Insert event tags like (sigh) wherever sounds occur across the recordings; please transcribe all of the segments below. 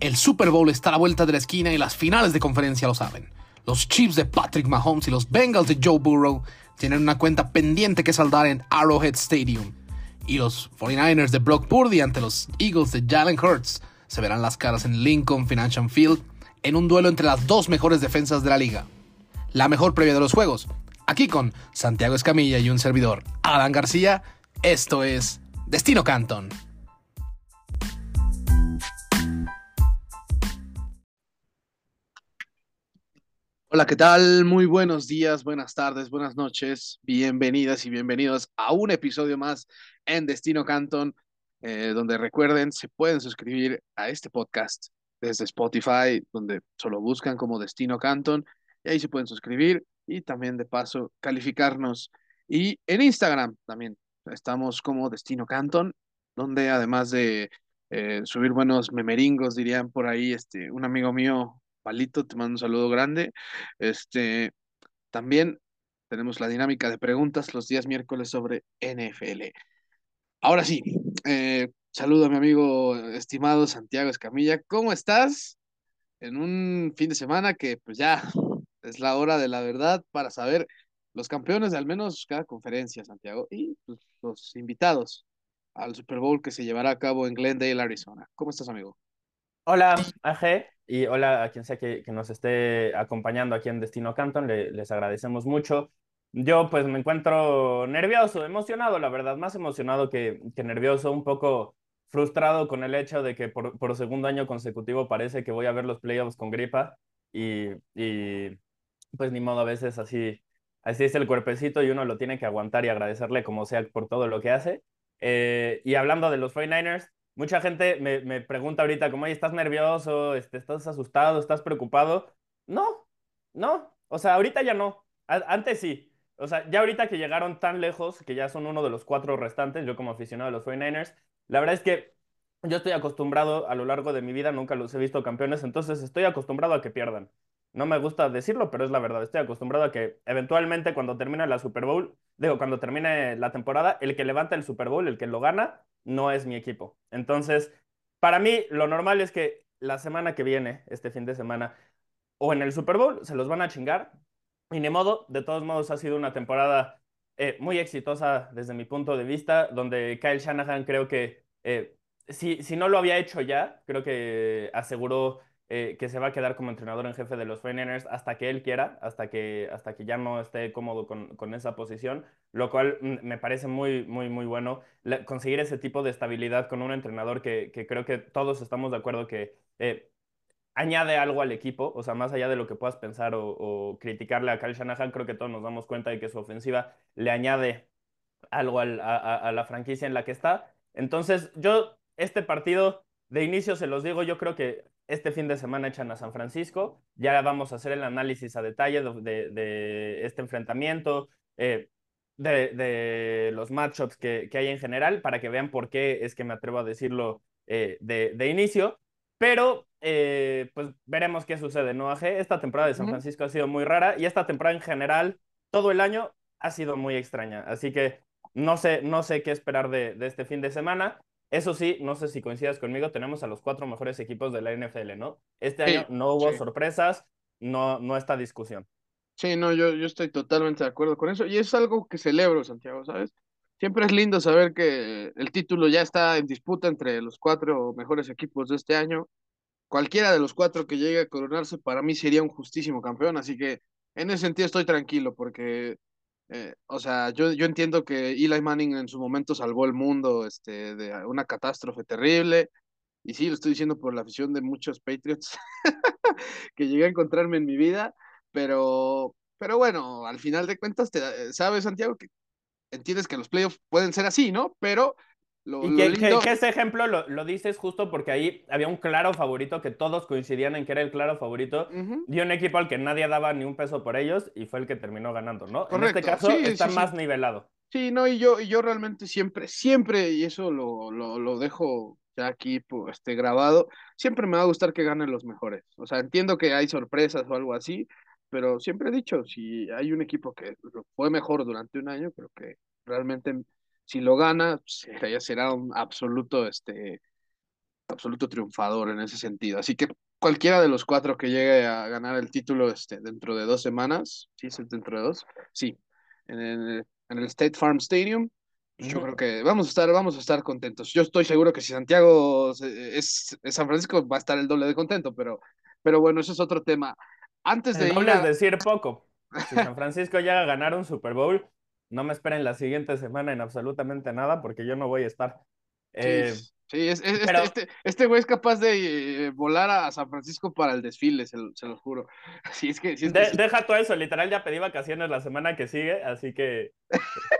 El Super Bowl está a la vuelta de la esquina y las finales de conferencia lo saben. Los Chiefs de Patrick Mahomes y los Bengals de Joe Burrow tienen una cuenta pendiente que saldar en Arrowhead Stadium. Y los 49ers de Brock Purdy ante los Eagles de Jalen Hurts se verán las caras en Lincoln Financial Field en un duelo entre las dos mejores defensas de la liga. La mejor previa de los juegos. Aquí con Santiago Escamilla y un servidor, Adán García, esto es Destino Canton. Hola, ¿qué tal? Muy buenos días, buenas tardes, buenas noches. Bienvenidas y bienvenidos a un episodio más en Destino Canton, eh, donde recuerden, se pueden suscribir a este podcast desde Spotify, donde solo buscan como Destino Canton, y ahí se pueden suscribir y también de paso calificarnos. Y en Instagram también estamos como Destino Canton, donde además de eh, subir buenos memeringos, dirían por ahí, este, un amigo mío Palito, te mando un saludo grande. Este, también tenemos la dinámica de preguntas los días miércoles sobre NFL. Ahora sí, eh, saludo a mi amigo estimado Santiago Escamilla. ¿Cómo estás? En un fin de semana que pues ya es la hora de la verdad para saber los campeones de al menos cada conferencia, Santiago, y pues, los invitados al Super Bowl que se llevará a cabo en Glendale, Arizona. ¿Cómo estás, amigo? Hola, AG, y hola a quien sea que, nos esté acompañando aquí en Destino Canton, les agradecemos mucho. Yo pues me encuentro nervioso, emocionado, la verdad, más emocionado que, nervioso, un poco frustrado con el hecho de que por, por, segundo año consecutivo parece que voy a ver los playoffs con gripa y, y pues ni modo, a veces así, así es el cuerpecito y uno lo tiene que aguantar y agradecerle como sea por todo lo que hace. Eh, y hablando de los 49ers, Mucha gente me, me pregunta ahorita, como, ¿estás nervioso? Este, ¿Estás asustado? ¿Estás preocupado? No, no. O sea, ahorita ya no. antes sí. O sea, ya ahorita que llegaron tan lejos, que ya son uno de los cuatro restantes, yo como aficionado de los 49ers, la verdad es que yo estoy acostumbrado a lo largo de mi vida, nunca los he visto campeones, entonces estoy acostumbrado a que pierdan. No me gusta decirlo, pero es la verdad. Estoy acostumbrado a que eventualmente cuando termine la Super Bowl, digo, cuando termine la temporada, el que levanta el Super Bowl, el que lo gana, no es mi equipo. Entonces, para mí, lo normal es que la semana que viene, este fin de semana, o en el Super Bowl, se los van a chingar. Y ni modo, de todos modos, ha sido una temporada eh, muy exitosa desde mi punto de vista, donde Kyle Shanahan creo que, eh, si, si no lo había hecho ya, creo que aseguró eh, que se va a quedar como entrenador en jefe de los 49ers hasta que él quiera, hasta que, hasta que ya no esté cómodo con, con esa posición, lo cual mm, me parece muy, muy, muy bueno. conseguir ese tipo de estabilidad con un entrenador que, que creo que todos estamos de acuerdo que eh, añade algo al equipo, o sea, más allá de lo que puedas pensar o, criticarle a Kyle Shanahan, creo que todos nos damos cuenta de que su ofensiva le añade algo al, a, a la franquicia en la que está. Entonces, yo, este partido... De inicio se los digo, yo creo que este fin de semana echan a San Francisco. Ya vamos a hacer el análisis a detalle de, este enfrentamiento, eh, de, los matchups que, que, hay en general, para que vean por qué es que me atrevo a decirlo eh, de, inicio. Pero, eh, pues veremos qué sucede, ¿no, AG? Esta temporada de San Francisco ha sido muy rara y esta temporada en general, todo el año, ha sido muy extraña. Así que no sé, no sé qué esperar de, de este fin de semana. Eso sí, no sé si coincidas conmigo, tenemos a los cuatro mejores equipos de la NFL, ¿no? Este año no hubo sorpresas, no, no está discusión. Sí, no, yo, yo estoy totalmente de acuerdo con eso y es algo que celebro, Santiago, ¿sabes? Siempre es lindo saber que el título ya está en disputa entre los cuatro mejores equipos de este año. Cualquiera de los cuatro que llegue a coronarse para mí sería un justísimo campeón, así que en ese sentido estoy tranquilo porque eh, o sea, yo, yo entiendo que Eli Manning en su momento salvó el mundo este, de una catástrofe terrible. Y sí, lo estoy diciendo por la afición de muchos Patriots (laughs) que llegué a encontrarme en mi vida. Pero, pero bueno, al final de cuentas, te, eh, sabes, Santiago, que entiendes que los playoffs pueden ser así, ¿no? Pero y que, ese ejemplo lo, lo, dices justo porque ahí había un claro favorito que todos coincidían en que era el claro favorito y un equipo al que nadie daba ni un peso por ellos y fue el que terminó ganando, ¿no? En este caso está más nivelado. Sí, no, y yo, y yo realmente siempre, siempre, y eso lo, lo, lo dejo ya aquí este, grabado, siempre me va a gustar que ganen los mejores. O sea, entiendo que hay sorpresas o algo así, pero siempre he dicho, si hay un equipo que fue mejor durante un año, creo que realmente si lo gana, será, ya será un absoluto, este, absoluto triunfador en ese sentido. Así que cualquiera de los cuatro que llegue a ganar el título este, dentro de dos semanas, ¿sí es dentro de dos? Sí, en el, en el State Farm Stadium, pues yo creo que vamos a estar, vamos a estar contentos. Yo estoy seguro que si Santiago es, es San Francisco va a estar el doble de contento, pero, pero bueno, eso es otro tema. Antes de el doble es decir poco. Si (laughs) San Francisco llega a ganar un Super Bowl, no me esperen la siguiente semana en absolutamente nada porque yo no voy a estar. Eh, sí, es, este, este, este, güey es capaz de eh, volar a San Francisco para el desfile, se, lo juro. (laughs) Sí, es que, Deja todo eso, literal ya pedí vacaciones la semana que sigue, así que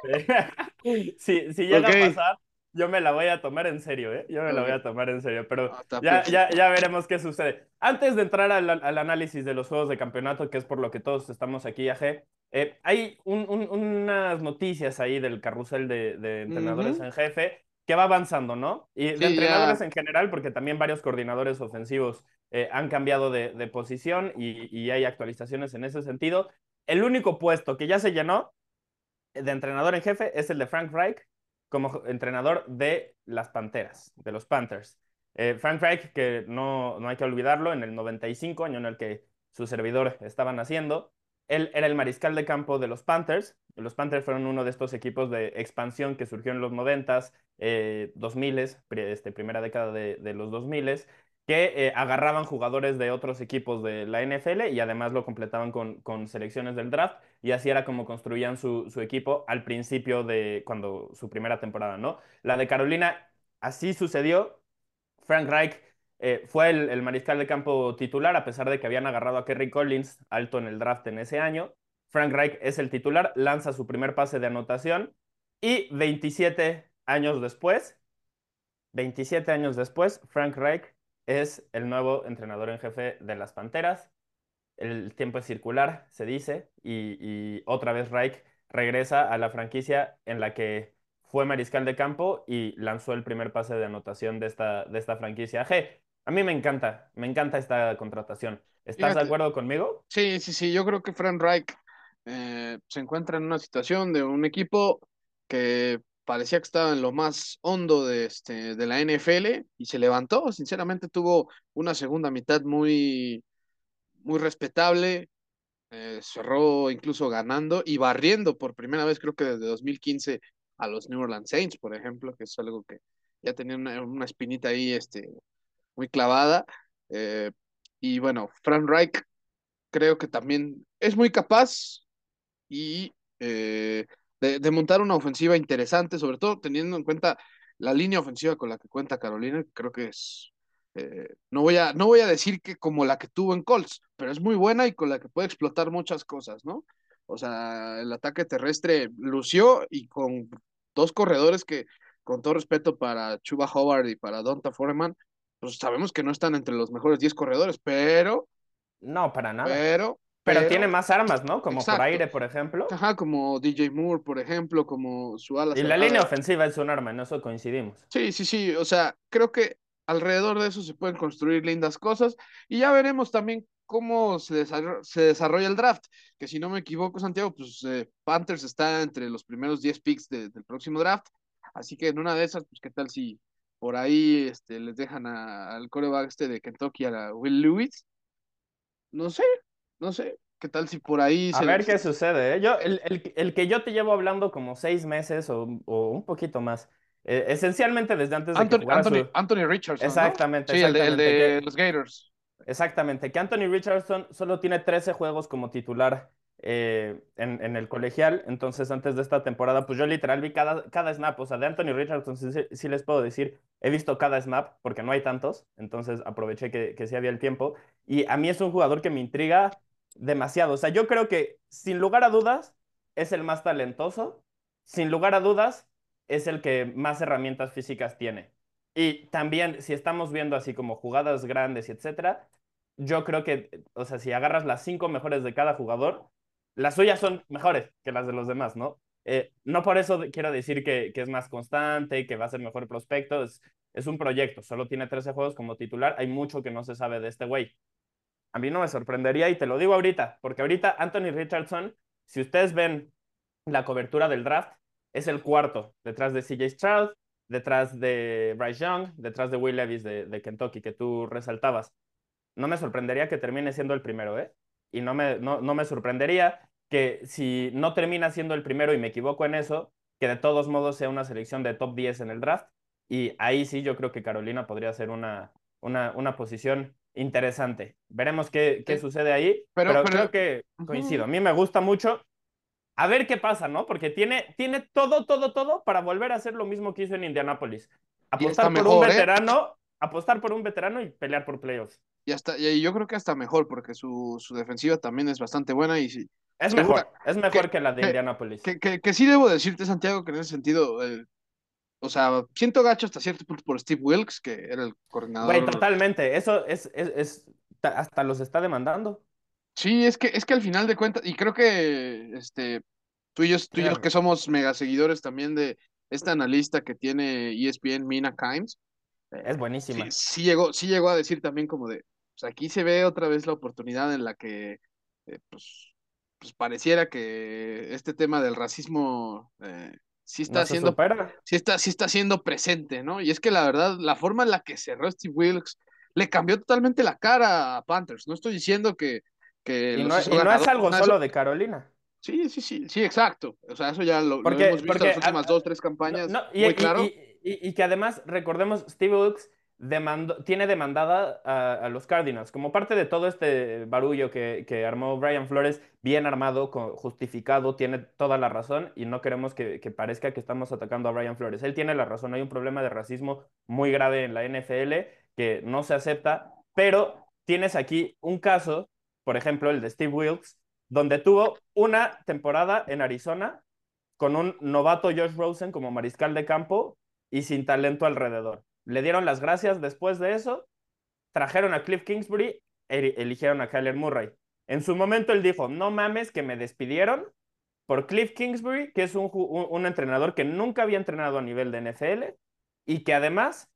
este, (laughs) si, llega a pasar, yo me la voy a tomar en serio, ¿eh? Yo me la voy a tomar en serio, pero ah, ya, ya, ya, veremos qué sucede. Antes de entrar al, al, análisis de los juegos de campeonato, que es por lo que todos estamos aquí, AG, eh, hay unas noticias ahí del carrusel de, de entrenadores en jefe que va avanzando, ¿no? Y de entrenadores en general, porque también varios coordinadores ofensivos eh, han cambiado de, de posición y, y hay actualizaciones en ese sentido. El único puesto que ya se llenó de entrenador en jefe es el de Frank Reich, como entrenador de las Panteras, de los Panthers. Eh, Frank Reich, que no, no hay que olvidarlo, en el 95, año en el que su servidor estaba naciendo, él era el mariscal de campo de los Panthers. Los Panthers fueron uno de estos equipos de expansión que surgió en los 90s, eh, 2000s, este, primera década de, de los 2000s, que eh, agarraban jugadores de otros equipos de la NFL y además lo completaban con, con selecciones del draft y así era como construían su, su, equipo al principio de cuando su primera temporada, ¿no? La de Carolina, así sucedió. Frank Reich eh, fue el, el, mariscal de campo titular a pesar de que habían agarrado a Kerry Collins alto en el draft en ese año. Frank Reich es el titular, lanza su primer pase de anotación y 27 años después, 27 años después, Frank Reich es el nuevo entrenador en jefe de las Panteras. El tiempo es circular, se dice, y, otra vez Reich regresa a la franquicia en la que fue mariscal de campo y lanzó el primer pase de anotación de esta, de esta franquicia G. A mí me encanta, me encanta esta contratación. ¿Estás de acuerdo conmigo? Sí, sí, sí, yo creo que Frank Reich eh, se encuentra en una situación de un equipo que parecía que estaba en lo más hondo de, este, de la NFL y se levantó. Sinceramente tuvo una segunda mitad muy, muy respetable. Eh, cerró incluso ganando y barriendo por primera vez, creo que desde 2015, a los New Orleans Saints, por ejemplo, que es algo que ya tenía una, espinita ahí este, muy clavada. Eh, y bueno, Frank Reich creo que también es muy capaz y eh, de, montar una ofensiva interesante, sobre todo teniendo en cuenta la línea ofensiva con la que cuenta Carolina, creo que es, eh, no, voy a, no voy a decir que como la que tuvo en Colts, pero es muy buena y con la que puede explotar muchas cosas, ¿no? O sea, el ataque terrestre lució y con dos corredores que, con todo respeto para Chuba Howard y para Donta Foreman, pues sabemos que no están entre los mejores 10 corredores, pero... No, para nada. Pero, pero, tiene más armas, ¿no? Como por aire, por ejemplo. Ajá, como DJ Moore, por ejemplo, como su ala. Y la línea ofensiva es un arma, en eso coincidimos. Sí, sí, sí. O sea, creo que alrededor de eso se pueden construir lindas cosas. Y ya veremos también cómo se desarrolla, se desarrolla el draft. Que si no me equivoco, Santiago, pues eh, Panthers está entre los primeros 10 picks del próximo draft. Así que en una de esas, pues qué tal si por ahí este, les dejan al coreback este de Kentucky a Will Lewis. No sé, no sé, ¿qué tal si por ahí... A ver qué sucede, ¿eh? Yo, el, el, el, que yo te llevo hablando como seis meses o, o un poquito más, eh, esencialmente desde antes de Anthony, que Anthony, Anthony Richardson, Exactamente. Sí, exactamente, el de, el de los Gators. Exactamente, que Anthony Richardson solo tiene 13 juegos como titular eh, en, en, el colegial. Entonces, antes de esta temporada, pues yo literal vi cada, cada snap. O sea, de Anthony Richardson sí, les puedo decir, he visto cada snap porque no hay tantos. Entonces, aproveché que, que sí había el tiempo. Y a mí es un jugador que me intriga demasiado. O sea, yo creo que sin lugar a dudas es el más talentoso, sin lugar a dudas es el que más herramientas físicas tiene. Y también, si estamos viendo así como jugadas grandes y etcétera, yo creo que, o sea, si agarras las cinco mejores de cada jugador, las suyas son mejores que las de los demás, ¿no? Eh, no por eso quiero decir que, que, es más constante, que va a ser mejor prospecto, es, es un proyecto, solo tiene 13 juegos como titular, hay mucho que no se sabe de este güey a mí no me sorprendería y te lo digo ahorita, porque ahorita Anthony Richardson, si ustedes ven la cobertura del draft, es el cuarto detrás de CJ Stroud, detrás de Bryce Young, detrás de Will Levis de, Kentucky, que tú resaltabas. No me sorprendería que termine siendo el primero, ¿eh? Y no me, no, no me sorprendería que si no termina siendo el primero y me equivoco en eso, que de todos modos sea una selección de top 10 en el draft. Y ahí sí yo creo que Carolina podría ser una, una, una posición interesante. Veremos qué, qué sucede ahí, pero, creo que coincido. A mí me gusta mucho. A ver qué pasa, ¿no? Porque tiene, tiene todo, todo, todo para volver a hacer lo mismo que hizo en Indianápolis. Apostar por un ¿eh? veterano, apostar por un veterano y pelear por playoffs. Y hasta, y yo creo que hasta mejor, porque su, su defensiva también es bastante buena y sí. Es mejor, es mejor que, la de Indianapolis. Que, que, sí debo decirte, Santiago, que en ese sentido, eh, o sea, siento gacho hasta cierto punto por Steve Wilkes, que era el coordinador. Güey, totalmente. Eso es, es, es, hasta los está demandando. Sí, es que, es que al final de cuentas, y creo que este, tú y yo, tú y yo que somos mega seguidores también de esta analista que tiene ESPN, Mina Kimes. Es buenísima. Sí, llegó, sí llegó a decir también como de, pues aquí se ve otra vez la oportunidad en la que, eh, pues, pues pareciera que este tema del racismo eh, sí está siendo sí está, sí está siendo presente, ¿no? Y es que la verdad, la forma en la que cerró Steve Wilkes le cambió totalmente la cara a Panthers. No estoy diciendo que. que y, no, es algo solo de Carolina. Sí, sí, sí, sí, exacto. O sea, eso ya lo, hemos visto en las últimas dos, tres campañas. y, muy claro. Y, que además, recordemos, Steve Wilkes tiene demandada a, los Cardinals. Como parte de todo este barullo que, que armó Brian Flores, bien armado, justificado, tiene toda la razón y no queremos que, que, parezca que estamos atacando a Brian Flores. Él tiene la razón, hay un problema de racismo muy grave en la NFL que no se acepta, pero tienes aquí un caso, por ejemplo, el de Steve Wilkes, donde tuvo una temporada en Arizona con un novato Josh Rosen como mariscal de campo y sin talento alrededor le dieron las gracias después de eso, trajeron a Cliff Kingsbury, eligieron a Kyler Murray. En su momento él dijo, no mames que me despidieron por Cliff Kingsbury, que es un, un, entrenador que nunca había entrenado a nivel de NFL y que además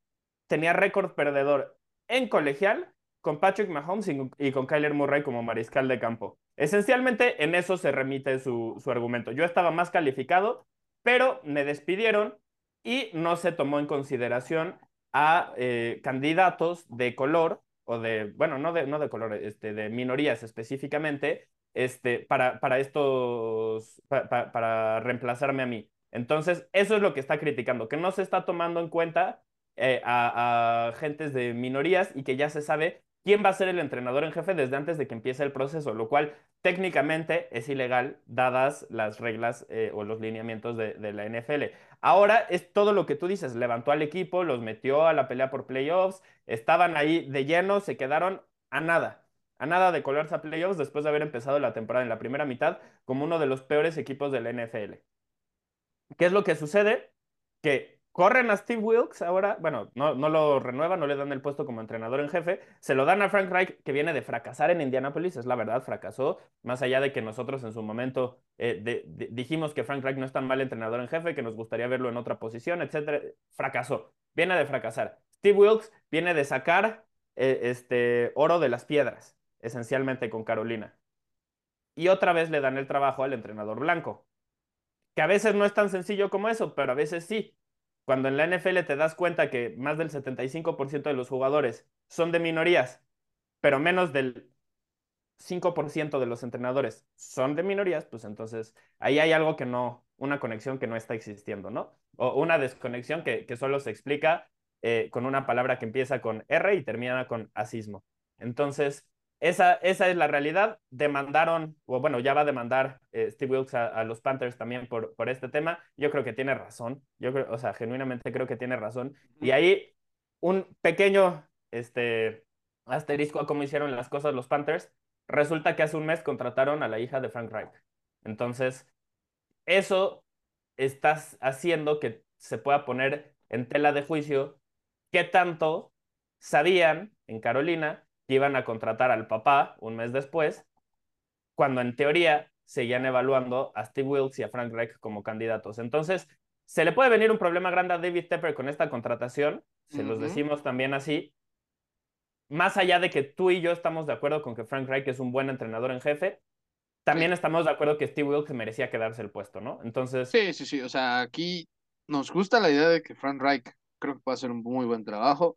tenía récord perdedor en colegial con Patrick Mahomes y, con Kyler Murray como mariscal de campo. Esencialmente en eso se remite su, su argumento. Yo estaba más calificado, pero me despidieron y no se tomó en consideración a eh, candidatos de color o de, bueno, no de, no de color, este, de minorías específicamente, este, para, para estos, para reemplazarme a mí. Entonces, eso es lo que está criticando, que no se está tomando en cuenta eh, a, a gentes de minorías y que ya se sabe quién va a ser el entrenador en jefe desde antes de que empiece el proceso, lo cual técnicamente es ilegal dadas las reglas eh, o los lineamientos de, la NFL. Ahora es todo lo que tú dices, levantó al equipo, los metió a la pelea por playoffs, estaban ahí de lleno, se quedaron a nada, a nada de colarse a playoffs después de haber empezado la temporada en la primera mitad como uno de los peores equipos de la NFL. ¿Qué es lo que sucede? Que Corren a Steve Wilkes ahora, bueno, no, no lo renuevan, no le dan el puesto como entrenador en jefe, se lo dan a Frank Reich, que viene de fracasar en Indianapolis, es la verdad, fracasó, más allá de que nosotros en su momento eh, dijimos que Frank Reich no es tan mal entrenador en jefe, que nos gustaría verlo en otra posición, etcétera, fracasó, viene de fracasar. Steve Wilkes viene de sacar eh, este oro de las piedras, esencialmente con Carolina. Y otra vez le dan el trabajo al entrenador blanco, que a veces no es tan sencillo como eso, pero a veces sí cuando en la NFL te das cuenta que más del 75% de los jugadores son de minorías, pero menos del 5% de los entrenadores son de minorías, pues entonces ahí hay algo que no, una conexión que no está existiendo, ¿no? O una desconexión que, que solo se explica eh, con una palabra que empieza con R y termina con asismo. Entonces, esa, esa es la realidad. Demandaron, o bueno, ya va a demandar eh, Steve Wilkes a, los Panthers también por, por este tema. Yo creo que tiene razón. Yo creo, o sea, genuinamente creo que tiene razón. Y ahí un pequeño este, asterisco a cómo hicieron las cosas los Panthers. Resulta que hace un mes contrataron a la hija de Frank Reich. Entonces, eso está haciendo que se pueda poner en tela de juicio qué tanto sabían en Carolina iban a contratar al papá un mes después, cuando en teoría seguían evaluando a Steve Wilkes y a Frank Reich como candidatos. Entonces, se le puede venir un problema grande a David Tepper con esta contratación, se los decimos también así, más allá de que tú y yo estamos de acuerdo con que Frank Reich es un buen entrenador en jefe, también estamos de acuerdo que Steve Wilkes merecía quedarse el puesto, ¿no? Entonces... Sí, sí, sí, o sea, aquí nos gusta la idea de que Frank Reich creo que puede hacer un muy buen trabajo,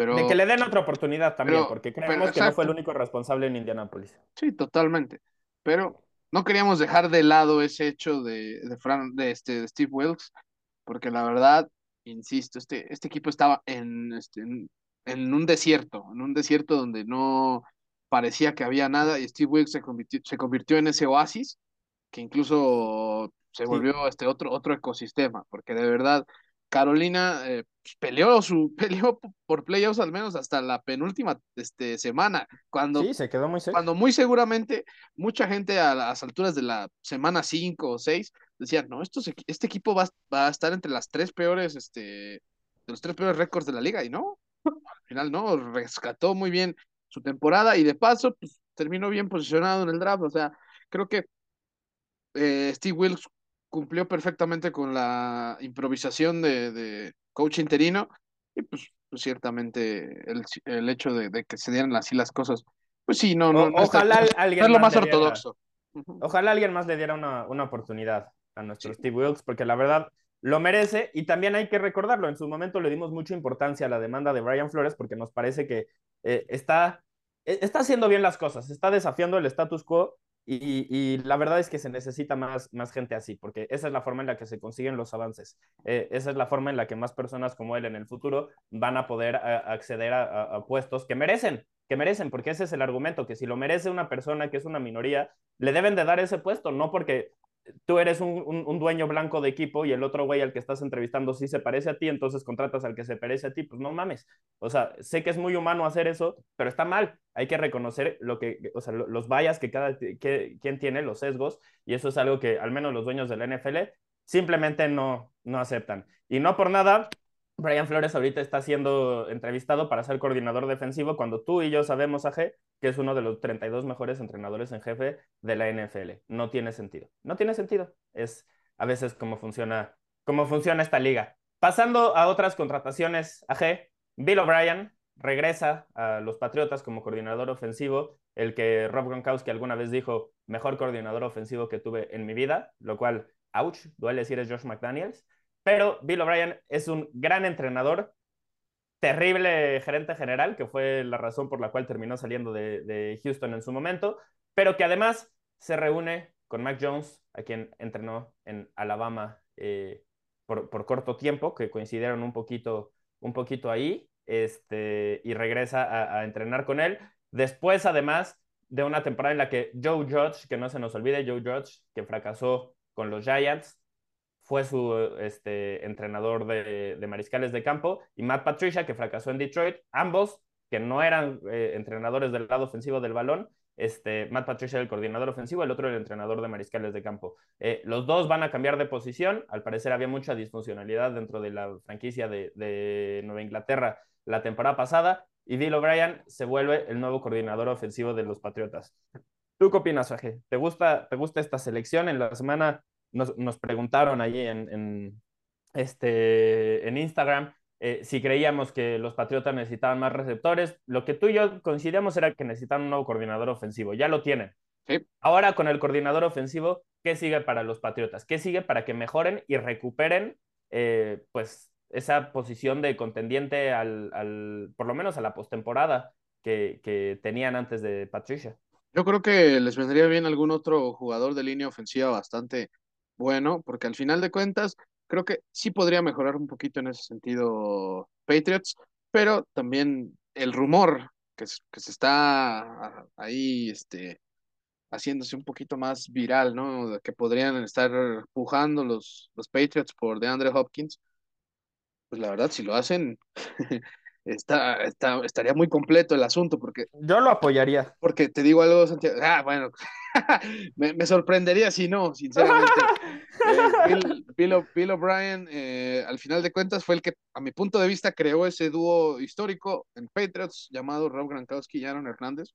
pero... De que le den otra oportunidad también, pero- porque pero creemos que no fue el único responsable en Indianapolis. Sí, totalmente. Pero no queríamos dejar de lado ese hecho de, de, Fran, de, este, de Steve Wilkes, porque la verdad, insisto, este, este equipo estaba en, este, en, en un desierto, en un desierto donde no parecía que había nada y Steve Wilkes se convirtió, se convirtió en ese oasis que incluso se Sí. volvió este otro, otro ecosistema, porque de verdad Carolina eh, pues, peleó su (laughs) peleó por playoffs al menos hasta la penúltima este, semana, cuando Sí, se quedó muy cuando muy seguramente mucha gente a las alturas de la semana 5 o 6 decían, no, estos equi- este equipo va, va a estar entre las tres peores, este, de los tres peores récords de la liga, y no, al final no, rescató muy bien su temporada y de paso, pues terminó bien posicionado en el draft, o sea, creo que eh, Steve Wilkes cumplió perfectamente con la improvisación de, de coach interino y pues, pues ciertamente el, el hecho de, de que se dieran así las cosas, pues sí, no, no, O- no, está- ojalá no (laughs) alguien es lo más diera- ortodoxo. Ojalá alguien más le diera una, una oportunidad a nuestro Sí. Steve Wilkes, porque la verdad lo merece y también hay que recordarlo. En su momento le dimos mucha importancia a la demanda de Brian Flores porque nos parece que eh, está, eh, está haciendo bien las cosas, está desafiando el status quo y, la verdad es que se necesita más, más gente así, porque esa es la forma en la que se consiguen los avances. Eh, esa es la forma en la que más personas como él en el futuro van a poder acceder a- a puestos que merecen, que merecen, porque ese es el argumento, que si lo merece una persona que es una minoría, le deben de dar ese puesto, no porque tú eres un, un, dueño blanco de equipo y el otro güey al que estás entrevistando sí se parece a ti, entonces contratas al que se parece a ti, pues no mames. O sea, sé que es muy humano hacer eso, pero está mal. Hay que reconocer lo que, o sea, los vallas que cada que, quien tiene, los sesgos, y eso es algo que al menos los dueños de la NFL simplemente no, no aceptan. Y no por nada, Brian Flores ahorita está siendo entrevistado para ser coordinador defensivo cuando tú y yo sabemos, AG, que es uno de los 32 mejores entrenadores en jefe de la NFL. No tiene sentido. No tiene sentido. Es a veces cómo funciona, cómo funciona esta liga. Pasando a otras contrataciones, AG, Bill O'Brien regresa a los Patriotas como coordinador ofensivo, el que Rob Gronkowski alguna vez dijo, mejor coordinador ofensivo que tuve en mi vida, lo cual, ouch, duele decir es Josh McDaniels. Pero Bill O'Brien es un gran entrenador, terrible gerente general, que fue la razón por la cual terminó saliendo de, Houston en su momento, pero que además se reúne con Mac Jones, a quien entrenó en Alabama eh, por, por, corto tiempo, que coincidieron un poquito, un poquito ahí, este, y regresa a, a entrenar con él. Después, además, de una temporada en la que Joe Judge, que no se nos olvide, Joe Judge, que fracasó con los Giants, fue su este, entrenador de, mariscales de campo, y Matt Patricia, que fracasó en Detroit, ambos que no eran eh, entrenadores del lado ofensivo del balón, este, Matt Patricia el coordinador ofensivo, el otro el entrenador de mariscales de campo. Eh, los dos van a cambiar de posición, al parecer había mucha disfuncionalidad dentro de la franquicia de, de Nueva Inglaterra la temporada pasada, y Bill O'Brien se vuelve el nuevo coordinador ofensivo de los Patriotas. ¿Tú qué opinas, Aje? ¿Te gusta, ¿Te gusta esta selección? En la semana nos, nos preguntaron allí en, en, este, en Instagram eh, si creíamos que los Patriotas necesitaban más receptores. Lo que tú y yo coincidíamos era que necesitaban un nuevo coordinador ofensivo. Ya lo tienen. Sí. Ahora con el coordinador ofensivo, ¿qué sigue para los Patriotas? ¿Qué sigue para que mejoren y recuperen eh, pues esa posición de contendiente al, al por lo menos a la postemporada que, que tenían antes de Patricia? Yo creo que les vendría bien algún otro jugador de línea ofensiva bastante bueno, porque al final de cuentas creo que sí podría mejorar un poquito en ese sentido Patriots, pero también el rumor que, se está ahí este, haciéndose un poquito más viral, ¿no? Que podrían estar pujando los, los Patriots por DeAndre Hopkins. Pues la verdad, si lo hacen, (laughs) está, está, estaría muy completo el asunto, porque... Yo lo apoyaría. Porque te digo algo, Santiago. Ah, bueno, (laughs) me, me, sorprendería si no, sinceramente. (laughs) eh, Bill, O'Brien, eh, al final de cuentas, fue el que, a mi punto de vista, creó ese dúo histórico en Patriots llamado Rob Gronkowski y Aaron Hernández.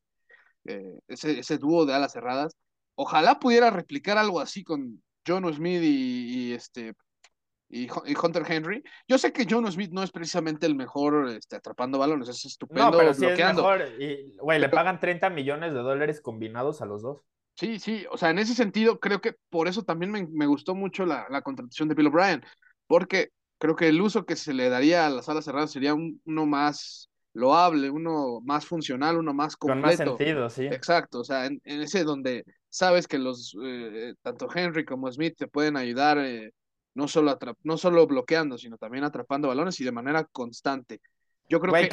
Eh, ese, ese dúo de alas cerradas. Ojalá pudiera replicar algo así con John Smith y, y este y, Hunter Henry. Yo sé que John Smith no es precisamente el mejor este, atrapando balones, es estupendo no, pero sí bloqueando. Es mejor. Y, güey, le pagan 30 millones de dólares combinados a los dos. Sí, sí, o sea, en ese sentido creo que por eso también me, me gustó mucho la, la, contratación de Bill O'Brien, porque creo que el uso que se le daría a las alas cerradas sería uno más loable, uno más funcional, uno más completo. Con más sentido, sí. Exacto, o sea, en, ese donde sabes que los eh, tanto Henry como Smith te pueden ayudar eh, no, solo no solo bloqueando, sino también atrapando balones y de manera constante. Yo creo que...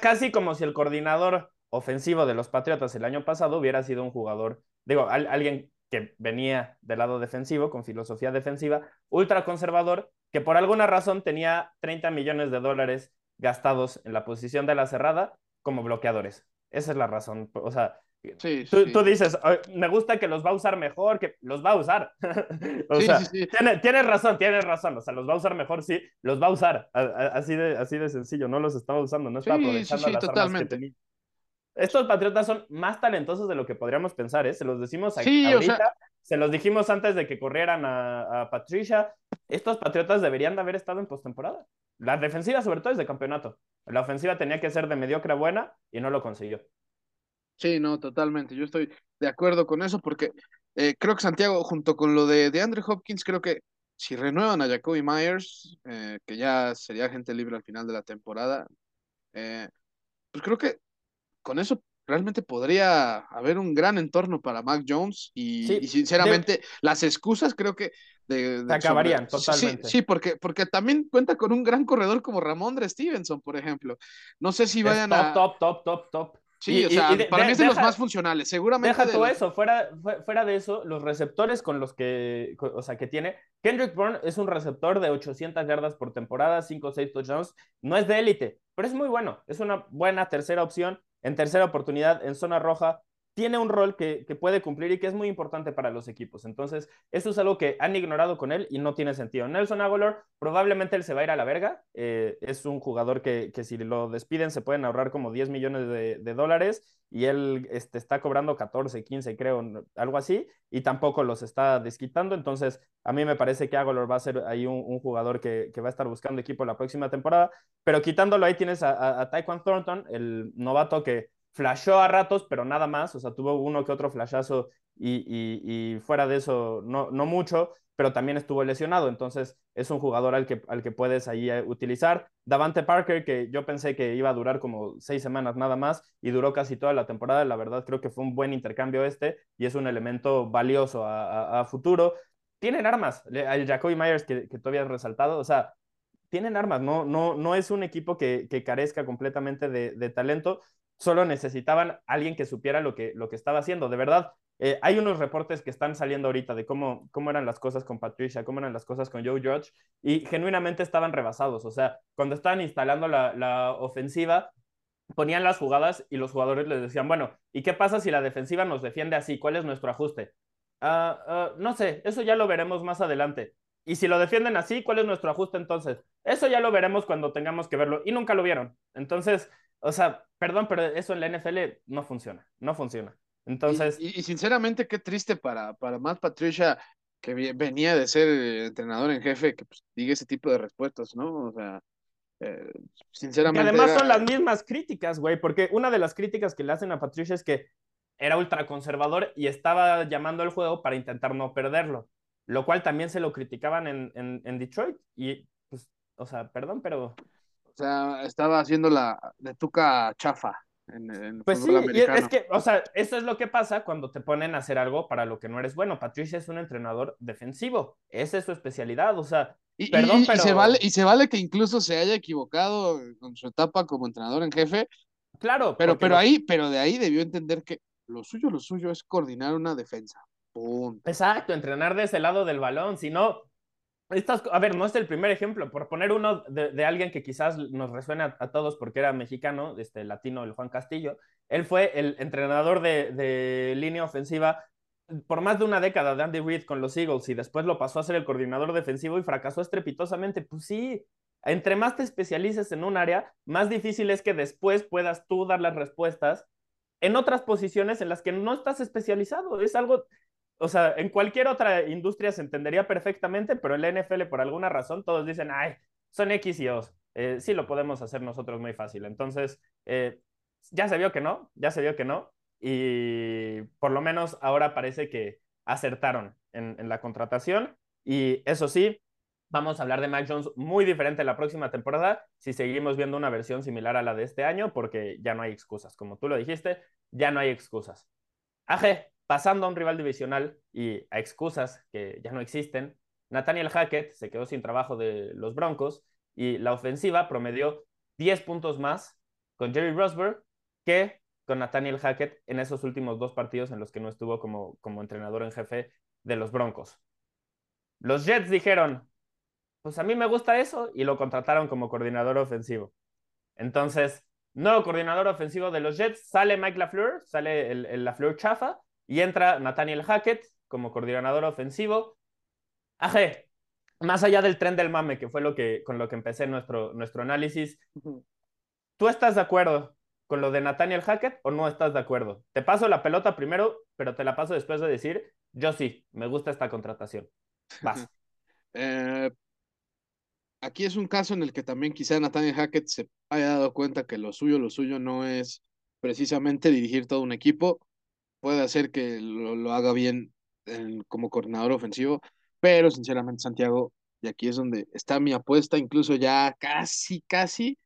casi como si el coordinador ofensivo de los Patriotas el año pasado hubiera sido un jugador, digo, alguien que venía del lado defensivo, con filosofía defensiva, ultra conservador, que por alguna razón tenía 30 millones de dólares gastados en la posición de la cerrada como bloqueadores. Esa es la razón. O sea, tú, dices, me gusta que los va a usar mejor, que los va a usar. (laughs) o sea, tienes razón, tienes razón. O sea, los va a usar mejor, sí, los va a usar. Así de, así de sencillo, no los estaba usando, no está aprovechando las totalmente. armas que estos Patriotas son más talentosos de lo que podríamos pensar, ¿eh? Se los decimos aquí ahorita, se los dijimos antes de que corrieran a, Patricia. Estos Patriotas deberían de haber estado en postemporada. La defensiva, sobre todo, es de campeonato. La ofensiva tenía que ser de mediocre a buena y no lo consiguió. Sí, no, totalmente. Yo estoy de acuerdo con eso porque eh, creo que Santiago, junto con lo de, de Andrew Hopkins, creo que si renuevan a Jacoby Myers, eh, que ya sería gente libre al final de la temporada, eh, pues creo que con eso realmente podría haber un gran entorno para Mac Jones y, sinceramente las excusas creo que de, acabarían totalmente. Sí, porque, porque también cuenta con un gran corredor como Ramondre Stevenson, por ejemplo. No sé si vayan a... Top, top, top, top. Sí, o sea, para mí es de los más funcionales, seguramente. Deja todo eso, fuera, fuera de eso, los receptores con los que, o sea, que tiene, Kendrick Bourne es un receptor de 800 yardas por temporada, 5 o 6 touchdowns, no es de élite, pero es muy bueno, es una buena tercera opción en tercera oportunidad en zona roja, tiene un rol que, puede cumplir y que es muy importante para los equipos. Entonces, eso es algo que han ignorado con él y no tiene sentido. Nelson Aguilar, probablemente él se va a ir a la verga. Eh, es un jugador que, si lo despiden se pueden ahorrar como 10 millones de, dólares y él este, está cobrando 14, 15, creo, algo así, y tampoco los está desquitando. Entonces, a mí me parece que Aguilar va a ser ahí un, jugador que, va a estar buscando equipo la próxima temporada. Pero quitándolo ahí tienes a, a, Thornton, el novato que flashó a ratos, pero nada más, o sea, tuvo uno que otro flashazo y, fuera de eso, no, no mucho, pero también estuvo lesionado, entonces es un jugador al que, al que puedes ahí eh, utilizar. Davante Parker, que yo pensé que iba a durar como seis semanas nada más y duró casi toda la temporada, la verdad creo que fue un buen intercambio este y es un elemento valioso a, futuro. Tienen armas, el Jacoby Myers que, que tú habías resaltado, o sea, tienen armas, no, no, no es un equipo que, que carezca completamente de, de, talento, solo necesitaban alguien que supiera lo que, lo que estaba haciendo. De verdad, eh, hay unos reportes que están saliendo ahorita de cómo, cómo eran las cosas con Patricia, cómo eran las cosas con Joe George, y genuinamente estaban rebasados. O sea, cuando estaban instalando la, la ofensiva, ponían las jugadas y los jugadores les decían, bueno, ¿y qué pasa si la defensiva nos defiende así? ¿Cuál es nuestro ajuste? Ah, ah, no sé, eso ya lo veremos más adelante. Y si lo defienden así, ¿cuál es nuestro ajuste entonces? Eso ya lo veremos cuando tengamos que verlo. Y nunca lo vieron. Entonces, o sea, perdón, pero eso en la NFL no funciona, no funciona. Entonces... Y, sinceramente, qué triste para, para Matt Patricia, que venía de ser entrenador en jefe, que pues, diga ese tipo de respuestas, ¿no? O sea, eh, sinceramente... Y además son las mismas críticas, güey, porque una de las críticas que le hacen a Patricia es que era ultraconservador y estaba llamando al juego para intentar no perderlo, lo cual también se lo criticaban en, en, en Detroit y, pues, o sea, perdón, pero sea, estaba haciendo la de Tuca chafa. En, en pues sí, es que, o sea, eso es lo que pasa cuando te ponen a hacer algo para lo que no eres bueno. Patricia es un entrenador defensivo, esa es su especialidad, o sea, y, perdón, pero... se vale, y se vale que incluso se haya equivocado con su etapa como entrenador en jefe. Claro, pero, pero ahí, pero de ahí debió entender que lo suyo, lo suyo es coordinar una defensa. Punto. Exacto, entrenar de ese lado del balón, si no, a ver, no es el primer ejemplo, por poner uno de, alguien que quizás nos resuena a, todos porque era mexicano, este latino, el Juan Castillo. Él fue el entrenador de, línea ofensiva por más de una década de Andy Reid con los Eagles y después lo pasó a ser el coordinador defensivo y fracasó estrepitosamente. Pues sí, entre más te especialices en un área, más difícil es que después puedas tú dar las respuestas en otras posiciones en las que no estás especializado. Es algo, o sea, en cualquier otra industria se entendería perfectamente, pero en la NFL por alguna razón todos dicen, ay, son X y O. Eh, sí lo podemos hacer nosotros muy fácil. Entonces, eh, ya se vio que no, ya se vio que no. Y por lo menos ahora parece que acertaron en, la contratación. Y eso sí, Vamos a hablar de Mac Jones muy diferente la próxima temporada si seguimos viendo una versión similar a la de este año, porque ya no hay excusas. Como tú lo dijiste, ya no hay excusas. AG, pasando a un rival divisional y a excusas que ya no existen, Nathaniel Hackett se quedó sin trabajo de los Broncos y la ofensiva promedió 10 puntos más con Jerry Rosberg que con Nathaniel Hackett en esos últimos dos partidos en los que no estuvo como, como entrenador en jefe de los Broncos. Los Jets dijeron, pues a mí me gusta eso y lo contrataron como coordinador ofensivo. Entonces, nuevo coordinador ofensivo de los Jets, sale Mike LaFleur, sale el, LaFleur chafa y entra Nathaniel Hackett como coordinador ofensivo. AG, más allá del tren del mame, que fue lo que, con lo que empecé nuestro, nuestro análisis, ¿tú estás de acuerdo con lo de Nathaniel Hackett o no estás de acuerdo? Te paso la pelota primero, pero te la paso después de decir, yo sí, me gusta esta contratación. Vas. (laughs) eh, aquí es un caso en el que también quizá Nathaniel Hackett se haya dado cuenta que lo suyo, lo suyo no es precisamente dirigir todo un equipo. Puede hacer que lo, lo haga bien en, como coordinador ofensivo, pero sinceramente, Santiago, y aquí es donde está mi apuesta, incluso ya casi, casi,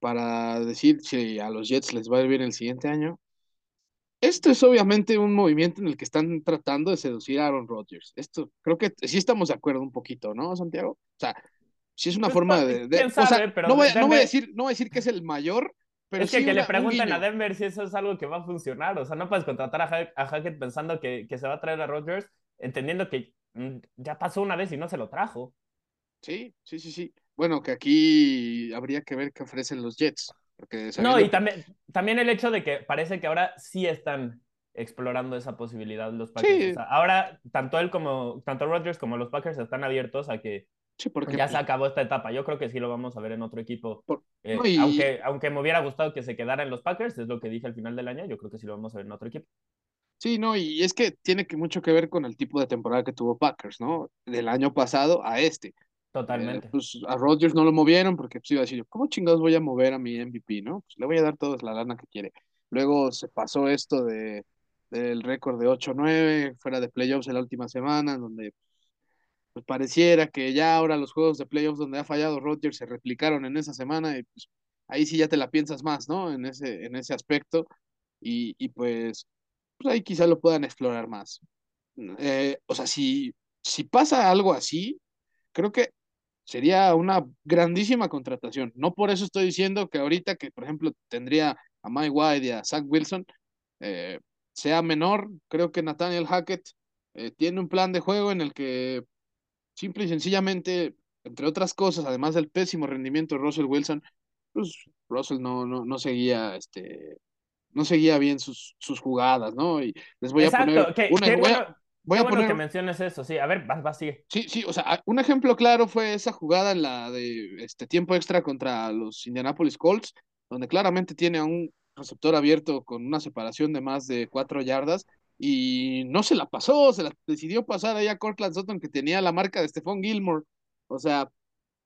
para decir si a los Jets les va a ir bien el siguiente año. Esto es obviamente un movimiento en el que están tratando de seducir a Aaron Rodgers. Esto creo que sí estamos de acuerdo un poquito, ¿no, Santiago? O sea, sí es una Pues, forma de, de- o sea, sabe, no voy, a- no voy a decir, no voy a decir que es el mayor, pero es que, sí que una- le un pregunten guiño. a Denver si eso es algo que va a funcionar. O sea, no puedes contratar a, Ha- a Hackett pensando que, que se va a traer a Rodgers, entendiendo que mm, ya pasó una vez y no se lo trajo. Sí, sí, sí, sí. Bueno, que aquí habría que ver qué ofrecen los Jets, porque No, y también, también el hecho de que parece que ahora sí están explorando esa posibilidad los Packers. Sí. O sea, ahora tanto él como, tanto Rodgers como los Packers están abiertos a que sí, porque ya pues, se acabó esta etapa. Yo creo que sí lo vamos a ver en otro equipo. Por- Eh, y- aunque, aunque me hubiera gustado que se quedara en los Packers, es lo que dije al final del año, yo creo que sí lo vamos a ver en otro equipo. Sí, no, y es que tiene que mucho que ver con el tipo de temporada que tuvo Packers, ¿no? Del año pasado a este. Totalmente. Eh, pues a Rodgers no lo movieron porque pues iba a decir, ¿cómo chingados voy a mover a mi MVP, no? Pues le voy a dar toda la lana que quiere. Luego se pasó esto de del récord de 8-9 fuera de playoffs en la última semana, donde pues pareciera que ya ahora los juegos de playoffs donde ha fallado Rodgers se replicaron en esa semana y pues ahí sí ya te la piensas más, ¿no? En ese, en ese aspecto y, y pues, pues ahí quizá lo puedan explorar más. Eh, o sea, si, si pasa algo así, creo que sería una grandísima contratación. No por eso estoy diciendo que ahorita que, por ejemplo, tendría a Mike White y a Zach Wilson, eh, sea menor. Creo que Nathaniel Hackett eh, tiene un plan de juego en el que simple y sencillamente, entre otras cosas, además del pésimo rendimiento de Russell Wilson, pues Russell no, no, no seguía este no seguía bien sus, sus jugadas, ¿no? Y les voy a poner una, voy a- bueno, voy a bueno poner que menciones eso, sí. A ver, vas, vas, sigue. Sí, sí, o sea, a- un ejemplo claro fue esa jugada en la de este tiempo extra contra los Indianapolis Colts, donde claramente tiene a un receptor abierto con una separación de más de cuatro yardas y no se la pasó, se la decidió pasar ahí a Cortland Sutton que tenía la marca de Stephon Gilmore. O sea,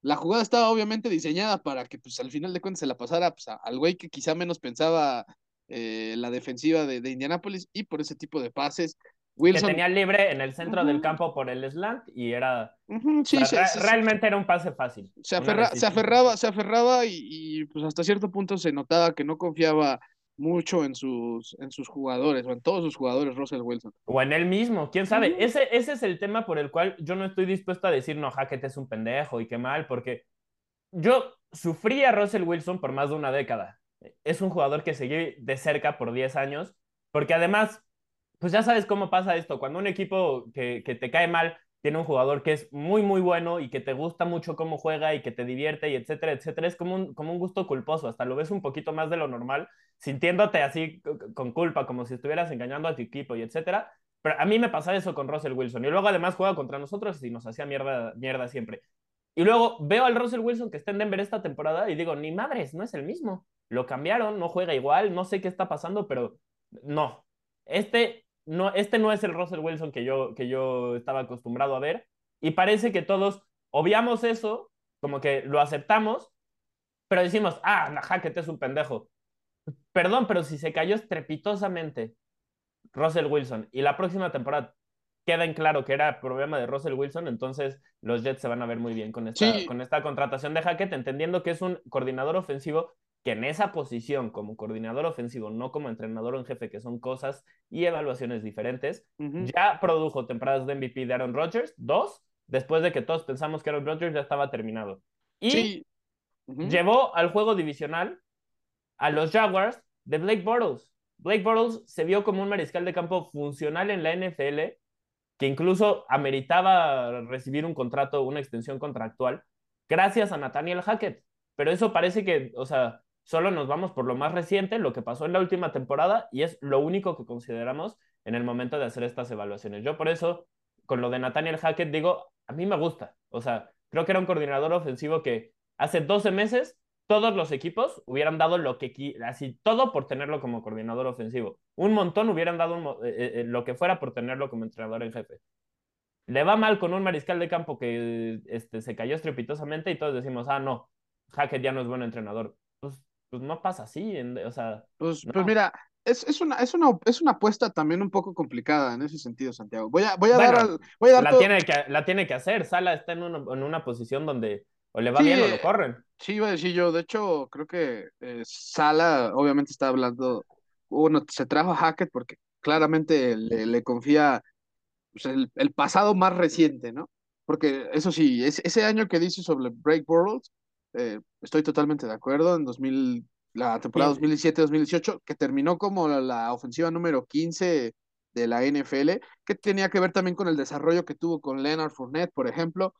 la jugada estaba obviamente diseñada para que pues al final de cuentas se la pasara pues, a- al güey que quizá menos pensaba eh, la defensiva de, de Indianapolis y por ese tipo de pases. Que Wilson, tenía libre en el centro del campo por el slant y era. Sí, sea, se- realmente era un pase fácil. se, aferra- se aferraba, se aferraba y, y, pues hasta cierto punto se notaba que no confiaba mucho en sus, en sus jugadores o en todos sus jugadores, Russell Wilson. O en él mismo, quién sabe. Ese, ese es el tema por el cual yo no estoy dispuesto a decir, no, Hackett es un pendejo y qué mal, porque yo sufrí a Russell Wilson por más de una década. Es un jugador que seguí de cerca por 10 años, porque además, pues ya sabes cómo pasa esto. Cuando un equipo que, que te cae mal tiene un jugador que es muy, muy bueno y que te gusta mucho cómo juega y que te divierte y etcétera, etcétera, es como un, como un gusto culposo. Hasta lo ves un poquito más de lo normal, sintiéndote así con culpa, como si estuvieras engañando a tu equipo y etcétera. Pero a mí me pasa eso con Russell Wilson. Y luego además juega contra nosotros y nos hacía mierda, mierda siempre. Y luego veo al Russell Wilson que está en Denver esta temporada y digo, ni madres, no es el mismo. Lo cambiaron, no juega igual, no sé qué está pasando, pero no. Este no, este no es el Russell Wilson que yo, que yo estaba acostumbrado a ver. Y parece que todos obviamos eso, como que lo aceptamos, pero decimos, ah, Hackett es un pendejo. Perdón, pero si se cayó estrepitosamente Russell Wilson y la próxima temporada queda en claro que era problema de Russell Wilson, entonces los Jets se van a ver muy bien con esta, Sí. con esta contratación de Hackett, entendiendo que es un coordinador ofensivo que en esa posición, como coordinador ofensivo, no como entrenador en jefe, que son cosas y evaluaciones diferentes, ya produjo temporadas de MVP de Aaron Rodgers, dos, después de que todos pensamos que Aaron Rodgers ya estaba terminado. Y Sí. Llevó al juego divisional a los Jaguars de Blake Bortles. Blake Bortles se vio como un mariscal de campo funcional en la NFL, que incluso ameritaba recibir un contrato, una extensión contractual, gracias a Nathaniel Hackett. Pero eso parece que, o sea, solo nos vamos por lo más reciente, lo que pasó en la última temporada, y es lo único que consideramos en el momento de hacer estas evaluaciones. Yo por eso, con lo de Nathaniel Hackett, digo, a mí me gusta. O sea, creo que era un coordinador ofensivo que hace 12 meses todos los equipos hubieran dado lo que así todo por tenerlo como coordinador ofensivo. Un montón hubieran dado eh, eh, lo que fuera por tenerlo como entrenador en jefe. Le va mal con un mariscal de campo que este, se cayó estrepitosamente y todos decimos, ah, no, Hackett ya no es buen entrenador. Pues, pues no pasa así, en, o sea. Pues, no. pues mira, es, es, una, es, una, es una apuesta también un poco complicada en ese sentido, Santiago. Voy a, voy a bueno, dar. Al, voy a dar la, todo... tiene que, la tiene que hacer. Sala está en una, en una posición donde o le va Sí, bien o lo corren. Sí, iba a decir yo. De hecho, creo que eh, Sala obviamente está hablando. Bueno, se trajo a Hackett porque claramente le, le confía pues, el, el, pasado más reciente, ¿no? Porque eso sí, es, ese año que dice sobre Break Worlds, eh, estoy totalmente de acuerdo. En 2000, la temporada 2017-2018, que terminó como la, la, ofensiva número 15 de la NFL, que tenía que ver también con el desarrollo que tuvo con Leonard Fournette, por ejemplo.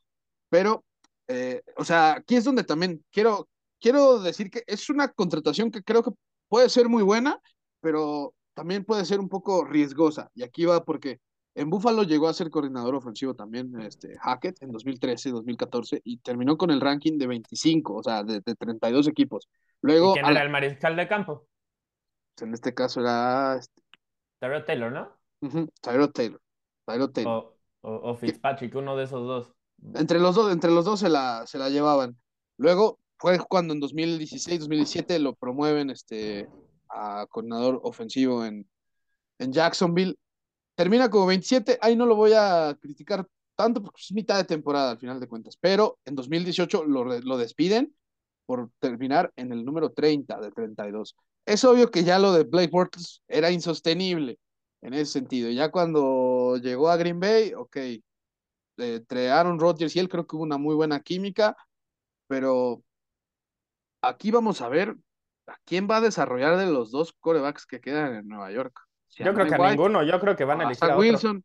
Pero eh, o sea, aquí es donde también quiero, quiero decir que es una contratación que creo que puede ser muy buena, pero también puede ser un poco riesgosa. Y aquí va porque en Buffalo llegó a ser coordinador ofensivo también este, Hackett en 2013, 2014 y terminó con el ranking de 25, o sea, de, de 32 equipos. Luego, ¿Y quién era la... el mariscal de campo? En este caso era... Este... Tyrod Taylor, ¿no? Uh -huh, Tyrod Taylor. Tyrod Taylor. O, o, o Fitzpatrick, uno de esos dos. Entre los dos, entre los dos se la, se la llevaban. Luego fue cuando en 2016, 2017 lo promueven este, a coordinador ofensivo en, en Jacksonville. Termina como 27, ahí no lo voy a criticar tanto porque es mitad de temporada al final de cuentas, pero en 2018 lo, lo despiden por terminar en el número 30 de 32. Es obvio que ya lo de Blake Bortles era insostenible en ese sentido. Ya cuando llegó a Green Bay, ok, entre Aaron Rodgers y él creo que hubo una muy buena química, pero aquí vamos a ver a quién va a desarrollar de los dos corebacks que quedan en Nueva York. Yo creo que a ninguno, yo creo que van a elegir a, Wilson.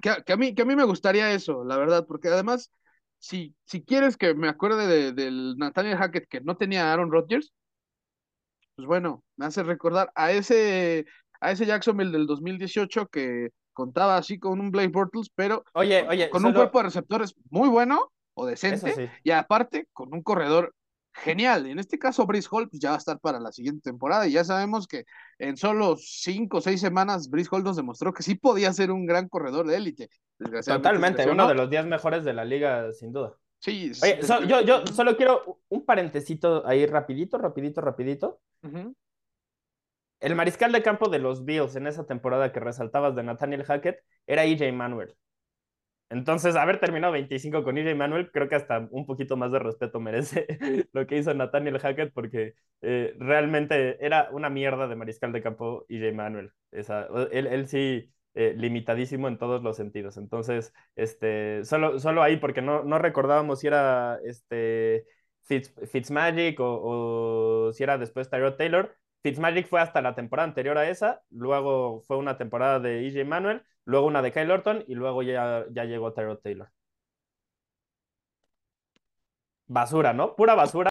Que, que, a mí, que a mí me gustaría eso, la verdad, porque además, si, si quieres que me acuerde del de, de Nathaniel Hackett que no tenía a Aaron Rodgers, pues bueno, me hace recordar a ese, a ese Jacksonville del 2018 que contaba así con un Blake Bortles, pero oye, con, oye, con solo... un cuerpo de receptores muy bueno o decente, sí. y aparte con un corredor genial. En este caso, Brice Hall pues, ya va a estar para la siguiente temporada, y ya sabemos que en solo cinco o seis semanas, Brice Hall nos demostró que sí podía ser un gran corredor de élite. Totalmente, uno de los días mejores de la liga, sin duda. Sí, Oye, so, yo, yo solo quiero un parentecito ahí rapidito, rapidito, rapidito. Uh -huh. El mariscal de campo de los Bills en esa temporada que resaltabas de Nathaniel Hackett era EJ Manuel. Entonces, haber terminado 25 con EJ Manuel, creo que hasta un poquito más de respeto merece (laughs) lo que hizo Nathaniel Hackett, porque eh, realmente era una mierda de mariscal de campo EJ Manuel. Esa, él, él sí, eh, limitadísimo en todos los sentidos. Entonces, este, solo, solo ahí, porque no, no recordábamos si era este, Fitz, Fitzmagic o, o si era después Tyrod Taylor. Fitzmagic fue hasta la temporada anterior a esa, luego fue una temporada de EJ Manuel, luego una de Kyle Orton y luego ya, ya llegó Tyrod Taylor. Basura, ¿no? Pura basura.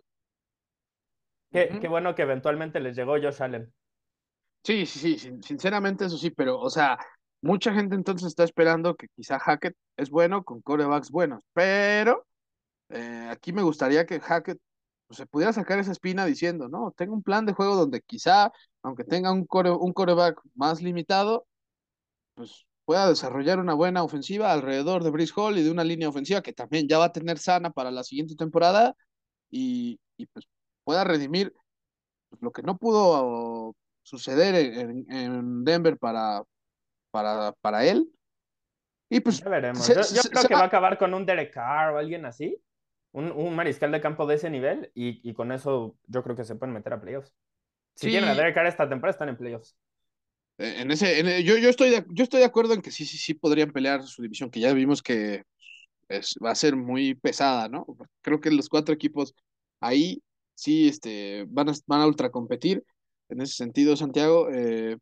Qué, uh -huh. qué, bueno que eventualmente les llegó Josh Allen. Sí, sí, sí, sinceramente eso sí, pero, o sea, mucha gente entonces está esperando que quizá Hackett es bueno con corebacks buenos, pero eh, aquí me gustaría que Hackett pues, se pudiera sacar esa espina diciendo, no, tengo un plan de juego donde quizá, aunque tenga un, core, un coreback más limitado, pues pueda desarrollar una buena ofensiva alrededor de Brice Hall y de una línea ofensiva que también ya va a tener sana para la siguiente temporada y, y pues pueda redimir pues, lo que no pudo suceder en, en Denver para, para, para él Y pues. Ya veremos. yo, creo que va a acabar con un Derek Carr o alguien así. Un, mariscal de campo de ese nivel. Y, con eso yo creo que se pueden meter a playoffs. Si tienen a Derek Carr esta temporada, están en playoffs. Eh, en ese, yo, yo, estoy de, yo estoy de acuerdo en que sí, sí, sí podrían pelear su división, que ya vimos que es, va a ser muy pesada, ¿no? Creo que los cuatro equipos ahí sí este, van, a, van a ultra competir en ese sentido, Santiago. Eh,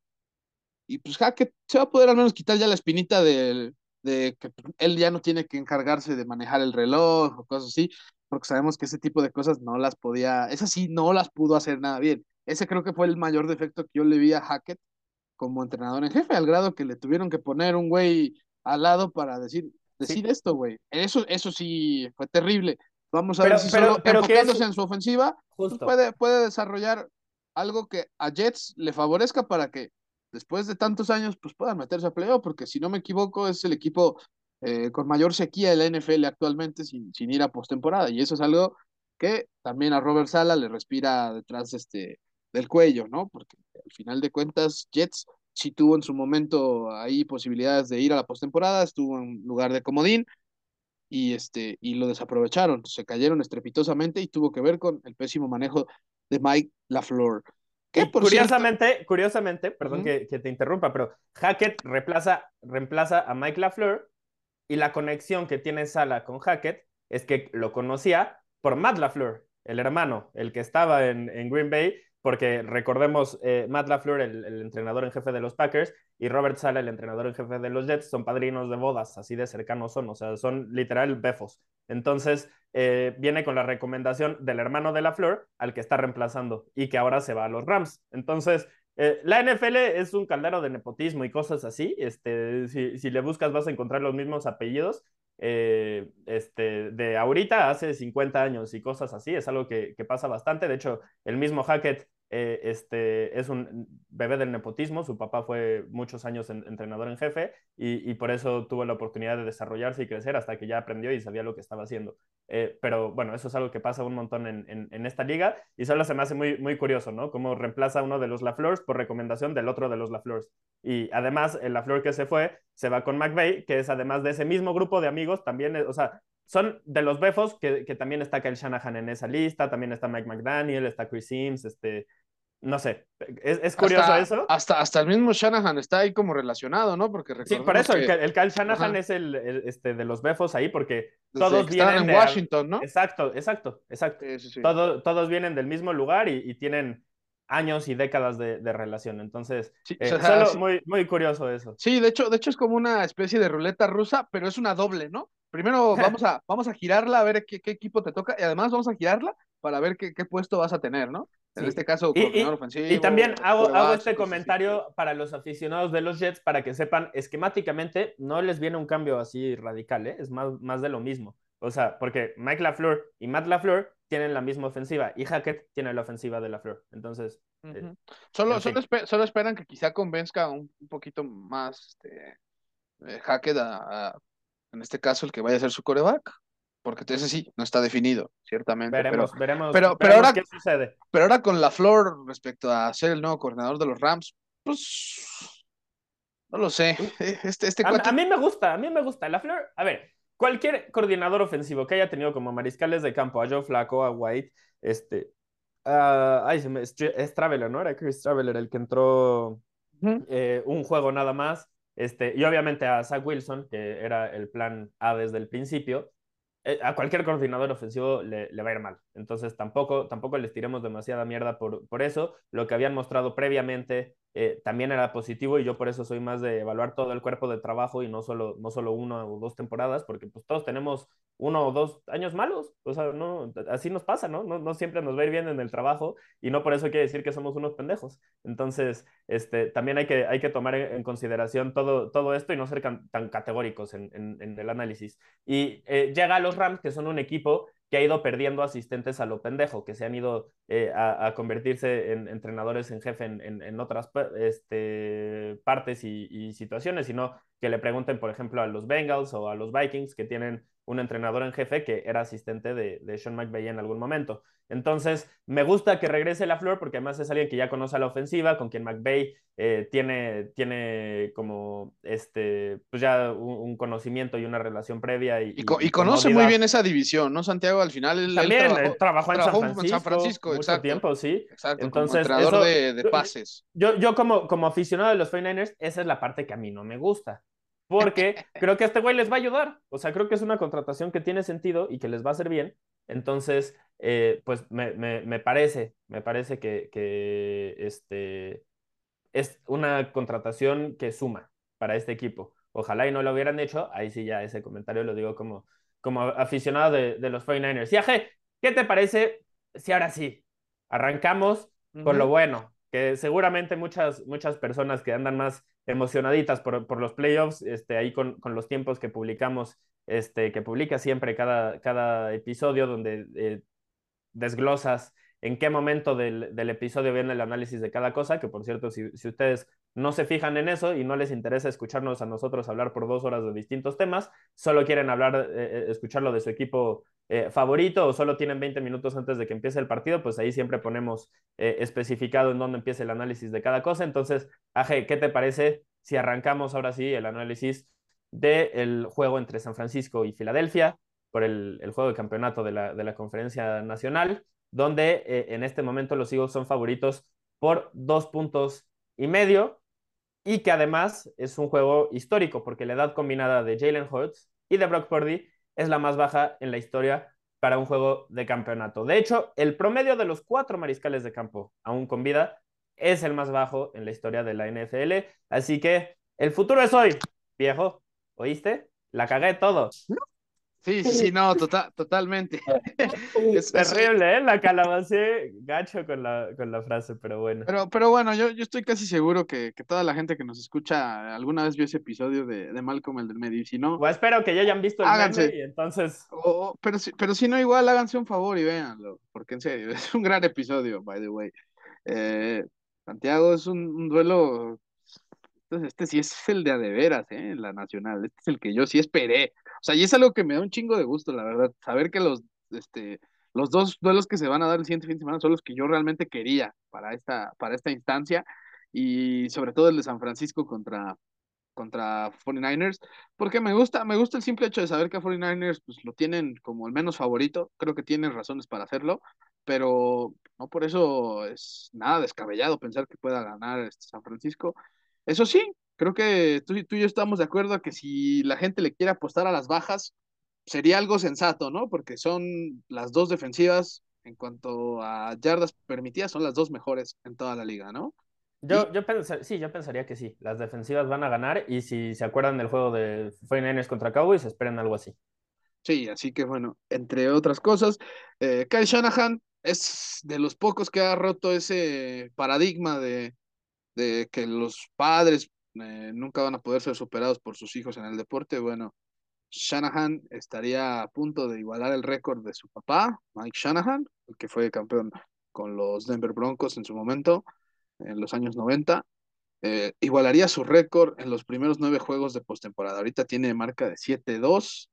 y pues Hackett se va a poder al menos quitar ya la espinita de, de que él ya no tiene que encargarse de manejar el reloj o cosas así, porque sabemos que ese tipo de cosas no las podía, esas sí no las pudo hacer nada bien. Ese creo que fue el mayor defecto que yo le vi a Hackett como entrenador en jefe, al grado que le tuvieron que poner un güey al lado para decir, decir esto, güey. Eso, eso sí fue terrible. Vamos a ver si solo enfocándose en su ofensiva pues puede, puede desarrollar algo que a Jets le favorezca para que después de tantos años pues puedan meterse a playoff, porque si no me equivoco es el equipo eh, con mayor sequía de la NFL actualmente sin, sin ir a postemporada y eso es algo que también a Robert Sala le respira detrás de este, del cuello, ¿no? Porque al final de cuentas Jets sí tuvo en su momento ahí posibilidades de ir a la postemporada, estuvo en lugar de comodín y este y lo desaprovecharon, se cayeron estrepitosamente y tuvo que ver con el pésimo manejo de Mike LaFleur. Que curiosamente, curiosamente, perdón que, que, te interrumpa, pero Hackett reemplaza, reemplaza a Mike LaFleur y la conexión que tiene Sala con Hackett es que lo conocía por Matt LaFleur, el hermano, el que estaba en, en Green Bay porque recordemos, eh, Matt LaFleur, el, entrenador en jefe de los Packers, y Robert Sala, el entrenador en jefe de los Jets, son padrinos de bodas, así de cercanos son, o sea, son literal befos. Entonces, eh, viene con la recomendación del hermano de LaFleur al que está reemplazando y que ahora se va a los Rams. Entonces, eh, la NFL es un caldero de nepotismo y cosas así. Este, si, si le buscas, vas a encontrar los mismos apellidos. Eh, este, de ahorita hace 50 años y cosas así, es algo que, que pasa bastante. De hecho, el mismo Hackett eh, este, es un bebé del nepotismo, su papá fue muchos años entrenador en jefe y, por eso tuvo la oportunidad de desarrollarse y crecer hasta que ya aprendió y sabía lo que estaba haciendo. Eh, pero bueno, eso es algo que pasa un montón en, en, esta liga y solo se me hace muy, muy curioso, ¿no? Cómo reemplaza uno de los LaFleurs por recomendación del otro de los LaFleurs. Y además, el LaFleur que se fue, se va con McVeigh, que es además de ese mismo grupo de amigos, también, o sea, son de los befos que, que, también está Kyle Shanahan en esa lista, también está Mike McDaniel, está Chris Sims, este, no sé, es, curioso eso. Hasta, hasta el mismo Shanahan está ahí como relacionado, ¿no? Porque Sí, por eso, el, el Kyle Shanahan es el, este, de los befos ahí, porque todos vienen en Washington, ¿no? Exacto, exacto, exacto. todos vienen del mismo lugar y, tienen años y décadas de, relación. Entonces, eh, solo muy, muy curioso eso. Sí, de hecho, de hecho es como una especie de ruleta rusa, pero es una doble, ¿no? Primero (laughs) vamos a, vamos a girarla a ver qué, qué, equipo te toca y además vamos a girarla para ver qué, qué puesto vas a tener, ¿no? En este caso, y, ofensivo. Y también hago, hago este comentario para los aficionados de los Jets para que sepan, esquemáticamente no les viene un cambio así radical, ¿eh? es más, más de lo mismo. O sea, porque Mike LaFleur y Matt LaFleur tienen la misma ofensiva y Hackett tiene la ofensiva de LaFleur. Entonces. Eh, solo, solo, esperan que quizá convenzca un, poquito más este, eh, Hackett a, en este caso, el que vaya a ser su coreback porque ese sí, no está definido, ciertamente. Veremos, pero, veremos, pero, pero ahora, qué sucede. Pero ahora con la flor respecto a ser el nuevo coordinador de los Rams, pues no lo sé. Este, este a, mí me gusta, a mí me gusta. La flor, a ver, cualquier coordinador ofensivo que haya tenido como mariscales de campo a Joe Flaco, a White, este, ay, se me, es Traveler, ¿no? Era Chris Traveler el que entró eh, un juego nada más. Este, y obviamente a Zach Wilson, que era el plan A desde el principio. Eh, a cualquier coordinador ofensivo le, va a ir mal. Entonces tampoco, tampoco les tiremos demasiada mierda por, por eso. Lo que habían mostrado previamente eh, también era positivo y yo por eso soy más de evaluar todo el cuerpo de trabajo y no solo, no solo una o dos temporadas, porque pues todos tenemos uno o dos años malos, o sea, no, así nos pasa, ¿no? ¿no? No siempre nos va a ir bien en el trabajo y no por eso quiere decir que somos unos pendejos. Entonces, este, también hay que, hay que tomar en, consideración todo, todo esto y no ser tan categóricos en, en, el análisis. Y eh, llega a los Rams, que son un equipo que ha ido perdiendo asistentes a lo pendejo, que se han ido eh, a, convertirse en entrenadores en jefe en, otras este, partes y, situaciones, sino que le pregunten, por ejemplo, a los Bengals o a los Vikings, que tienen un entrenador en jefe que era asistente de, de Sean McVay en algún momento. Entonces, me gusta que regrese la flor porque además es alguien que ya conoce la ofensiva, con quien McVay eh, tiene, tiene como este, pues ya un, conocimiento y una relación previa. Y, y, conoce muy bien esa división, ¿no? Santiago, al final él, También trabajó, en, San Francisco, en San Francisco. mucho tiempo, sí. Exacto, Entonces, como entrenador de, de, pases. Yo, yo como, como aficionado de los 49ers, esa es la parte que a mí no me gusta porque (laughs) creo que este güey les va a ayudar. O sea, creo que es una contratación que tiene sentido y que les va a hacer bien. Entonces, eh, pues me, me, parece, me parece que, que, este, es una contratación que suma para este equipo. Ojalá y no lo hubieran hecho. Ahí sí ya ese comentario lo digo como, como aficionado de, de los 49ers. Yaje, ¿qué te parece si ahora sí arrancamos con lo bueno? Que seguramente muchas, muchas personas que andan más emocionaditas por, por los playoffs, este, ahí con, con, los tiempos que publicamos, este, que publica siempre cada, cada episodio donde eh, desglosas en qué momento del, del, episodio viene el análisis de cada cosa, que por cierto, si, si, ustedes no se fijan en eso y no les interesa escucharnos a nosotros hablar por dos horas de distintos temas, solo quieren hablar, eh, eh escucharlo de su equipo favorito o solo tienen 20 minutos antes de que empiece el partido, pues ahí siempre ponemos especificado en dónde empieza el análisis de cada cosa. Entonces, Aje, ¿qué te parece si arrancamos ahora sí el análisis del juego entre San Francisco y Filadelfia por el, juego de campeonato de la, de la conferencia nacional? donde eh, en este momento los Eagles son favoritos por dos puntos y medio y que además es un juego histórico porque la edad combinada de Jalen Hurts y de Brock Purdy es la más baja en la historia para un juego de campeonato. De hecho, el promedio de los cuatro mariscales de campo, aún con vida, es el más bajo en la historia de la NFL. Así que el futuro es hoy, viejo. ¿Oíste? La cagué todo. Sí, sí, sí, no, tota-, totalmente. (laughs) es, terrible, ¿eh? La calabacé gacho con la, con la frase, pero bueno. Pero, pero bueno, yo, yo estoy casi seguro que, que toda la gente que nos escucha alguna vez vio ese episodio de, de Malcolm el del medio, y si no... Pues espero que ya hayan visto el háganse. y entonces... pero, si, pero si no, igual háganse un favor y véanlo, porque en serio, (laughs) es un gran episodio, by the way. Eh, Santiago es un, un duelo entonces, este sí es el de a de veras, ¿eh? La nacional. Este es el que yo sí esperé. O sea, y es algo que me da un chingo de gusto, la verdad. Saber que los, este, los dos duelos que se van a dar el siguiente fin de semana son los que yo realmente quería para esta, para esta instancia. Y sobre todo el de San Francisco contra, contra 49ers, porque me gusta, me gusta el simple hecho de saber que a 49ers pues, lo tienen como el menos favorito. Creo que tienen razones para hacerlo, pero no por eso es nada descabellado pensar que pueda ganar este San Francisco. Eso sí, creo que tú, tú y yo estamos de acuerdo que si la gente le quiere apostar a las bajas, sería algo sensato, ¿no? Porque son las dos defensivas en cuanto a yardas permitidas, son las dos mejores en toda la liga, ¿no? Yo, yo sí, yo pensaría que sí. Las defensivas van a ganar y si se acuerdan del juego de 49ers contra Cowboys, esperen algo así. Sí, así que bueno, entre otras cosas, eh, Kyle Shanahan es de los pocos que ha roto ese paradigma de de que los padres eh, nunca van a poder ser superados por sus hijos en el deporte, bueno, Shanahan estaría a punto de igualar el récord de su papá, Mike Shanahan, el que fue campeón con los Denver Broncos en su momento, en los años 90. Eh, igualaría su récord en los primeros nueve juegos de postemporada. Ahorita tiene marca de 7-2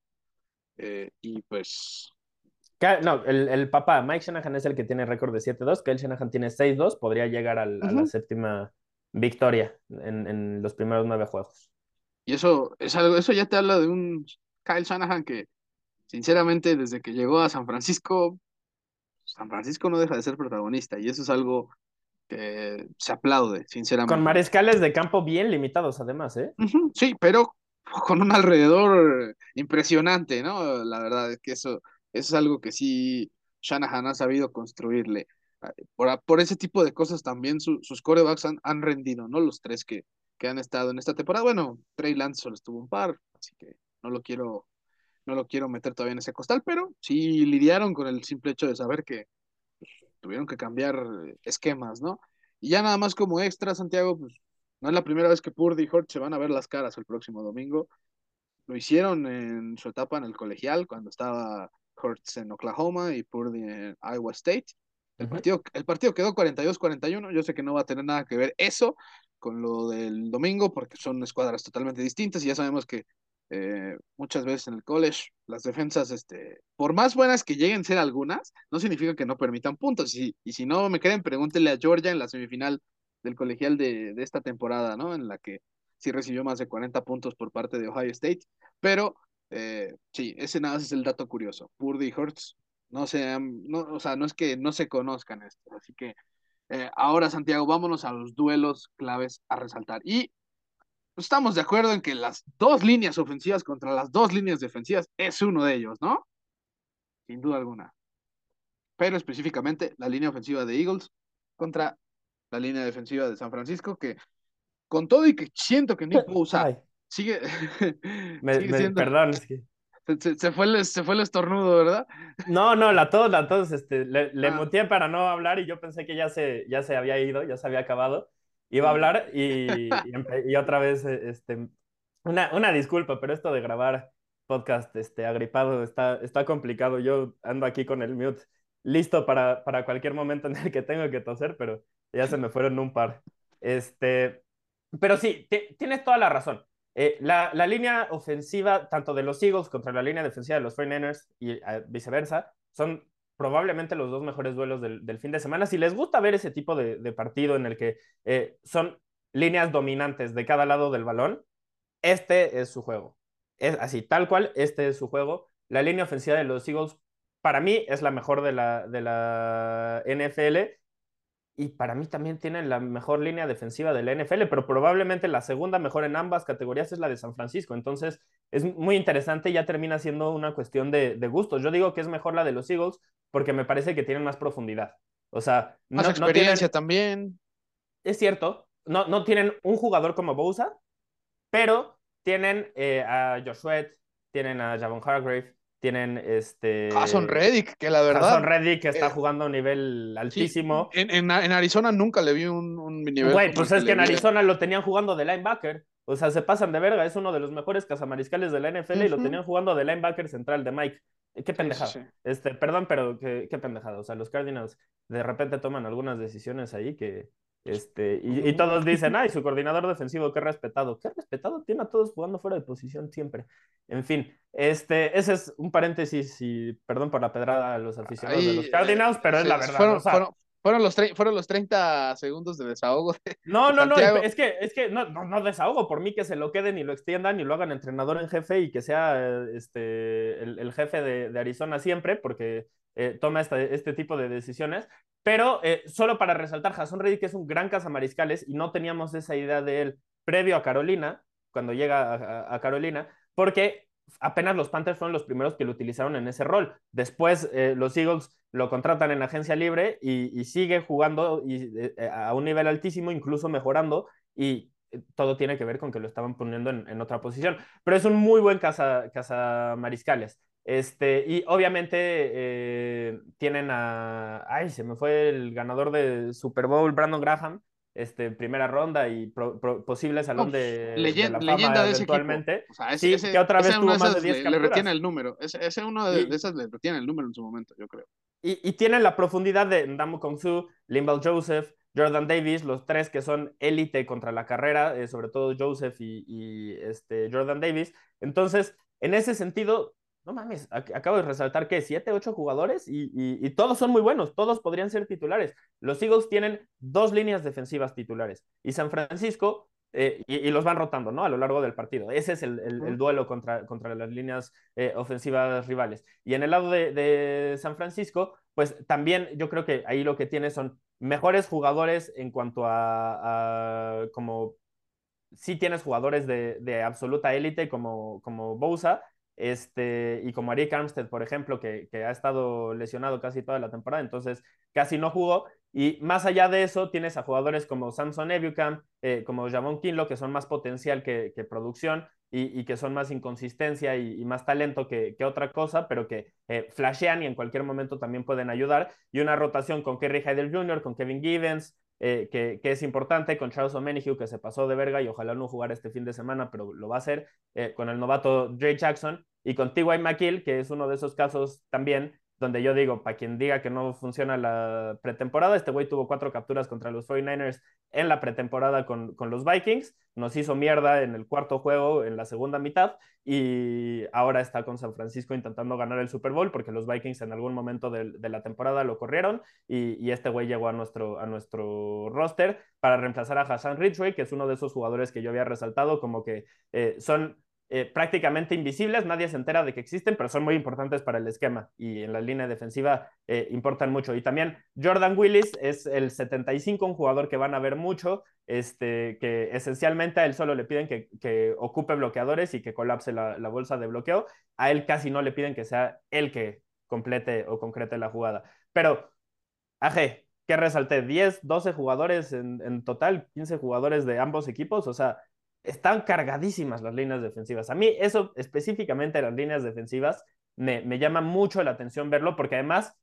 eh, y pues... No, el, el, papá, Mike Shanahan es el que tiene récord de 7-2, que el Shanahan tiene 6-2, podría llegar al, a la séptima victoria en, en, los primeros nueve juegos. Y eso es algo, eso ya te habla de un Kyle Shanahan que, sinceramente, desde que llegó a San Francisco, San Francisco no deja de ser protagonista, y eso es algo que se aplaude, sinceramente. Con mariscales de campo bien limitados, además, ¿eh? sí, pero con un alrededor impresionante, ¿no? La verdad es que eso, eso es algo que sí Shanahan ha sabido construirle por, ese tipo de cosas también sus corebacks han, han, rendido, ¿no? Los tres que, que han estado en esta temporada. Bueno, Trey Lance solo estuvo un par, así que no lo quiero, no lo quiero meter todavía en ese costal, pero sí lidiaron con el simple hecho de saber que tuvieron que cambiar esquemas, ¿no? Y ya nada más como extra, Santiago, pues no es la primera vez que Purdy y Hort se van a ver las caras el próximo domingo. Lo hicieron en su etapa en el colegial, cuando estaba Hurts en Oklahoma y Purdy en Iowa State. El, partido, el partido quedó 42-41. Yo sé que no va a tener nada que ver eso con lo del domingo, porque son escuadras totalmente distintas y ya sabemos que eh, muchas veces en el college, las defensas, este, por más buenas que lleguen a ser algunas, no significa que no permitan puntos. Y, y si no me creen, pregúntenle a Georgia en la semifinal del colegial de, de esta temporada, ¿no? En la que sí recibió más de 40 puntos por parte de Ohio State. Pero eh, sí, ese nada es el dato curioso. Purdy y Hurts, no se, no, o sea, no es que no se conozcan esto. Así que eh, ahora, Santiago, vámonos a los duelos claves a resaltar. Y estamos de acuerdo en que las dos líneas ofensivas contra las dos líneas defensivas es uno de ellos, ¿no? Sin duda alguna. Pero específicamente la línea ofensiva de Eagles contra la línea defensiva de San Francisco, que con todo y que siento que Nick (laughs) Bosa sigue, (laughs) sigue siendo... Perdón, es que... Se, fue el, se fue el estornudo, ¿verdad? No, no, la todos, la todos, este, le, le ah. para no hablar y yo pensé que ya se, ya se había ido, ya se había acabado. Iba a hablar y, y, otra vez, eh, este, una, una disculpa, pero esto de grabar podcast este, agripado está, está complicado. Yo ando aquí con el mute listo para, para cualquier momento en el que tengo que toser, pero ya se me fueron un par. Este, pero sí, tienes toda la razón. Eh, la, la, línea ofensiva, tanto de los Eagles contra la línea defensiva de los 49ers y eh, viceversa, son probablemente los dos mejores duelos del, del, fin de semana. Si les gusta ver ese tipo de, partido en el que eh, son líneas dominantes de cada lado del balón, este es su juego. Es así, tal cual, este es su juego. La línea ofensiva de los Eagles, para mí, es la mejor de la, de la NFL y para mí también tienen la mejor línea defensiva de la NFL, pero probablemente la segunda mejor en ambas categorías es la de San Francisco. Entonces es muy interesante, ya termina siendo una cuestión de, de gustos. Yo digo que es mejor la de los Eagles porque me parece que tienen más profundidad. O sea, más experiencia también. Es cierto, no, no tienen un jugador como Bosa, pero tienen eh, a Josh tienen a Javon Hargrave, tienen este. Jason Reddick, que la verdad. Jason Reddick que está eh, jugando a un nivel altísimo. en, en, Arizona nunca le vi un, un nivel. Güey, pues es que en Arizona lo tenían jugando de linebacker. O sea, se pasan de verga. Es uno de los mejores cazamariscales de la NFL y lo tenían jugando de linebacker central de Mike. Qué pendejada. Este, perdón, pero qué, qué pendejada. O sea, los Cardinals de repente toman algunas decisiones ahí que, este, y, todos dicen, ay, su coordinador defensivo, qué respetado. Qué respetado, tiene a todos jugando fuera de posición siempre. En fin, este, ese es un paréntesis y perdón por la pedrada a los aficionados de los Cardinals, pero es la verdad. Fueron, fueron, los fueron los 30 segundos de desahogo. no, no, no, es que, es que no, no, no, desahogo, por mí que se lo queden y lo extiendan y lo hagan entrenador en jefe y que sea este, el, el jefe de, de Arizona siempre, porque eh, toma este tipo de decisiones. Pero eh, solo para resaltar, Jason Reddick es un gran cazamariscales y no teníamos esa idea de él previo a Carolina, cuando llega a, Carolina, porque apenas los Panthers fueron los primeros que lo utilizaron en ese rol. Después eh, los Eagles lo contratan en agencia libre y, sigue jugando y, a un nivel altísimo, incluso mejorando, y todo tiene que ver con que lo estaban poniendo en, otra posición. Pero es un muy buen caza, cazamariscales. Este, y obviamente eh, tienen a. Ay, se me fue el ganador de Super Bowl, Brandon Graham, este, primera ronda y posible salón de, leyenda, de la fama de eventualmente. sí, que otra vez tuvo más de 10 le, le, retiene el número. Ese, ese uno de, esas le retiene el número en su momento, yo creo. Y, y tienen la profundidad de Ndamo Kong Su, Limbal Joseph, Jordan Davis, los tres que son élite contra la carrera, eh, sobre todo Joseph y, y, este, Jordan Davis. Entonces, en ese sentido, no mames, acabo de resaltar que siete, ocho jugadores y, todos son muy buenos, todos podrían ser titulares. Los Eagles tienen dos líneas defensivas titulares y San Francisco, eh, y, los van rotando, ¿no? A lo largo del partido. Ese es el, duelo contra, contra las líneas eh, ofensivas rivales. Y en el lado de, San Francisco, pues también yo creo que ahí lo que tiene son mejores jugadores en cuanto a, como sí tienes jugadores de, absoluta élite como, como Bosa, este, y como Arik Armstead, por ejemplo, que, ha estado lesionado casi toda la temporada, entonces casi no jugó. Y más allá de eso, tienes a jugadores como Samson Ebucam, eh, como Javon Kinlo, que son más potencial que, producción y, que son más inconsistencia y, más talento que, otra cosa, pero que eh, flashean y en cualquier momento también pueden ayudar. Y una rotación con Kerry Heidel Jr., con Kevin Givens, eh, que, es importante, con Charles O'Menihue, que se pasó de verga y ojalá no jugar este fin de semana, pero lo va a hacer, eh, con el novato Dre Jackson y con T.Y. McKill, que es uno de esos casos también donde yo digo, para quien diga que no funciona la pretemporada, este güey tuvo cuatro capturas contra los 49ers en la pretemporada con, con, los Vikings, nos hizo mierda en el cuarto juego, en la segunda mitad, y ahora está con San Francisco intentando ganar el Super Bowl porque los Vikings en algún momento de, la temporada lo corrieron y, y, este güey llegó a nuestro, a nuestro roster para reemplazar a Hassan Ridgway, que es uno de esos jugadores que yo había resaltado como que eh, son eh, prácticamente invisibles, nadie se entera de que existen, pero son muy importantes para el esquema y en la línea defensiva eh, importan mucho. Y también Jordan Willis es el 75, un jugador que van a ver mucho, este, que esencialmente a él solo le piden que, que ocupe bloqueadores y que colapse la, bolsa de bloqueo. A él casi no le piden que sea él que complete o concrete la jugada. Pero, AG, ¿qué resalté? 10, 12 jugadores en, en total, 15 jugadores de ambos equipos, o sea, están cargadísimas las líneas defensivas. A mí eso específicamente las líneas defensivas me, me llama mucho la atención verlo porque además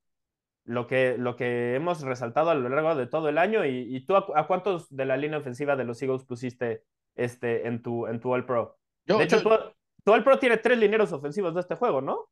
lo que, lo que hemos resaltado a lo largo de todo el año y, y tú a, a, cuántos de la línea ofensiva de los Eagles pusiste este, en, tu, en tu All Pro. Yo, de hecho, yo... tu, tu All Pro tiene tres lineros ofensivos de este juego, ¿no?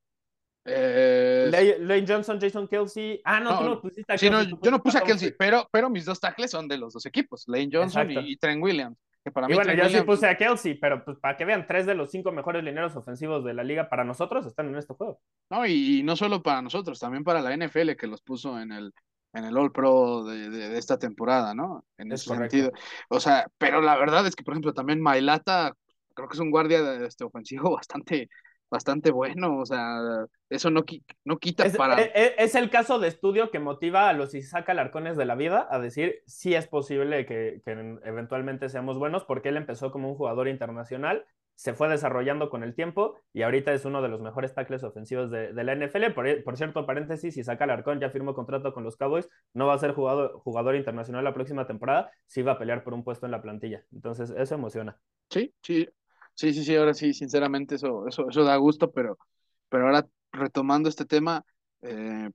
Eh, Lane Johnson, Jason Kelsey. Ah, no, no tú no pusiste a Kelsey. Sí, no, yo no puse a Kelsey, pero, pero mis dos tackles son de los dos equipos, Lane Johnson y, y Trent Williams. Que para y mí bueno, yo Williams, sí puse a Kelsey, pero pues para que vean, tres de los cinco mejores lineros ofensivos de la liga para nosotros están en este juego. No, y, y no solo para nosotros, también para la NFL que los puso en el, en el All Pro de, de, de esta temporada, ¿no? En Es ese correcto. sentido. O sea, pero la verdad es que, por ejemplo, también Mailata, creo que es un guardia de, este, ofensivo (laughs) bastante, bastante bueno. O sea, eso no, qui- no quita Es, para. es- es el caso de estudio que motiva a los Isaac Alarcones de la vida a decir si es posible que, que eventualmente seamos buenos, porque él empezó como un jugador internacional, se fue desarrollando con el tiempo y ahorita es uno de los mejores tackles ofensivos de, de la NFL. Por, por, cierto, paréntesis, Isaac Alarcón ya firmó contrato con los Cowboys, no va a ser jugador, jugador internacional la próxima temporada, sí va a pelear por un puesto en la plantilla. Entonces, eso emociona. Sí, sí, sí, sí, sí, ahora sí, sinceramente eso, eso, eso da gusto, pero, pero ahora retomando este tema, eh,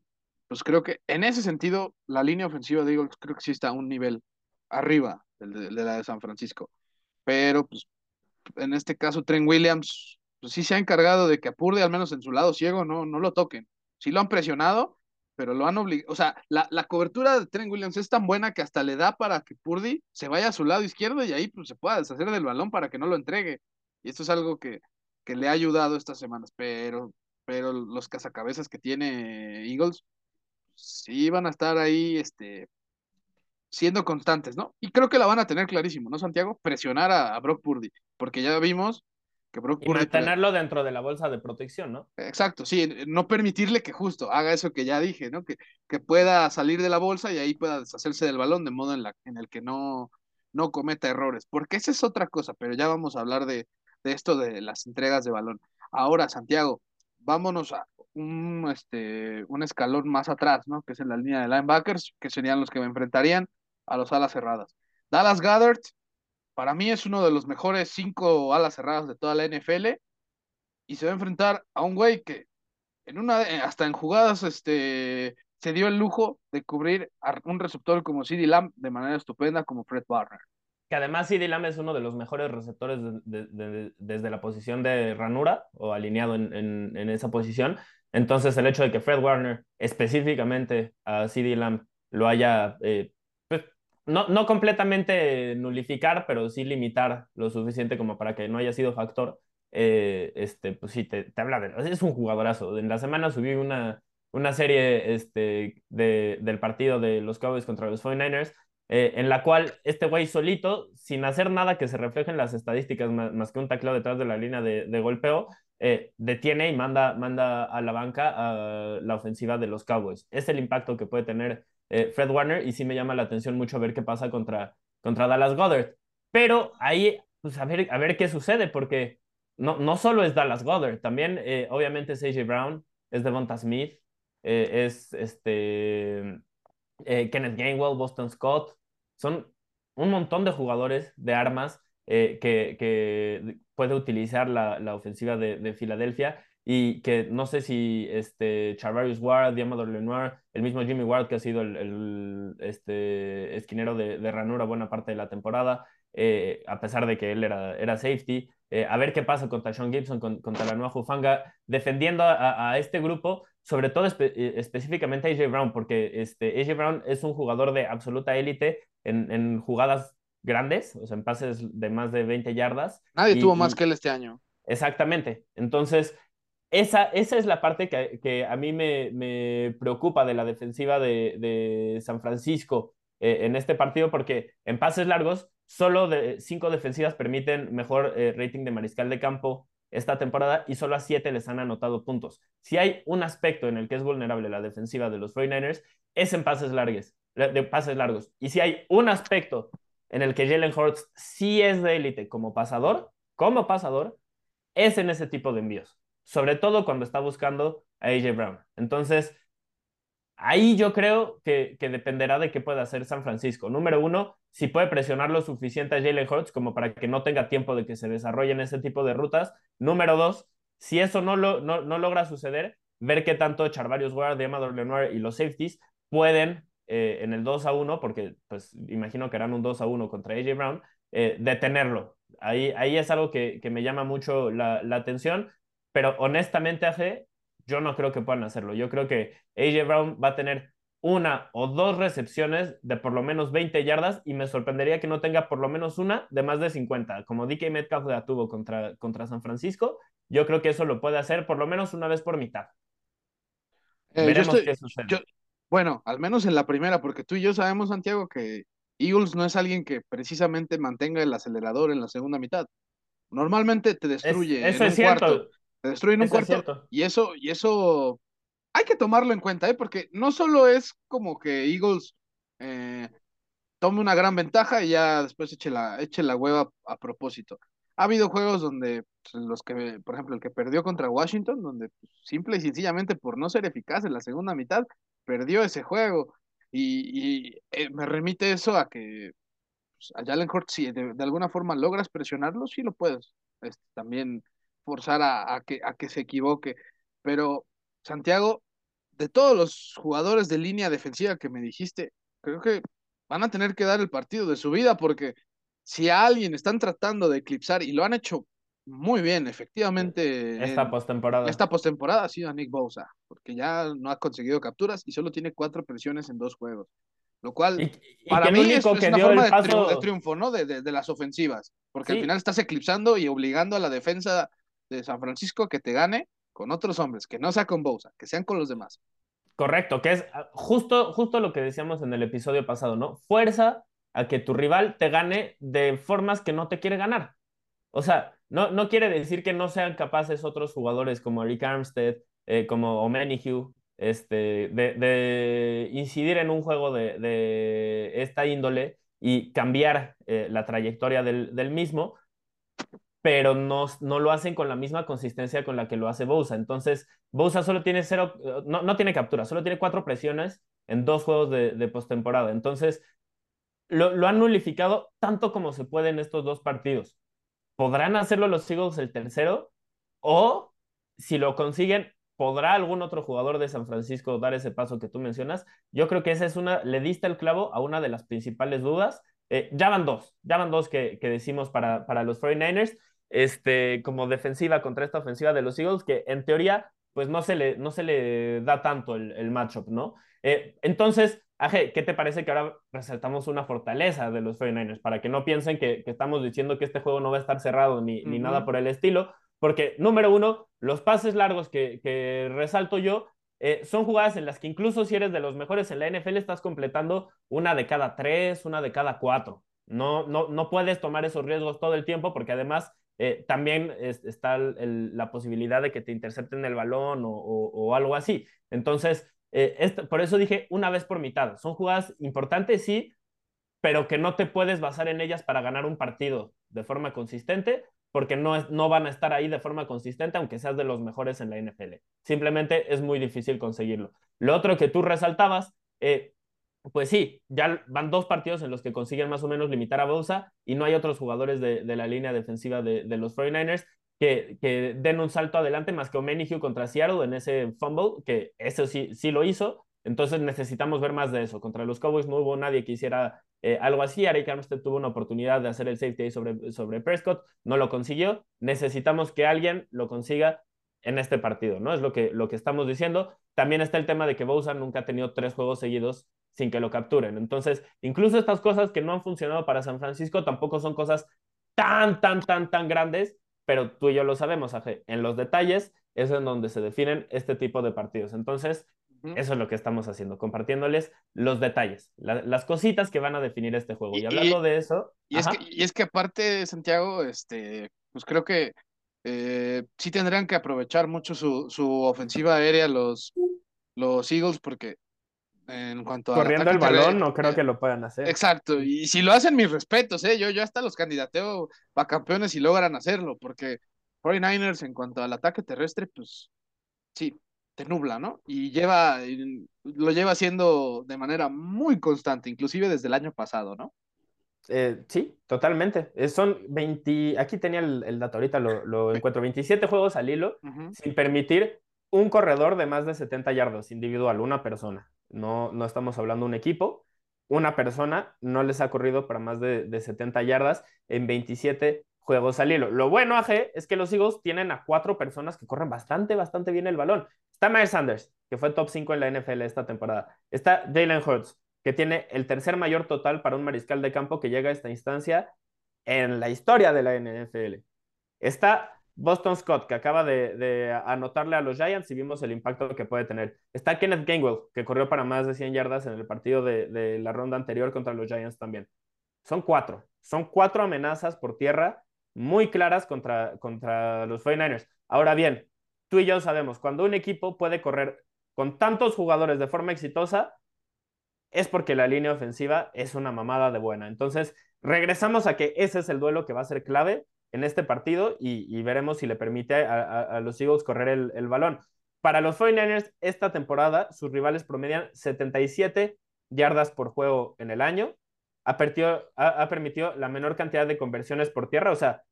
pues creo que en ese sentido la línea ofensiva de Eagles creo que sí está a un nivel arriba de, la de San Francisco, pero pues en este caso Trent Williams, pues sí se ha encargado de que a Purdy, al menos en su lado ciego, no, no lo toquen. Sí lo han presionado, pero lo han obligado. O sea, la, la, cobertura de Trent Williams es tan buena que hasta le da para que Purdy se vaya a su lado izquierdo y ahí pues, se pueda deshacer del balón para que no lo entregue. Y esto es algo que, que le ha ayudado estas semanas, pero, pero los cazacabezas que tiene Eagles sí van a estar ahí este, siendo constantes, ¿no? Y creo que la van a tener clarísimo, ¿no, Santiago? Presionar a, a Brock Purdy, porque ya vimos que Brock y Purdy... mantenerlo dentro de la bolsa de protección, ¿no? Exacto, sí, no permitirle que justo haga eso que ya dije, ¿no? Que, que pueda salir de la bolsa y ahí pueda deshacerse del balón de modo en, la, en el que no, no cometa errores, porque esa es otra cosa, pero ya vamos a hablar de, de esto de las entregas de balón. Ahora, Santiago, vámonos a un, este, un escalón más atrás, ¿no? Que es en la línea de linebackers, que serían los que me enfrentarían a los alas cerradas. Dallas Goddard, para mí es uno de los mejores cinco alas cerradas de toda la NFL y se va a enfrentar a un güey que en una, hasta en jugadas, este, se dio el lujo de cubrir a un receptor como CD Lamb de manera estupenda como Fred Warner. Que además CD Lamb es uno de los mejores receptores de, de, de, desde la posición de ranura o alineado en, esa posición. Entonces el hecho de que Fred Warner específicamente a CD Lamb lo haya eh, pues, no, no completamente nulificar, pero sí limitar lo suficiente como para que no haya sido factor, eh, este, pues sí, te, te, habla de... Es un jugadorazo. En la semana subí una, una serie este, de, del partido de los Cowboys contra los 49ers, eh, en la cual este güey solito, sin hacer nada que se refleje en las estadísticas, más, más que un tacleo detrás de la línea de, de golpeo, eh, detiene y manda, manda a la banca a la ofensiva de los Cowboys. Es el impacto que puede tener eh, Fred Warner y sí me llama la atención mucho ver qué pasa contra, contra Dallas Goddard. Pero ahí, pues a ver, a ver qué sucede, porque no, no solo es Dallas Goddard, también eh, obviamente es AJ Brown, es Devonta Smith, eh, es este, eh, Kenneth Gainwell, Boston Scott, son un montón de jugadores de armas que, que, puede utilizar la, ofensiva de, de Filadelfia y que no sé si este Charvarius Ward, Diamador Lenoir, el mismo Jimmy Ward que ha sido el, este esquinero de, ranura buena parte de la temporada, eh, a pesar de que él era, safety, eh, a ver qué pasa contra Sean Gibson, con, contra la nueva Jufanga, defendiendo a, este grupo sobre todo eh, específicamente a AJ Brown, porque este, AJ Brown es un jugador de absoluta élite en, en, jugadas grandes, o sea, en pases de más de 20 yardas. Nadie tuvo más que él este año. Exactamente. Entonces, esa, esa es la parte que, que a mí me, me, preocupa de la defensiva de, de San Francisco eh, en este partido, porque en pases largos, solo de, cinco defensivas permiten mejor eh, rating de mariscal de campo esta temporada y solo a siete les han anotado puntos. Si hay un aspecto en el que es vulnerable la defensiva de los 49ers, es en pases largos, de pases largos. Y si hay un aspecto en el que Jalen Hurts sí es de élite como pasador, como pasador, es en ese tipo de envíos, sobre todo cuando está buscando a AJ Brown. Entonces, ahí yo creo que, dependerá de qué pueda hacer San Francisco. Número uno, si puede presionar lo suficiente a Jalen Hurts como para que no tenga tiempo de que se desarrollen ese tipo de rutas. Número dos, si eso no, lo, no, logra suceder, ver qué tanto Charvarius Ward, Amador Lenoir y los safeties pueden eh, en el 2 a 1, porque pues imagino que harán un 2 a 1 contra AJ Brown, eh, detenerlo. Ahí, es algo que, me llama mucho la, atención, pero honestamente, AG, yo no creo que puedan hacerlo. Yo creo que AJ Brown va a tener una o dos recepciones de por lo menos 20 yardas y me sorprendería que no tenga por lo menos una de más de 50, como DK Metcalf la tuvo contra, contra San Francisco. Yo creo que eso lo puede hacer por lo menos una vez por mitad. Eh, Veremos qué sucede. Bueno, al menos en la primera, porque tú y yo sabemos, Santiago, que Eagles no es alguien que precisamente mantenga el acelerador en la segunda mitad. Normalmente te destruye eso en un es cierto. cuarto. Te destruye en un cuarto. y eso, y eso hay que tomarlo en cuenta, ¿eh? porque no solo es como que Eagles eh, tome una gran ventaja y ya después eche la, eche la hueva a propósito. Ha habido juegos donde pues, los que, por ejemplo, el que perdió contra Washington, donde pues, simple y sencillamente por no ser eficaz en la segunda mitad, perdió ese juego. Y, eh, me remite eso a que pues, a Jalen Hurts, si de, alguna forma logras presionarlo, sí lo puedes este, también forzar a, que, a que se equivoque. Pero, Santiago, de todos los jugadores de línea defensiva que me dijiste, creo que van a tener que dar el partido de su vida porque si a alguien están tratando de eclipsar y lo han hecho muy bien, efectivamente. Esta postemporada. Esta postemporada ha sido a Nick Bosa, porque ya no ha conseguido capturas y solo tiene cuatro presiones en dos juegos. Lo cual, para mí, es, una forma de, triunfo, ¿no? De, de, las ofensivas, porque al final estás eclipsando y obligando a la defensa de San Francisco que te gane con otros hombres, que no sea con Bosa, que sean con los demás. Correcto, que es ah, justo, justo lo que decíamos en el episodio pasado, ¿no? Fuerza a que tu rival te gane de formas que no te quiere ganar. O sea, no, no quiere decir que no sean capaces otros jugadores como Rick Armstead, eh, como O'Manyhue, este, de, de, incidir en un juego de, de esta índole y cambiar eh, la trayectoria del, del, mismo, pero no, no lo hacen con la misma consistencia con la que lo hace Bosa. Entonces, Bosa solo tiene cero, no, no tiene captura, solo tiene cuatro presiones en dos juegos de, de postemporada. Entonces, lo, lo han nulificado tanto como se puede en estos dos partidos. ¿Podrán hacerlo los Eagles el tercero? O si lo consiguen, ¿podrá algún otro jugador de San Francisco dar ese paso que tú mencionas? Yo creo que esa es una, le diste el clavo a una de las principales dudas. Eh, ya van dos, ya van dos que, que decimos para, para los 49ers, este, como defensiva contra esta ofensiva de los Eagles, que en teoría, pues no se le, no se le da tanto el, el matchup, ¿no? Eh, entonces, Aje, ¿qué te parece que ahora resaltamos una fortaleza de los 49ers? Para que no piensen que, estamos diciendo que este juego no va a estar cerrado ni, ni nada por el estilo, porque número uno, los pases largos que, que resalto yo eh, son jugadas en las que incluso si eres de los mejores en la NFL estás completando una de cada tres, una de cada cuatro. No, no, no puedes tomar esos riesgos todo el tiempo porque además eh, también está la posibilidad de que te intercepten el balón o, algo así. Entonces, eh, por eso dije una vez por mitad. Son jugadas importantes, sí, pero que no te puedes basar en ellas para ganar un partido de forma consistente, porque no, no van a estar ahí de forma consistente, aunque seas de los mejores en la NFL. Simplemente es muy difícil conseguirlo. Lo otro que tú resaltabas, eh, pues sí, ya van dos partidos en los que consiguen más o menos limitar a Bosa y no hay otros jugadores de, la línea defensiva de, de los 49ers que, que, den un salto adelante más que O'Menihu contra Seattle en ese fumble, que eso sí, sí lo hizo. Entonces necesitamos ver más de eso. Contra los Cowboys no hubo nadie que hiciera eh, algo así. Arik Armstead tuvo una oportunidad de hacer el safety sobre, sobre Prescott, no lo consiguió. Necesitamos que alguien lo consiga en este partido, ¿no? Es lo que, lo que estamos diciendo. también está el tema de que Bosa nunca ha tenido tres juegos seguidos sin que lo capturen. Entonces, incluso estas cosas que no han funcionado para San Francisco tampoco son cosas tan, tan, tan, tan grandes, pero tú y yo lo sabemos, Aje. En los detalles es en donde se definen este tipo de partidos. Entonces, eso es lo que estamos haciendo, compartiéndoles los detalles, las cositas que van a definir este juego. Y, hablando de eso. Y es, que, y es que aparte, Santiago, este, pues creo que eh, sí tendrán que aprovechar mucho su, su ofensiva aérea los, los Eagles, porque en cuanto a. Corriendo el balón, no creo que lo puedan hacer. Exacto, y si lo hacen, mis respetos, ¿eh? Yo, yo hasta los candidateo para campeones y logran hacerlo, porque 49ers, en cuanto al ataque terrestre, pues sí, te nubla, ¿no? Y lleva, lo lleva haciendo de manera muy constante, inclusive desde el año pasado, ¿no? Eh, sí, totalmente. Eh, son 20, aquí tenía el, dato, ahorita lo, encuentro, 27 juegos al hilo, sin permitir un corredor de más de 70 yardas individual, una persona. No, no estamos hablando de un equipo. Una persona no les ha corrido para más de, de 70 yardas en 27 juegos al hilo. Lo bueno, AG, es que los Eagles tienen a cuatro personas que corren bastante, bastante bien el balón. Está Miles Sanders, que fue top 5 en la NFL esta temporada. Está Jalen Hurts, que tiene el tercer mayor total para un mariscal de campo que llega a esta instancia en la historia de la NFL. Está Boston Scott, que acaba de, anotarle a los Giants y vimos el impacto que puede tener. Está Kenneth Gainwell, que corrió para más de 100 yardas en el partido de, la ronda anterior contra los Giants también. Son cuatro. Son cuatro amenazas por tierra muy claras contra, contra los 49ers. Ahora bien, tú y yo sabemos, cuando un equipo puede correr con tantos jugadores de forma exitosa, es porque la línea ofensiva es una mamada de buena. Entonces, regresamos a que ese es el duelo que va a ser clave en este partido y, veremos si le permite a, los Eagles correr el, balón. Para los 49ers, esta temporada, sus rivales promedian 77 yardas por juego en el año. Ha, ha, permitido la menor cantidad de conversiones por tierra, o sea,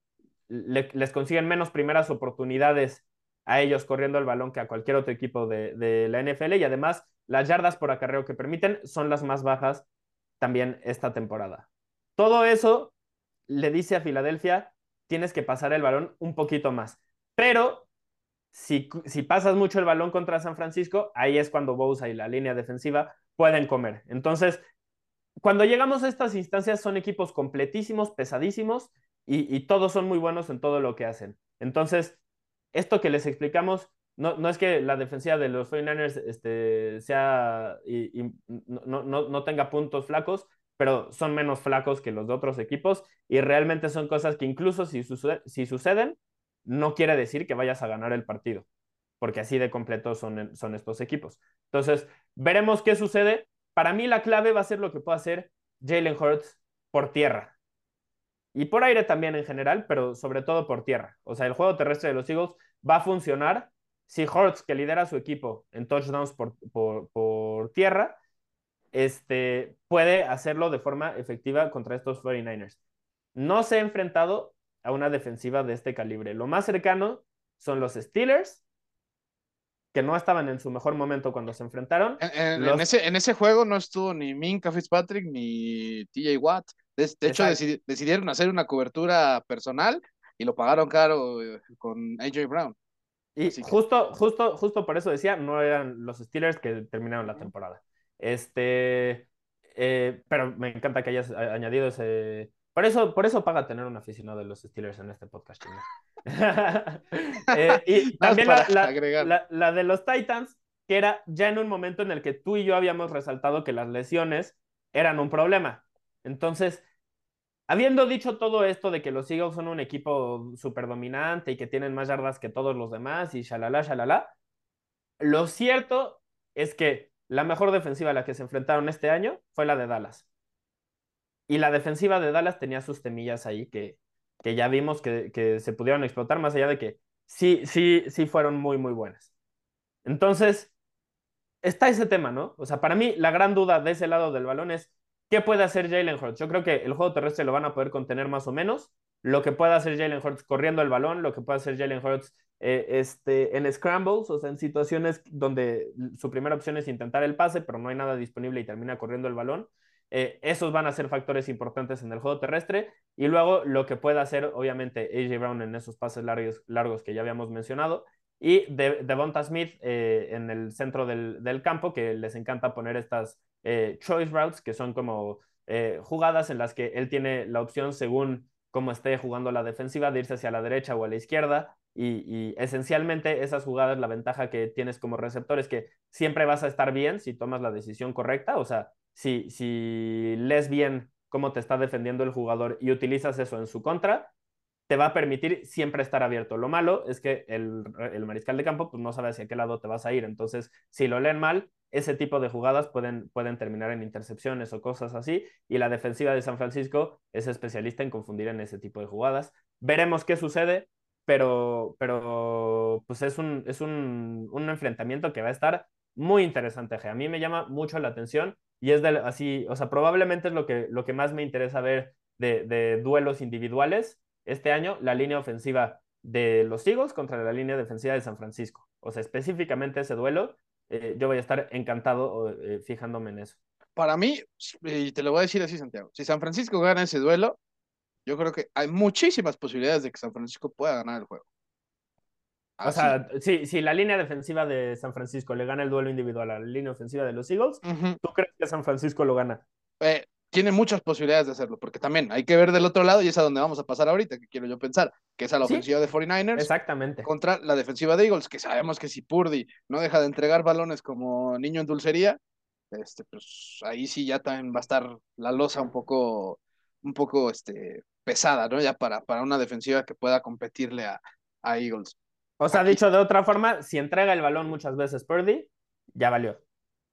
les consiguen menos primeras oportunidades a ellos corriendo el balón que a cualquier otro equipo de, la NFL y además las yardas por acarreo que permiten son las más bajas también esta temporada. Todo eso le dice a Filadelfia, tienes que pasar el balón un poquito más. Pero si, si pasas mucho el balón contra San Francisco, ahí es cuando Bosa y la línea defensiva pueden comer. Entonces, cuando llegamos a estas instancias son equipos completísimos, pesadísimos y, todos son muy buenos en todo lo que hacen. Entonces, esto que les explicamos, no, no es que la defensiva de los 49ers este, sea y, no, no, no, tenga puntos flacos, pero son menos flacos que los de otros equipos y realmente son cosas que incluso si, suceden, no quiere decir que vayas a ganar el partido, porque así de completo son, son estos equipos. Entonces, veremos qué sucede. Para mí la clave va a ser lo que pueda hacer Jalen Hurts por tierra y por aire también en general, pero sobre todo por tierra. O sea, el juego terrestre de los Eagles va a funcionar si Hortz, que lidera su equipo en touchdowns por, por, tierra, este, puede hacerlo de forma efectiva contra estos 49ers. No se ha enfrentado a una defensiva de este calibre. Lo más cercano son los Steelers, que no estaban en su mejor momento cuando se enfrentaron. En, ese, en ese juego no estuvo ni Minka Fitzpatrick ni TJ Watt. De, hecho, decidieron hacer una cobertura personal y lo pagaron caro eh, con AJ Brown. Y justo, justo, justo por eso decía, no eran los Steelers que terminaron la temporada. Este, eh, pero me encanta que hayas añadido ese. Por eso, por eso paga tener un aficionado de los Steelers en este podcast. (laughs) eh, y (laughs) también la, la, de los Titans, que era ya en un momento en el que tú y yo habíamos resaltado que las lesiones eran un problema. Entonces, habiendo dicho todo esto de que los Eagles son un equipo súper dominante y que tienen más yardas que todos los demás y shalala, shalala, lo cierto es que la mejor defensiva a la que se enfrentaron este año fue la de Dallas. Y la defensiva de Dallas tenía sus temillas ahí que, que ya vimos que, que se pudieron explotar, más allá de que sí, sí, sí fueron muy, muy buenas. Entonces, está ese tema, ¿no? O sea, para mí la gran duda de ese lado del balón es ¿Qué puede hacer Jalen Hurts? Yo creo que el juego terrestre lo van a poder contener más o menos. Lo que puede hacer Jalen Hurts corriendo el balón, lo que puede hacer Jalen Hurts eh, este, en scrambles, o sea, en situaciones donde su primera opción es intentar el pase, pero no hay nada disponible y termina corriendo el balón. Eh, esos van a ser factores importantes en el juego terrestre. Y luego lo que puede hacer, obviamente, AJ Brown en esos pases largos, largos que ya habíamos mencionado. y de Devonta Smith eh, en el centro del, del, campo, que les encanta poner estas choice routes, que son como jugadas en las que él tiene la opción según cómo esté jugando la defensiva de irse hacia la derecha o a la izquierda. Y, y, esencialmente esas jugadas, la ventaja que tienes como receptor es que siempre vas a estar bien si tomas la decisión correcta. O sea, si, si lees bien cómo te está defendiendo el jugador y utilizas eso en su contra, te va a permitir siempre estar abierto. Lo malo es que el, el, mariscal de campo pues, no sabe hacia qué lado te vas a ir. Entonces, si lo leen mal, ese tipo de jugadas pueden, pueden terminar en intercepciones o cosas así. Y la defensiva de San Francisco es especialista en confundir en ese tipo de jugadas. Veremos qué sucede, pero, pero pues es, un, es un, un enfrentamiento que va a estar muy interesante. A mí me llama mucho la atención y es de, así, o sea, probablemente es lo que, lo que más me interesa ver de, de duelos individuales este año la línea ofensiva de los Eagles contra la línea defensiva de San Francisco. O sea, específicamente ese duelo, eh, yo voy a estar encantado eh, fijándome en eso. Para mí, y te lo voy a decir así, Santiago, si San Francisco gana ese duelo, yo creo que hay muchísimas posibilidades de que San Francisco pueda ganar el juego. Así. O sea, si, si, la línea defensiva de San Francisco le gana el duelo individual a la línea ofensiva de los Eagles, uh -huh. ¿tú crees que San Francisco lo gana? Eh, tiene muchas posibilidades de hacerlo, porque también hay que ver del otro lado y es a donde vamos a pasar ahorita, que quiero yo pensar, que es a la ¿Sí? ofensiva de 49ers Exactamente. contra la defensiva de Eagles, que sabemos que si Purdy no deja de entregar balones como niño en dulcería, este, pues ahí sí ya también va a estar la losa un poco, un poco este, pesada, ¿no? Ya para, para una defensiva que pueda competirle a, a Eagles. O sea, Aquí. dicho de otra forma, si entrega el balón muchas veces Purdy, ya valió.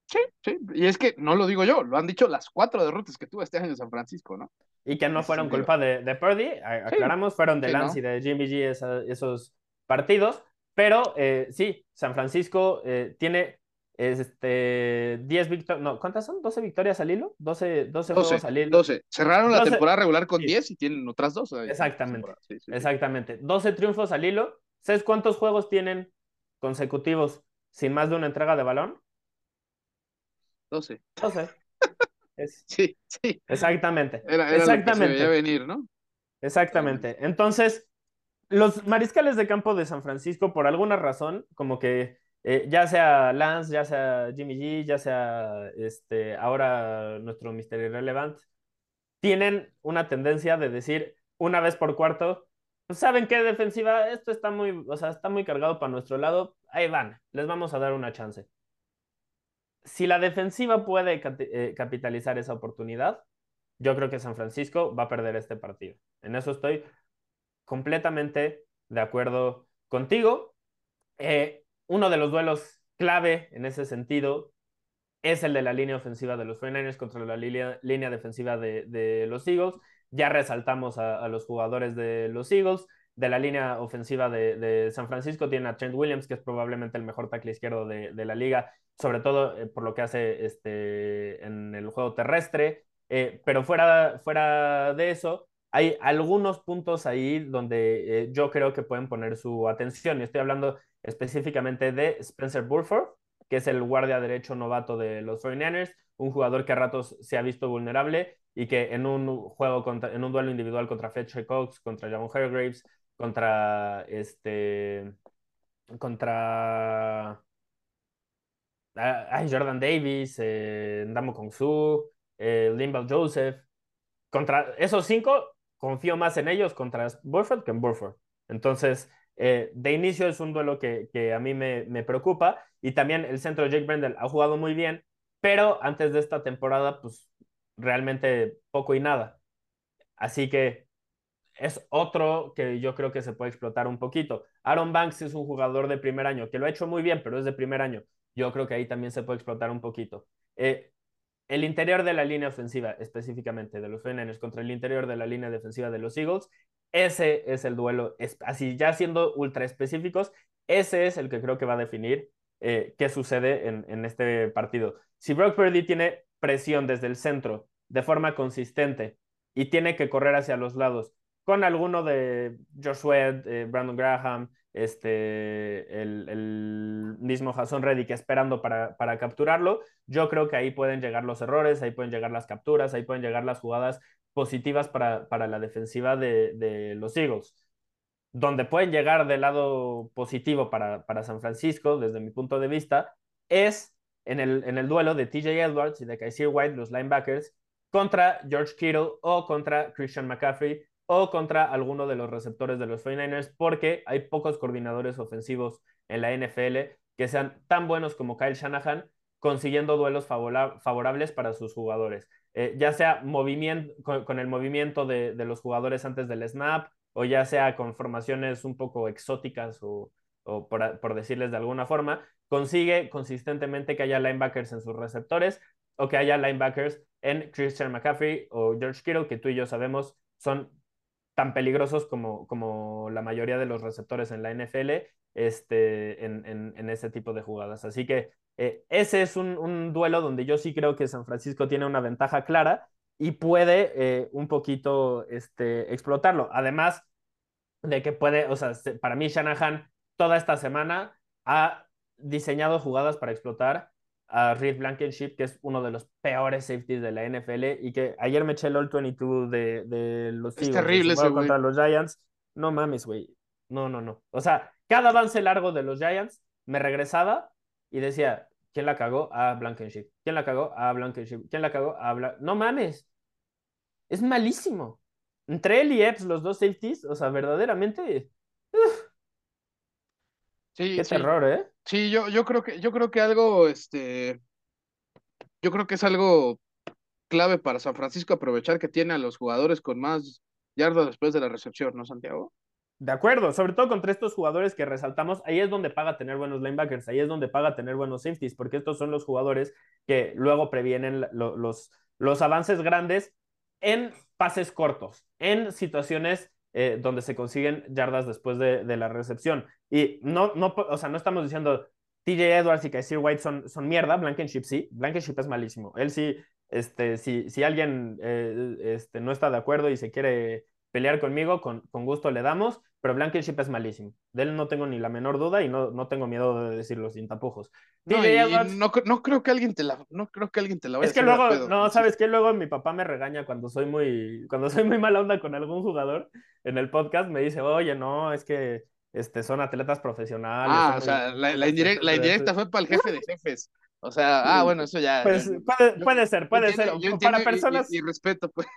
Sí, sí, y es que no lo digo yo, lo han dicho las cuatro derrotas que tuvo este año en San Francisco, ¿no? Y que no fueron culpa de, de Purdy, aclaramos, sí, fueron de sí, Lance ¿no? y de Jimmy G esa, esos partidos, pero eh, sí, San Francisco eh, tiene este, 10 victorias, no, ¿cuántas son? ¿12 victorias al hilo? 12, 12, 12 juegos al hilo. 12. Cerraron 12. la temporada regular con sí. 10 y tienen otras dos. Exactamente, sí, exactamente. 12 triunfos al hilo. ¿Sabes cuántos juegos tienen consecutivos sin más de una entrega de balón? 12. 12. Es... (laughs) Sí, sí. Exactamente. Era, era Exactamente. Lo que se venir, ¿no? Exactamente. Entonces, los mariscales de campo de San Francisco, por alguna razón, como que eh, ya sea Lance, ya sea Jimmy G, ya sea este, ahora nuestro Mister Irrelevant, tienen una tendencia de decir una vez por cuarto, pues, ¿saben qué defensiva? Esto está muy, o sea, está muy cargado para nuestro lado, ahí van, les vamos a dar una chance si la defensiva puede eh, capitalizar esa oportunidad, yo creo que San Francisco va a perder este partido. En eso estoy completamente de acuerdo contigo. Eh, uno de los duelos clave en ese sentido es el de la línea ofensiva de los 49ers contra la línea, defensiva de, los Eagles. Ya resaltamos a, los jugadores de los Eagles. De la línea ofensiva de, San Francisco tiene a Trent Williams, que es probablemente el mejor tackle izquierdo de, de la liga, sobre todo eh, por lo que hace este, en el juego terrestre. Eh, pero fuera, fuera de eso, hay algunos puntos ahí donde eh, yo creo que pueden poner su atención. Y estoy hablando específicamente de Spencer Burford, que es el guardia derecho novato de los 49ers, un jugador que a ratos se ha visto vulnerable y que en un juego, en un duelo individual contra Fletcher Cox, contra Javon Hargraves, contra este, contra ay, Jordan Davis, eh, Ndamo Kong Su, eh, Limbal Joseph. Contra esos cinco, confío más en ellos contra Burford que en Burford. Entonces, eh, de inicio es un duelo que, que a mí me, me, preocupa. Y también el centro Jake Brendel ha jugado muy bien, pero antes de esta temporada, pues realmente poco y nada. Así que es otro que yo creo que se puede explotar un poquito. Aaron Banks es un jugador de primer año que lo ha hecho muy bien, pero es de primer año yo creo que ahí también se puede explotar un poquito. Eh, el interior de la línea ofensiva, específicamente de los 49 contra el interior de la línea defensiva de los Eagles, ese es el duelo, así ya siendo ultra específicos, ese es el que creo que va a definir eh, qué sucede en, este partido. Si Brock Purdy tiene presión desde el centro de forma consistente y tiene que correr hacia los lados con alguno de Josh eh, Brandon Graham, este, el, el mismo Jason Reddick esperando para, para, capturarlo, yo creo que ahí pueden llegar los errores, ahí pueden llegar las capturas, ahí pueden llegar las jugadas positivas para, para la defensiva de, de los Eagles. donde pueden llegar del lado positivo para, para San Francisco, desde mi punto de vista, es en el, en el duelo de TJ Edwards y de Kaiser White, los linebackers, contra George Kittle o contra Christian McCaffrey o contra alguno de los receptores de los 49ers, porque hay pocos coordinadores ofensivos en la NFL que sean tan buenos como Kyle Shanahan, consiguiendo duelos favorables para sus jugadores. Eh, ya sea movimiento, con, el movimiento de, los jugadores antes del snap, o ya sea con formaciones un poco exóticas o, por, decirles de alguna forma, consigue consistentemente que haya linebackers en sus receptores o que haya linebackers en Christian McCaffrey o George Kittle, que tú y yo sabemos son tan peligrosos como, como la mayoría de los receptores en la NFL este, en, en, ese tipo de jugadas. Así que eh, ese es un, un, duelo donde yo sí creo que San Francisco tiene una ventaja clara y puede eh, un poquito este, explotarlo. Además de que puede, o sea, para mí Shanahan toda esta semana ha diseñado jugadas para explotar a Reed Blankenship, que es uno de los peores safeties de la NFL y que ayer me eché el All-22 de, de los Es terrible ese contra los Giants. No mames, güey. No, no, no. O sea, cada avance largo de los Giants me regresaba y decía, ¿quién la cagó? A Blankenship. ¿Quién la cagó? A Blankenship. ¿Quién la cagó? A Blankenship. No mames. Es malísimo. Entre él y Epps, los dos safeties, o sea, verdaderamente. Uf. Sí, Qué sí. terror, ¿eh? Sí, yo, yo creo que, yo creo que algo, este, yo creo que es algo clave para San Francisco aprovechar que tiene a los jugadores con más yardas después de la recepción, ¿no, Santiago? De acuerdo, sobre todo contra estos jugadores que resaltamos, ahí es donde paga tener buenos linebackers, ahí es donde paga tener buenos safeties, porque estos son los jugadores que luego previenen lo, los, los avances grandes en pases cortos, en situaciones eh, donde se consiguen yardas después de, la recepción. Y no, no, o sea, no estamos diciendo TJ Edwards y Kaiser White son, son mierda, Blankenship sí, Blankenship es malísimo. Él sí, este, si, si alguien eh, este, no está de acuerdo y se quiere pelear conmigo, con, con, gusto le damos, pero Blankenship es malísimo. De él no tengo ni la menor duda y no, no tengo miedo de decirlo sin tapujos. No, Edwards, no, no, creo que alguien te la, no creo que alguien te la vaya Es que luego, pedo, no, sabes que luego mi papá me regaña cuando soy muy, cuando soy muy mala onda con algún jugador en el podcast, me dice, oye, no, es que este, son atletas profesionales. Ah, o sea, la, la, indirecta, la indirecta fue para el jefe de jefes. O sea, ah, bueno, eso ya. Pues puede, puede, ser, puede entiendo, ser. Para personas. Y, y, respeto, pues.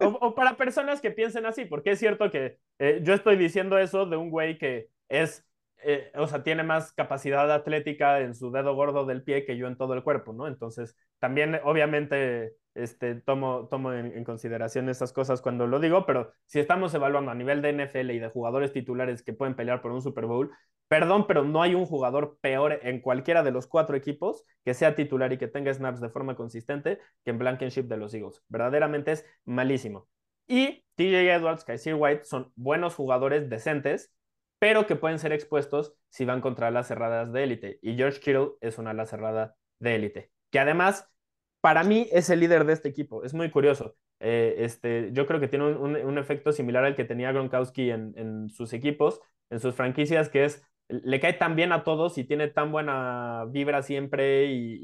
O, para personas que piensen así, porque es cierto que eh, yo estoy diciendo eso de un güey que es, eh, o sea, tiene más capacidad atlética en su dedo gordo del pie que yo en todo el cuerpo, ¿no? Entonces, también, obviamente, este, tomo, tomo en, en, consideración esas cosas cuando lo digo, pero si estamos evaluando a nivel de NFL y de jugadores titulares que pueden pelear por un Super Bowl, perdón, pero no hay un jugador peor en cualquiera de los cuatro equipos que sea titular y que tenga snaps de forma consistente que en Blankenship de los Eagles. Verdaderamente es malísimo. Y TJ Edwards, Kaiser White son buenos jugadores decentes, pero que pueden ser expuestos si van contra las cerradas de élite. Y George Kittle es una ala cerrada de élite, que además para mí es el líder de este equipo. Es muy curioso. Eh, este, yo creo que tiene un, efecto similar al que tenía Gronkowski en, en, sus equipos, en sus franquicias, que es le cae tan bien a todos y tiene tan buena vibra siempre y,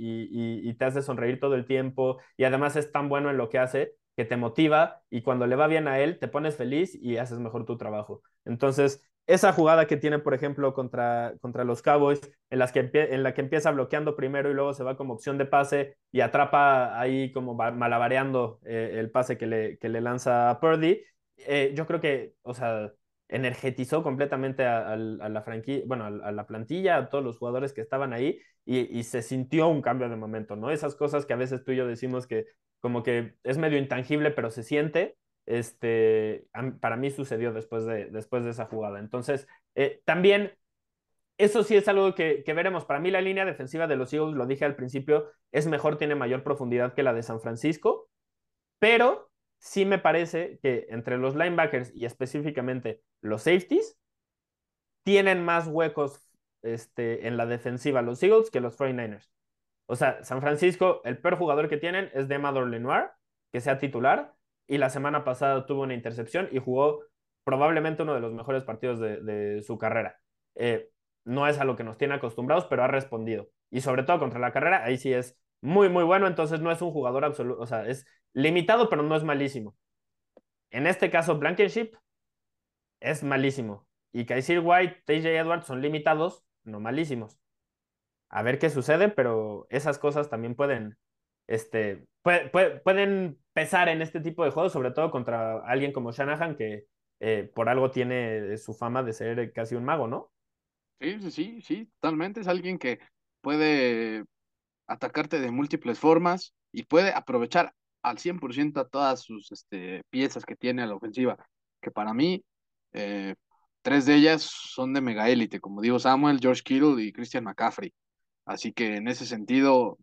y, te hace sonreír todo el tiempo y además es tan bueno en lo que hace que te motiva y cuando le va bien a él te pones feliz y haces mejor tu trabajo. Entonces, esa jugada que tiene, por ejemplo, contra, contra los Cowboys, en, las que, en la que empieza bloqueando primero y luego se va como opción de pase y atrapa ahí como malabareando eh, el pase que le, que le lanza a Purdy, eh, yo creo que, o sea, energetizó completamente a, a, la bueno, a, la plantilla, a todos los jugadores que estaban ahí y, y, se sintió un cambio de momento, ¿no? Esas cosas que a veces tú y yo decimos que como que es medio intangible, pero se siente, este, para mí sucedió después de, después de esa jugada. Entonces, eh, también, eso sí es algo que, veremos. Para mí la línea defensiva de los Eagles, lo dije al principio, es mejor, tiene mayor profundidad que la de San Francisco, pero sí me parece que entre los linebackers y específicamente los safeties, tienen más huecos este, en la defensiva los Eagles que los 49ers. O sea, San Francisco, el peor jugador que tienen es Demador Lenoir, que sea titular, y la semana pasada tuvo una intercepción y jugó probablemente uno de los mejores partidos de, su carrera. Eh, no es a lo que nos tiene acostumbrados, pero ha respondido. Y sobre todo contra la carrera, ahí sí es muy, muy bueno, entonces no es un jugador absoluto, o sea, es limitado, pero no es malísimo. En este caso, Blankenship es malísimo. y Kaiser White, TJ Edwards son limitados, no malísimos. A ver qué sucede, pero esas cosas también pueden, este, pueden pesar en este tipo de juegos, sobre todo contra alguien como Shanahan, que eh, por algo tiene su fama de ser casi un mago, ¿no? Sí, sí, sí, sí, totalmente. Es alguien que puede atacarte de múltiples formas y puede aprovechar al 100% a todas sus este, piezas que tiene a la ofensiva, que para mí, eh, tres de ellas son de mega élite, como digo Samuel, George Kittle y Christian McCaffrey. Así que en ese sentido,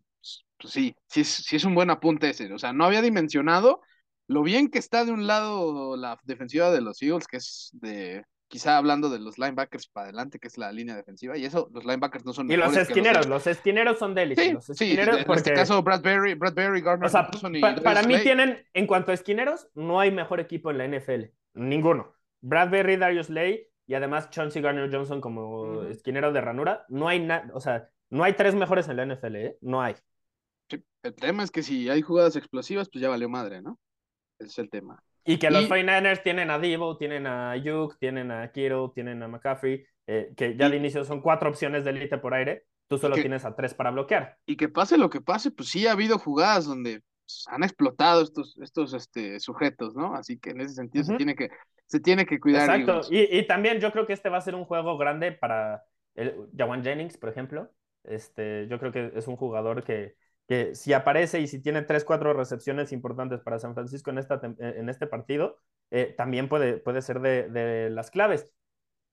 pues sí, sí es, sí es un buen apunte ese. O sea, no había dimensionado lo bien que está de un lado la defensiva de los Eagles, que es de, quizá hablando de los linebackers para adelante, que es la línea defensiva, y eso, los linebackers no son Y los esquineros, los, esquineros son de élite. Sí, en este caso Bradbury, Bradbury, o sea, para mí tienen, en cuanto a esquineros, no hay mejor equipo en la NFL, ninguno. Bradbury, Darius Lay y además Chauncey Garner Johnson como esquinero de ranura, no hay nada, o sea, no hay tres mejores en la NFL, ¿eh? No hay. El tema es que si hay jugadas explosivas, pues ya valió madre, ¿no? Ese es el tema. Y que los 49ers tienen a Divo, tienen a Ayuk, tienen a Kiro, tienen a McCaffrey, eh, que ya de inicio son cuatro opciones de élite por aire, tú solo tienes a tres para bloquear. Y que pase lo que pase, pues sí ha habido jugadas donde pues, han explotado estos, estos este, sujetos, ¿no? Así que en ese sentido se, tiene que, se tiene que cuidar. Exacto, y, y, también yo creo que este va a ser un juego grande para el, Jawan Jennings, por ejemplo. Este, yo creo que es un jugador que, que si aparece y si tiene tres, cuatro recepciones importantes para San Francisco en, esta, en este partido, eh, también puede, puede ser de, de, las claves.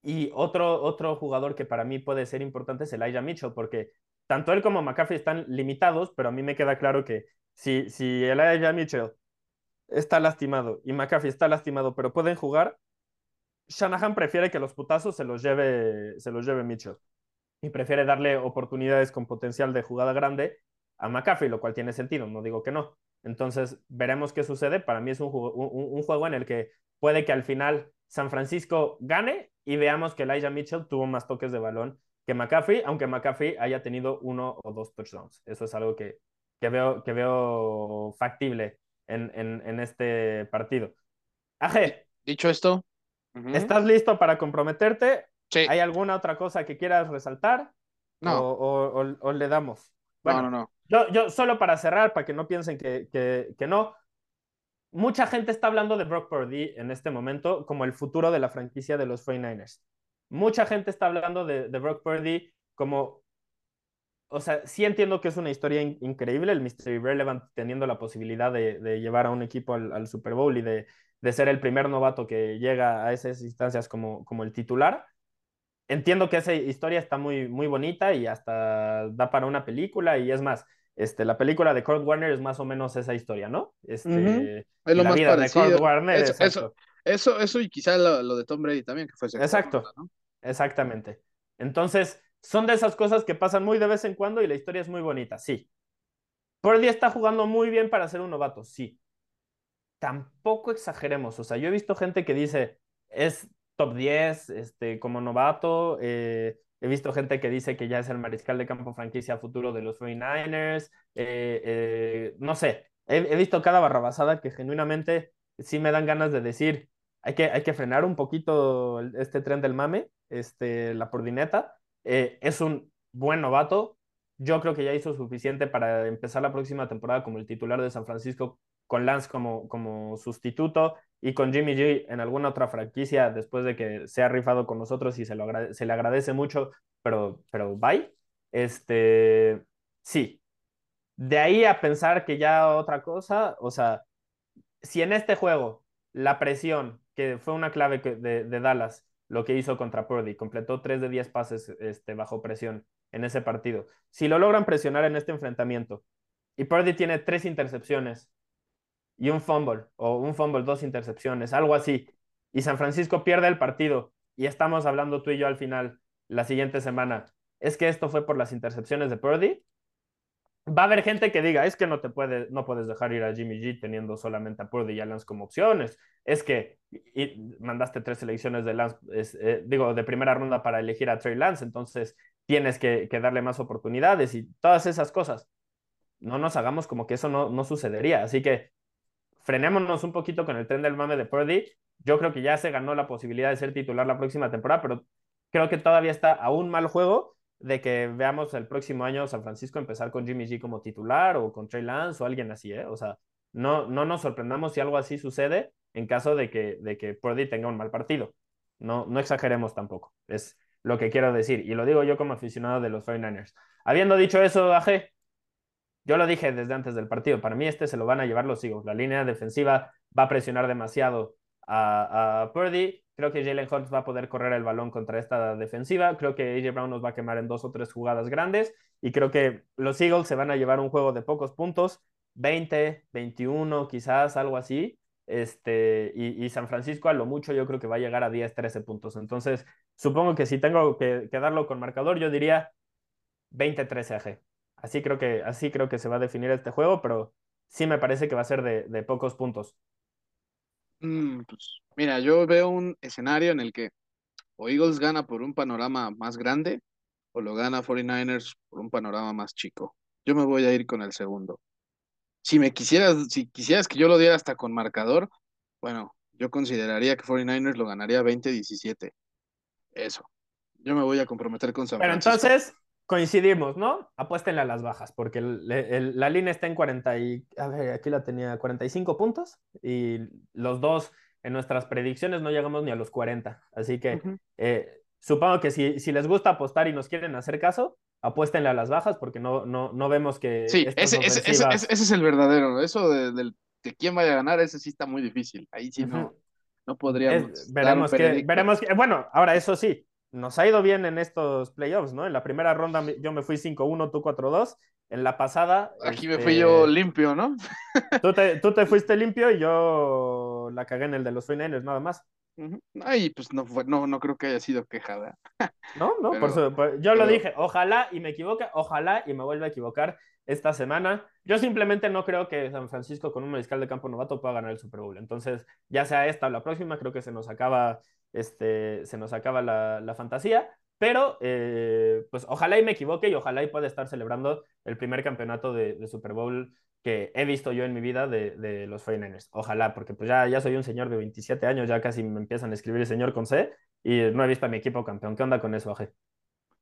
Y otro, otro jugador que para mí puede ser importante es Elijah Mitchell, porque tanto él como McCaffrey están limitados, pero a mí me queda claro que si, si Elijah Mitchell está lastimado y McCaffrey está lastimado, pero pueden jugar, Shanahan prefiere que los putazos se los lleve, se los lleve Mitchell y prefiere darle oportunidades con potencial de jugada grande a McCaffrey, lo cual tiene sentido, no digo que no. Entonces, veremos qué sucede. Para mí es un juego, un, juego en el que puede que al final San Francisco gane y veamos que Elijah Mitchell tuvo más toques de balón que McCaffrey, aunque McCaffrey haya tenido uno o dos touchdowns. Eso es algo que, que, veo, que veo factible en, en, este partido. Aje. Dicho esto. ¿Estás listo para comprometerte? Sí. ¿Hay alguna otra cosa que quieras resaltar? No. o le damos? Bueno, no, no, no. Yo, yo, solo para cerrar, para que no piensen que, que, que, no, mucha gente está hablando de Brock Purdy en este momento como el futuro de la franquicia de los 49ers. Mucha gente está hablando de, de Brock Purdy como, o sea, sí entiendo que es una historia increíble, el Mystery Relevant teniendo la posibilidad de, de llevar a un equipo al, al, Super Bowl y de, de ser el primer novato que llega a esas instancias como, como el titular entiendo que esa historia está muy, muy bonita y hasta da para una película y es más, este, la película de Kurt Warner es más o menos esa historia, ¿no? Este, Es lo más parecido. Warner, eso, eso, eso, y quizá lo, de Tom Brady también, que fue Exacto, exactamente. Entonces, son de esas cosas que pasan muy de vez en cuando y la historia es muy bonita, sí. Purdy está jugando muy bien para ser un novato, sí. Tampoco exageremos, o sea, yo he visto gente que dice, es top 10 este, como novato. Eh, he visto gente que dice que ya es el mariscal de campo franquicia futuro de los 49ers. Eh, eh, no sé, he, visto cada barrabasada que genuinamente sí me dan ganas de decir, hay que, hay que frenar un poquito este tren del mame, este, la pordineta. es un buen novato. Yo creo que ya hizo suficiente para empezar la próxima temporada como el titular de San Francisco con Lance como, como sustituto y con Jimmy G en alguna otra franquicia después de que se ha rifado con nosotros y se, lo se le agradece mucho, pero, pero bye. Este, sí. De ahí a pensar que ya otra cosa, o sea, si en este juego la presión, que fue una clave de, de Dallas, lo que hizo contra Purdy, completó 3 de 10 pases este, bajo presión en ese partido. Si lo logran presionar en este enfrentamiento y Purdy tiene tres intercepciones y un fumble, o un fumble, dos intercepciones, algo así, y San Francisco pierde el partido, y estamos hablando tú y yo al final, la siguiente semana, es que esto fue por las intercepciones de Purdy, va a haber gente que diga, es que no te puede, no puedes dejar ir a Jimmy G teniendo solamente a Purdy y a Lance como opciones, es que mandaste tres selecciones de Lance, eh, digo, de primera ronda para elegir a Trey Lance, entonces tienes que, que, darle más oportunidades y todas esas cosas. No nos hagamos como que eso no, no sucedería, así que frenémonos un poquito con el tren del mame de Purdy. yo creo que ya se ganó la posibilidad de ser titular la próxima temporada, pero creo que todavía está a un mal juego de que veamos el próximo año San Francisco empezar con Jimmy G como titular o con Trey Lance o alguien así, ¿eh? O sea, no, no nos sorprendamos si algo así sucede en caso de que, de que Purdy tenga un mal partido. No, no exageremos tampoco. Es lo que quiero decir. Y lo digo yo como aficionado de los 49ers. Habiendo dicho eso, AG, yo lo dije desde antes del partido. Para mí, este se lo van a llevar los Eagles. La línea defensiva va a presionar demasiado a, Purdy. Creo que Jalen Hurts va a poder correr el balón contra esta defensiva. Creo que AJ Brown nos va a quemar en dos o tres jugadas grandes. Y creo que los Eagles se van a llevar un juego de pocos puntos. 20, 21, quizás algo así. Este, y, San Francisco a lo mucho yo creo que va a llegar a 10, 13 puntos. Entonces, supongo que si tengo que, darlo con marcador, yo diría 20, 13 AG. Así creo que, así creo que se va a definir este juego, pero sí me parece que va a ser de, pocos puntos. Mm, pues, mira, yo veo un escenario en el que o Eagles gana por un panorama más grande o lo gana 49ers por un panorama más chico. Yo me voy a ir con el segundo si me quisieras, si quisieras que yo lo diera hasta con marcador, bueno, yo consideraría que 49ers lo ganaría 20-17. Eso. Yo me voy a comprometer con San Pero entonces coincidimos, ¿no? Apuéstenle a las bajas, porque la línea está en 40 y, a ver, aquí la tenía 45 puntos y los dos en nuestras predicciones no llegamos ni a los 40. Así que eh, supongo que si, si les gusta apostar y nos quieren hacer caso, apuéstenle a las bajas porque no, no, no vemos que. Sí, ese, ese, ese, es el verdadero. Eso de, de, quién vaya a ganar, ese sí está muy difícil. Ahí sí no, no podríamos. veremos, que, veremos que. Bueno, ahora eso sí, nos ha ido bien en estos playoffs, ¿no? En la primera ronda yo me fui 5-1, tú 4-2. En la pasada. Aquí me fui yo este, limpio, ¿no? (laughs) tú, te, tú te fuiste limpio y yo la cagué en el de los 49 nada más. Ay, pues no, no, no creo que haya sido quejada. (laughs) No, no, por eso, yo lo dije, ojalá y me equivoque, ojalá y me vuelva a equivocar esta semana. Yo simplemente no creo que San Francisco con un mariscal de campo novato pueda ganar el Super Bowl. Entonces, ya sea esta o la próxima, creo que se nos acaba, este, se nos acaba la, fantasía. Pero, eh, pues ojalá y me equivoque y ojalá y pueda estar celebrando el primer campeonato de, de Super Bowl que he visto yo en mi vida de, de los 49ers. Ojalá, porque pues ya, ya soy un señor de 27 años, ya casi me empiezan a escribir el señor con C y no he visto a mi equipo campeón. ¿Qué onda con eso, Aje?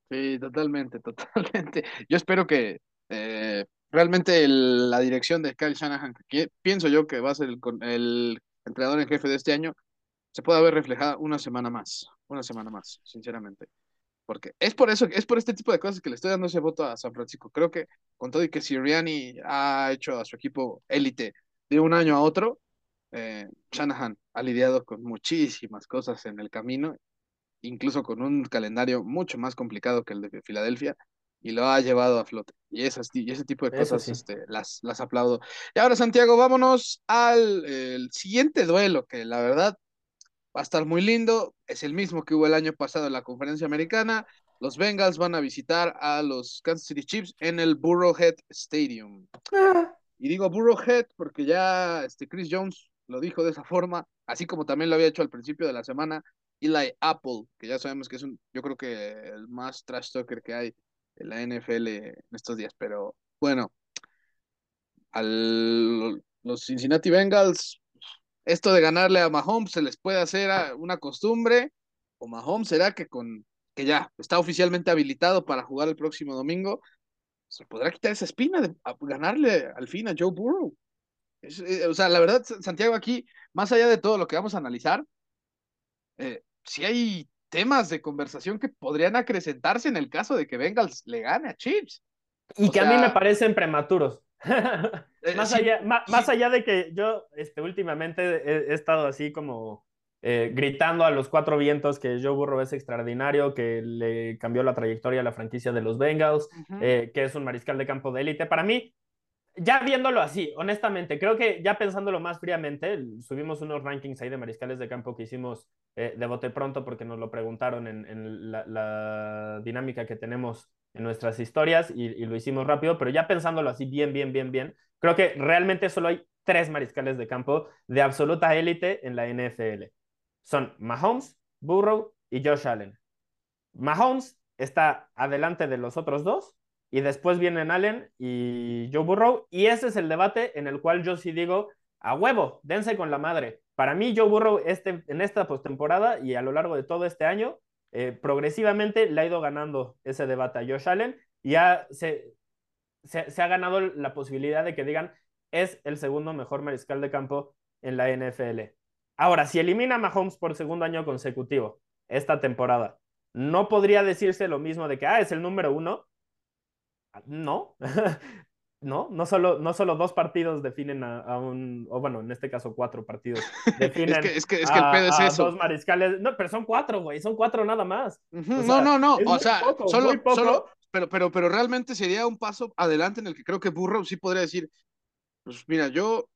Sí, totalmente, (laughs) totalmente. Yo espero que eh, realmente la dirección de Kyle Shanahan, que pienso yo que va a ser el, el entrenador en jefe de este año, se pueda ver reflejada una semana más, una semana más, sinceramente porque es por eso, es por este tipo de cosas que le estoy dando ese voto a San Francisco. Creo que con todo y que Siriani ha hecho a su equipo élite de un año a otro, eh, Shanahan ha lidiado con muchísimas cosas en el camino, incluso con un calendario mucho más complicado que el de Filadelfia, y lo ha llevado a flote. Y, esas, y ese tipo de cosas este, las, las aplaudo. Y ahora, Santiago, vámonos al siguiente duelo, que la verdad Va a estar muy lindo. Es el mismo que hubo el año pasado en la conferencia americana. Los Bengals van a visitar a los Kansas City Chiefs en el Burrowhead Stadium. Ah. Y digo Burrowhead porque ya este Chris Jones lo dijo de esa forma, así como también lo había hecho al principio de la semana Eli Apple, que ya sabemos que es un, yo creo que el más trash talker que hay en la NFL en estos días, pero bueno, al los Cincinnati Bengals esto de ganarle a Mahomes se les puede hacer una costumbre, o Mahomes será que con que ya está oficialmente habilitado para jugar el próximo domingo, se podrá quitar esa espina de ganarle al fin a Joe Burrow. Eh, o sea, la verdad, Santiago, aquí, más allá de todo lo que vamos a analizar, eh, si hay temas de conversación que podrían acrecentarse en el caso de que Bengals le gane a Chiefs. Y que a mí me parecen prematuros. Eh, más, allá, más, allá de que yo este, últimamente he, estado así como eh, gritando a los cuatro vientos que Joe Burrow es extraordinario, que le cambió la trayectoria a la franquicia de los Bengals, eh, que es un mariscal de campo de élite. Para mí, ya viéndolo así, honestamente, creo que ya pensándolo más fríamente, subimos unos rankings ahí de mariscales de campo que hicimos de bote pronto porque nos lo preguntaron en, la, dinámica que tenemos en nuestras historias y, lo hicimos rápido, pero ya pensándolo así bien, bien, bien, bien, creo que realmente solo hay tres mariscales de campo de absoluta élite en la NFL. Son Mahomes, Burrow y Josh Allen. Mahomes está adelante de los otros dos y después vienen Allen y Joe Burrow y ese es el debate en el cual yo sí digo, a huevo, dense con la madre para mí Joe Burrow este, en esta postemporada y a lo largo de todo este año, eh, progresivamente le ha ido ganando ese debate a Josh Allen y ya se, se, ha ganado la posibilidad de que digan es el segundo mejor mariscal de campo en la NFL. Ahora, si elimina a Mahomes por segundo año consecutivo esta temporada, no podría decirse lo mismo de que, ah, es el número uno. No, (laughs) no, no solo, no solo dos partidos definen a, un, o bueno, en este caso cuatro partidos (laughs) definen es, que, es, que, el pedo es eso. dos mariscales. No, pero son cuatro, güey, son cuatro nada más. no, no, no, o sea, solo, solo, pero, pero, pero realmente sería un paso adelante en el que creo que Burrow sí podría decir, pues mira, yo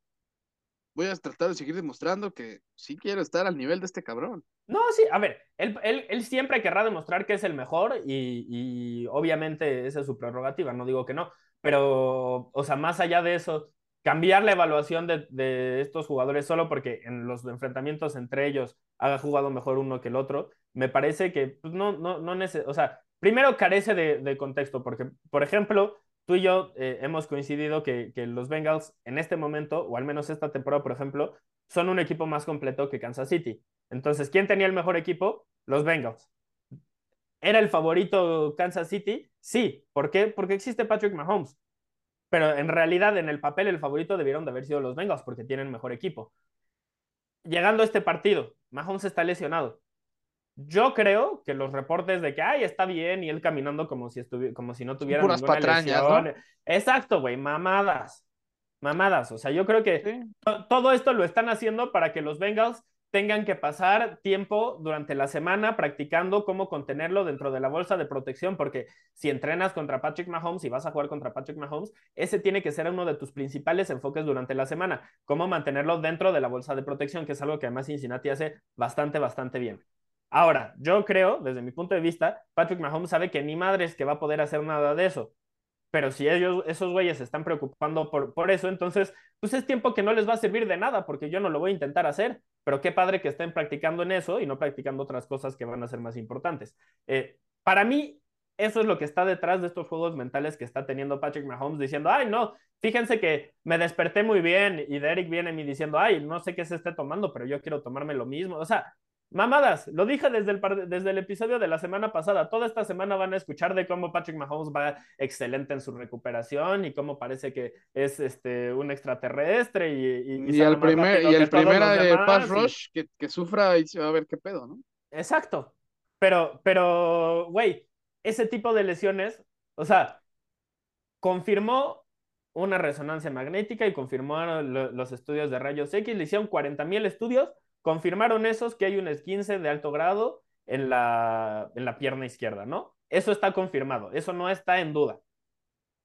voy a tratar de seguir demostrando que sí quiero estar al nivel de este cabrón. No, sí, a ver, él, él, él siempre querrá demostrar que es el mejor y, y, obviamente esa es su prerrogativa, no digo que no, pero, o sea, más allá de eso, cambiar la evaluación de, de estos jugadores solo porque en los enfrentamientos entre ellos haga jugado mejor uno que el otro, me parece que pues, no, no, no o sea, primero carece de, de contexto, porque, por ejemplo, tú y yo eh, hemos coincidido que, que, los Bengals en este momento, o al menos esta temporada, por ejemplo, son un equipo más completo que Kansas City. Entonces, ¿quién tenía el mejor equipo? Los Bengals. ¿Era el favorito Kansas City? Sí. ¿Por qué? Porque existe Patrick Mahomes. Pero en realidad, en el papel, el favorito debieron de haber sido los Bengals porque tienen mejor equipo. Llegando a este partido, Mahomes está lesionado. Yo creo que los reportes de que, ay, está bien, y él caminando como si, como si no tuviera Puras ninguna patrañas, lesión. Exacto, güey, mamadas. Mamadas. O sea, yo creo que sí. todo esto lo están haciendo para que los Bengals tengan que pasar tiempo durante la semana practicando cómo contenerlo dentro de la bolsa de protección, porque si entrenas contra Patrick Mahomes y vas a jugar contra Patrick Mahomes, ese tiene que ser uno de tus principales enfoques durante la semana, cómo mantenerlo dentro de la bolsa de protección, que es algo que además Cincinnati hace bastante, bastante bien. Ahora, yo creo, desde mi punto de vista, Patrick Mahomes sabe que ni madre es que va a poder hacer nada de eso. Pero si ellos, esos güeyes se están preocupando por, por eso, entonces, pues es tiempo que no les va a servir de nada, porque yo no lo voy a intentar hacer. Pero qué padre que estén practicando en eso y no practicando otras cosas que van a ser más importantes. Eh, para mí, eso es lo que está detrás de estos juegos mentales que está teniendo Patrick Mahomes diciendo, ay, no, fíjense que me desperté muy bien y Derek viene a mí diciendo, ay, no sé qué se esté tomando, pero yo quiero tomarme lo mismo. O sea, Mamadas, lo dije desde el, desde el episodio de la semana pasada. Toda esta semana van a escuchar de cómo Patrick Mahomes va excelente en su recuperación y cómo parece que es este, un extraterrestre. Y, y, y el, primer, y el primera de Pass Rush que, que, sufra y se va a ver qué pedo, ¿no? Exacto. Pero, pero, güey, ese tipo de lesiones, o sea, confirmó una resonancia magnética y confirmó los estudios de rayos X. Le hicieron 40 mil estudios confirmaron esos que hay un esquince de alto grado en la, en la pierna izquierda, ¿no? Eso está confirmado, eso no está en duda.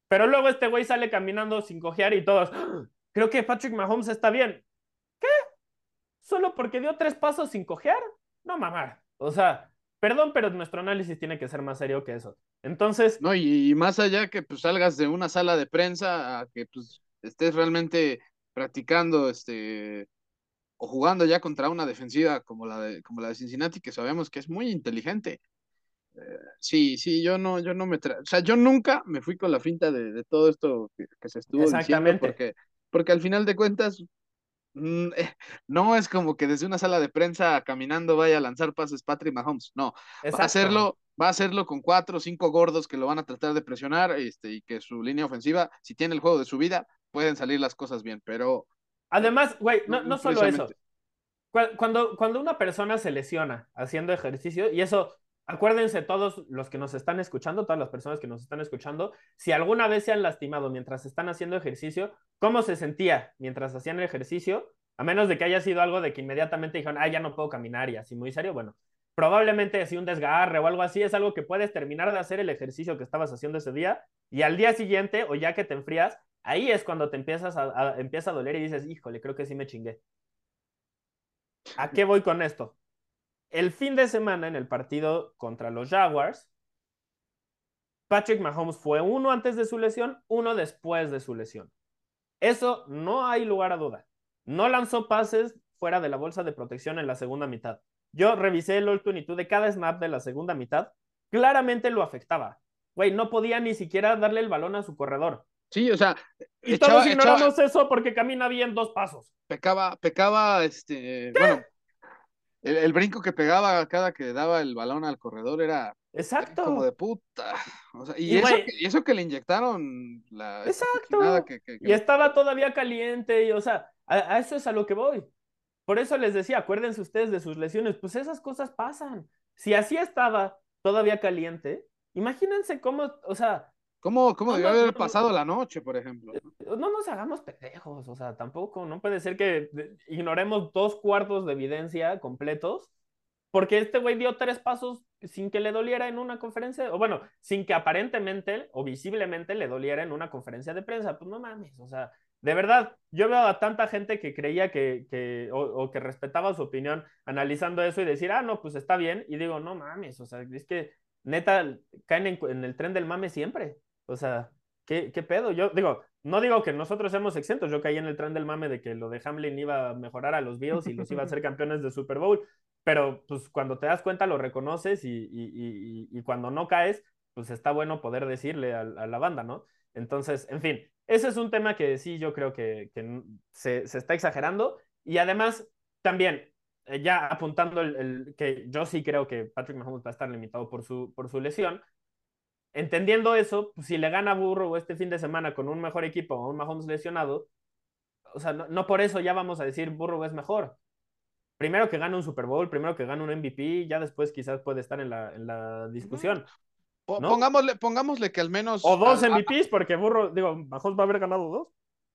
Pero luego este güey sale caminando sin cojear y todos, ¡Ah! creo que Patrick Mahomes está bien. ¿Qué? ¿Solo porque dio tres pasos sin cojear? No, mamá. O sea, perdón, pero nuestro análisis tiene que ser más serio que eso. Entonces... No, y, y más allá que pues salgas de una sala de prensa a que pues estés realmente practicando este o jugando ya contra una defensiva como la de, como la de Cincinnati, que sabemos que es muy inteligente. Eh, sí, sí, yo no, yo no me tra o sea, yo nunca me fui con la finta de, de todo esto que, que, se estuvo diciendo, porque, porque al final de cuentas, mm, eh, (laughs) no es como que desde una sala de prensa caminando vaya a lanzar pases Patrick Mahomes, no, va a hacerlo, va a hacerlo con cuatro o cinco gordos que lo van a tratar de presionar, este, y que su línea ofensiva, si tiene el juego de su vida, pueden salir las cosas bien, pero Además, güey, no, no solo eso. Cuando, cuando una persona se lesiona haciendo ejercicio, y eso, acuérdense todos los que nos están escuchando, todas las personas que nos están escuchando, si alguna vez se han lastimado mientras están haciendo ejercicio, ¿cómo se sentía mientras hacían el ejercicio? A menos de que haya sido algo de que inmediatamente dijeron, ah, ya no puedo caminar y así muy serio, bueno, probablemente así un desgarre o algo así es algo que puedes terminar de hacer el ejercicio que estabas haciendo ese día y al día siguiente o ya que te enfrías, Ahí es cuando te empiezas a, empieza a doler y dices, híjole, creo que sí me chingué. ¿A qué voy con esto? El fin de semana en el partido contra los Jaguars, Patrick Mahomes fue uno antes de su lesión, uno después de su lesión. Eso no hay lugar a duda. No lanzó pases fuera de la bolsa de protección en la segunda mitad. Yo revisé el 22 de cada snap de la segunda mitad. Claramente lo afectaba. Güey, no podía ni siquiera darle el balón a su corredor. Sí, o sea. Y todos ignoramos eso porque camina bien dos pasos. Pecaba, pecaba, este, bueno, el, brinco que pegaba cada que daba el balón al corredor era, Exacto. como de puta. y, eso que, le inyectaron la Exacto. y estaba todavía caliente, y o sea, a, eso es a lo que voy. Por eso les decía, acuérdense ustedes de sus lesiones, pues esas cosas pasan. Si así estaba todavía caliente, imagínense cómo, o sea, ¿Cómo, cómo debió haber pasado la noche, por ejemplo? Eh, no nos hagamos pendejos, o sea, tampoco, no puede ser que ignoremos dos cuartos de evidencia completos, porque este güey dio tres pasos sin que le doliera en una conferencia, o bueno, sin que aparentemente o visiblemente le doliera en una conferencia de prensa. Pues no mames, o sea, de verdad, yo veo a tanta gente que creía que, que o, que respetaba su opinión analizando eso y decir, ah, no, pues está bien, y digo, no mames, o sea, es que neta caen en el tren del mame siempre. O sea, ¿qué, ¿qué, pedo? Yo digo, no digo que nosotros seamos exentos. Yo caí en el tren del mame de que lo de Hamlin iba a mejorar a los Bills y los iba a hacer (laughs) campeones de Super Bowl. Pero pues cuando te das cuenta lo reconoces y, y, y, cuando no caes, pues está bueno poder decirle a, la banda, ¿no? Entonces, en fin, ese es un tema que sí yo creo que, que se, se, está exagerando. Y además, también, eh, ya apuntando el, el, que yo sí creo que Patrick Mahomes va a estar limitado por su, por su lesión, entendiendo eso, pues, si le gana Burrow este fin de semana con un mejor equipo o un Mahomes lesionado, o sea, no, por eso ya vamos a decir Burrow es mejor. Primero que gane un Super Bowl, primero que gane un MVP, ya después quizás puede estar en la, en la discusión. Pongámosle, pongámosle que al menos. O dos MVPs, porque Burrow, digo, Mahomes va a haber ganado dos.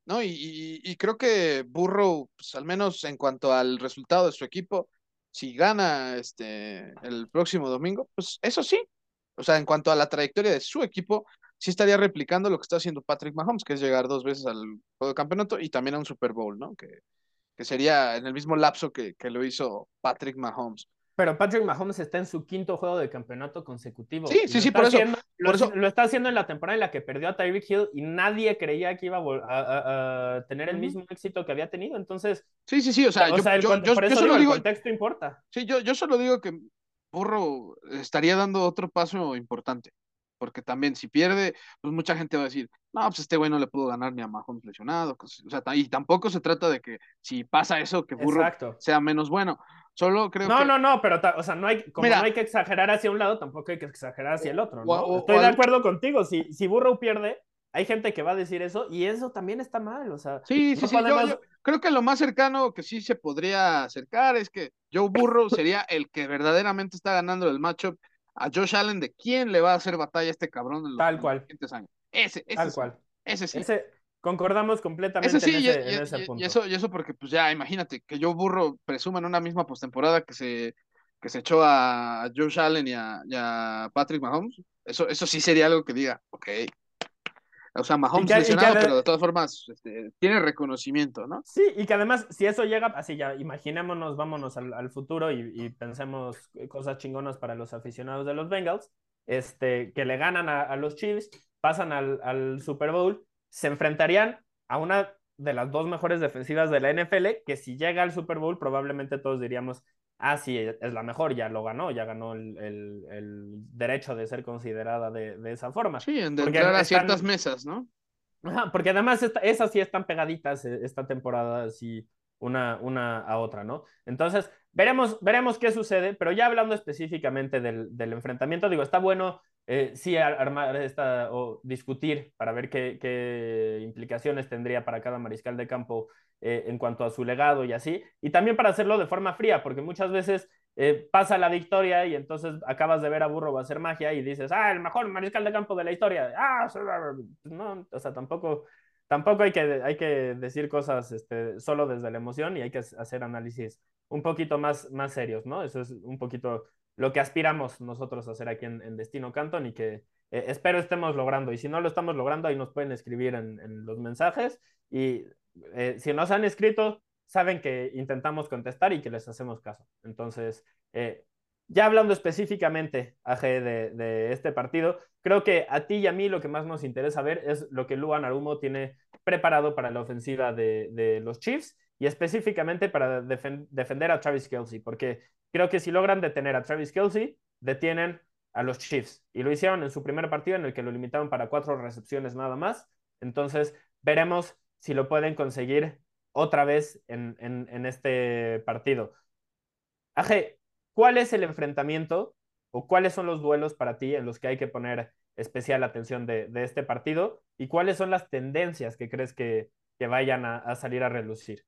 No, y, y, creo que Burrow, pues al menos en cuanto al resultado de su equipo, si gana este el próximo domingo, pues eso sí, o sea, en cuanto a la trayectoria de su equipo, sí estaría replicando lo que está haciendo Patrick Mahomes, que es llegar dos veces al juego de campeonato y también a un Super Bowl, ¿no? Que, que sería en el mismo lapso que, que lo hizo Patrick Mahomes. Pero Patrick Mahomes está en su quinto juego de campeonato consecutivo. Sí, sí, sí, por eso, lo, está haciendo en la temporada en la que perdió a Tyreek Hill y nadie creía que iba a, tener el mismo éxito que había tenido. Entonces. Sí, sí, sí. O sea, yo, por eso solo digo, el contexto importa. Sí, yo, yo solo digo que Burro estaría dando otro paso importante. Porque también si pierde, pues mucha gente va a decir, no, pues este güey no le pudo ganar ni a Mahomes lesionado. O sea, y tampoco se trata de que si pasa eso, que Burro sea menos bueno. Solo creo no, que... No, no, pero, o sea, no hay, como no hay que exagerar hacia un lado, tampoco hay que exagerar hacia el otro, ¿no? Estoy de acuerdo contigo. Si, si Burrow pierde, hay gente que va a decir eso y eso también está mal, o sea. Sí, sí, sí. Yo, creo que lo más cercano que sí se podría acercar es que Joe Burrow sería el que verdaderamente está ganando el matchup a Josh Allen de quién le va a hacer batalla a este cabrón en los Tal cual. siguientes años. Ese, ese Tal cual. Ese sí. Ese, concordamos completamente ese sí, en, ese, punto. Y eso, y eso porque, pues ya, imagínate que Joe Burrow presuma en una misma postemporada que se, que se echó a Josh Allen y a, y a Patrick Mahomes. Eso, eso sí sería algo que diga, ok, o sea, Mahomes lesionado, pero de todas formas este, tiene reconocimiento, ¿no? Sí, y que además, si eso llega, así ya, imaginémonos, vámonos al, futuro y, pensemos cosas chingonas para los aficionados de los Bengals, este, que le ganan a, los Chiefs, pasan al, al, Super Bowl, se enfrentarían a una de las dos mejores defensivas de la NFL, que si llega al Super Bowl, probablemente todos diríamos, ah, sí, es la mejor, ya lo ganó, ya ganó el, el, derecho de ser considerada de, de esa forma. Sí, en de entrar a ciertas mesas, ¿no? Ajá, porque además esas sí están pegaditas eh, esta temporada, así una, una a otra, ¿no? Entonces, veremos, veremos qué sucede, pero ya hablando específicamente del, del enfrentamiento, digo, está bueno eh, sí armar esta o discutir para ver qué, qué, implicaciones tendría para cada mariscal de campo eh, en cuanto a su legado y así, y también para hacerlo de forma fría, porque muchas veces eh, pasa la victoria y entonces acabas de ver a Burro va a hacer magia y dices, ah, el mejor mariscal de campo de la historia, ah, no, o sea, tampoco, tampoco hay que, hay que decir cosas este, solo desde la emoción y hay que hacer análisis un poquito más, más serios, ¿no? Eso es un poquito lo que aspiramos nosotros a hacer aquí en, Destino Canton y que eh, espero estemos logrando. Y si no lo estamos logrando, ahí nos pueden escribir en, los mensajes. Y eh, si nos han escrito, saben que intentamos contestar y que les hacemos caso. Entonces, eh, ya hablando específicamente, AG, de, de, este partido, creo que a ti y a mí lo que más nos interesa ver es lo que Luan Arumo tiene preparado para la ofensiva de, de los Chiefs y específicamente para defender a Travis Kelsey, porque creo que si logran detener a Travis Kelsey, detienen a los Chiefs. Y lo hicieron en su primer partido en el que lo limitaron para cuatro recepciones nada más. Entonces, veremos si lo pueden conseguir otra vez en, este partido. Aje, ¿cuál es el enfrentamiento o cuáles son los duelos para ti en los que hay que poner especial atención de, este partido y cuáles son las tendencias que crees que, que vayan a, a, salir a relucir?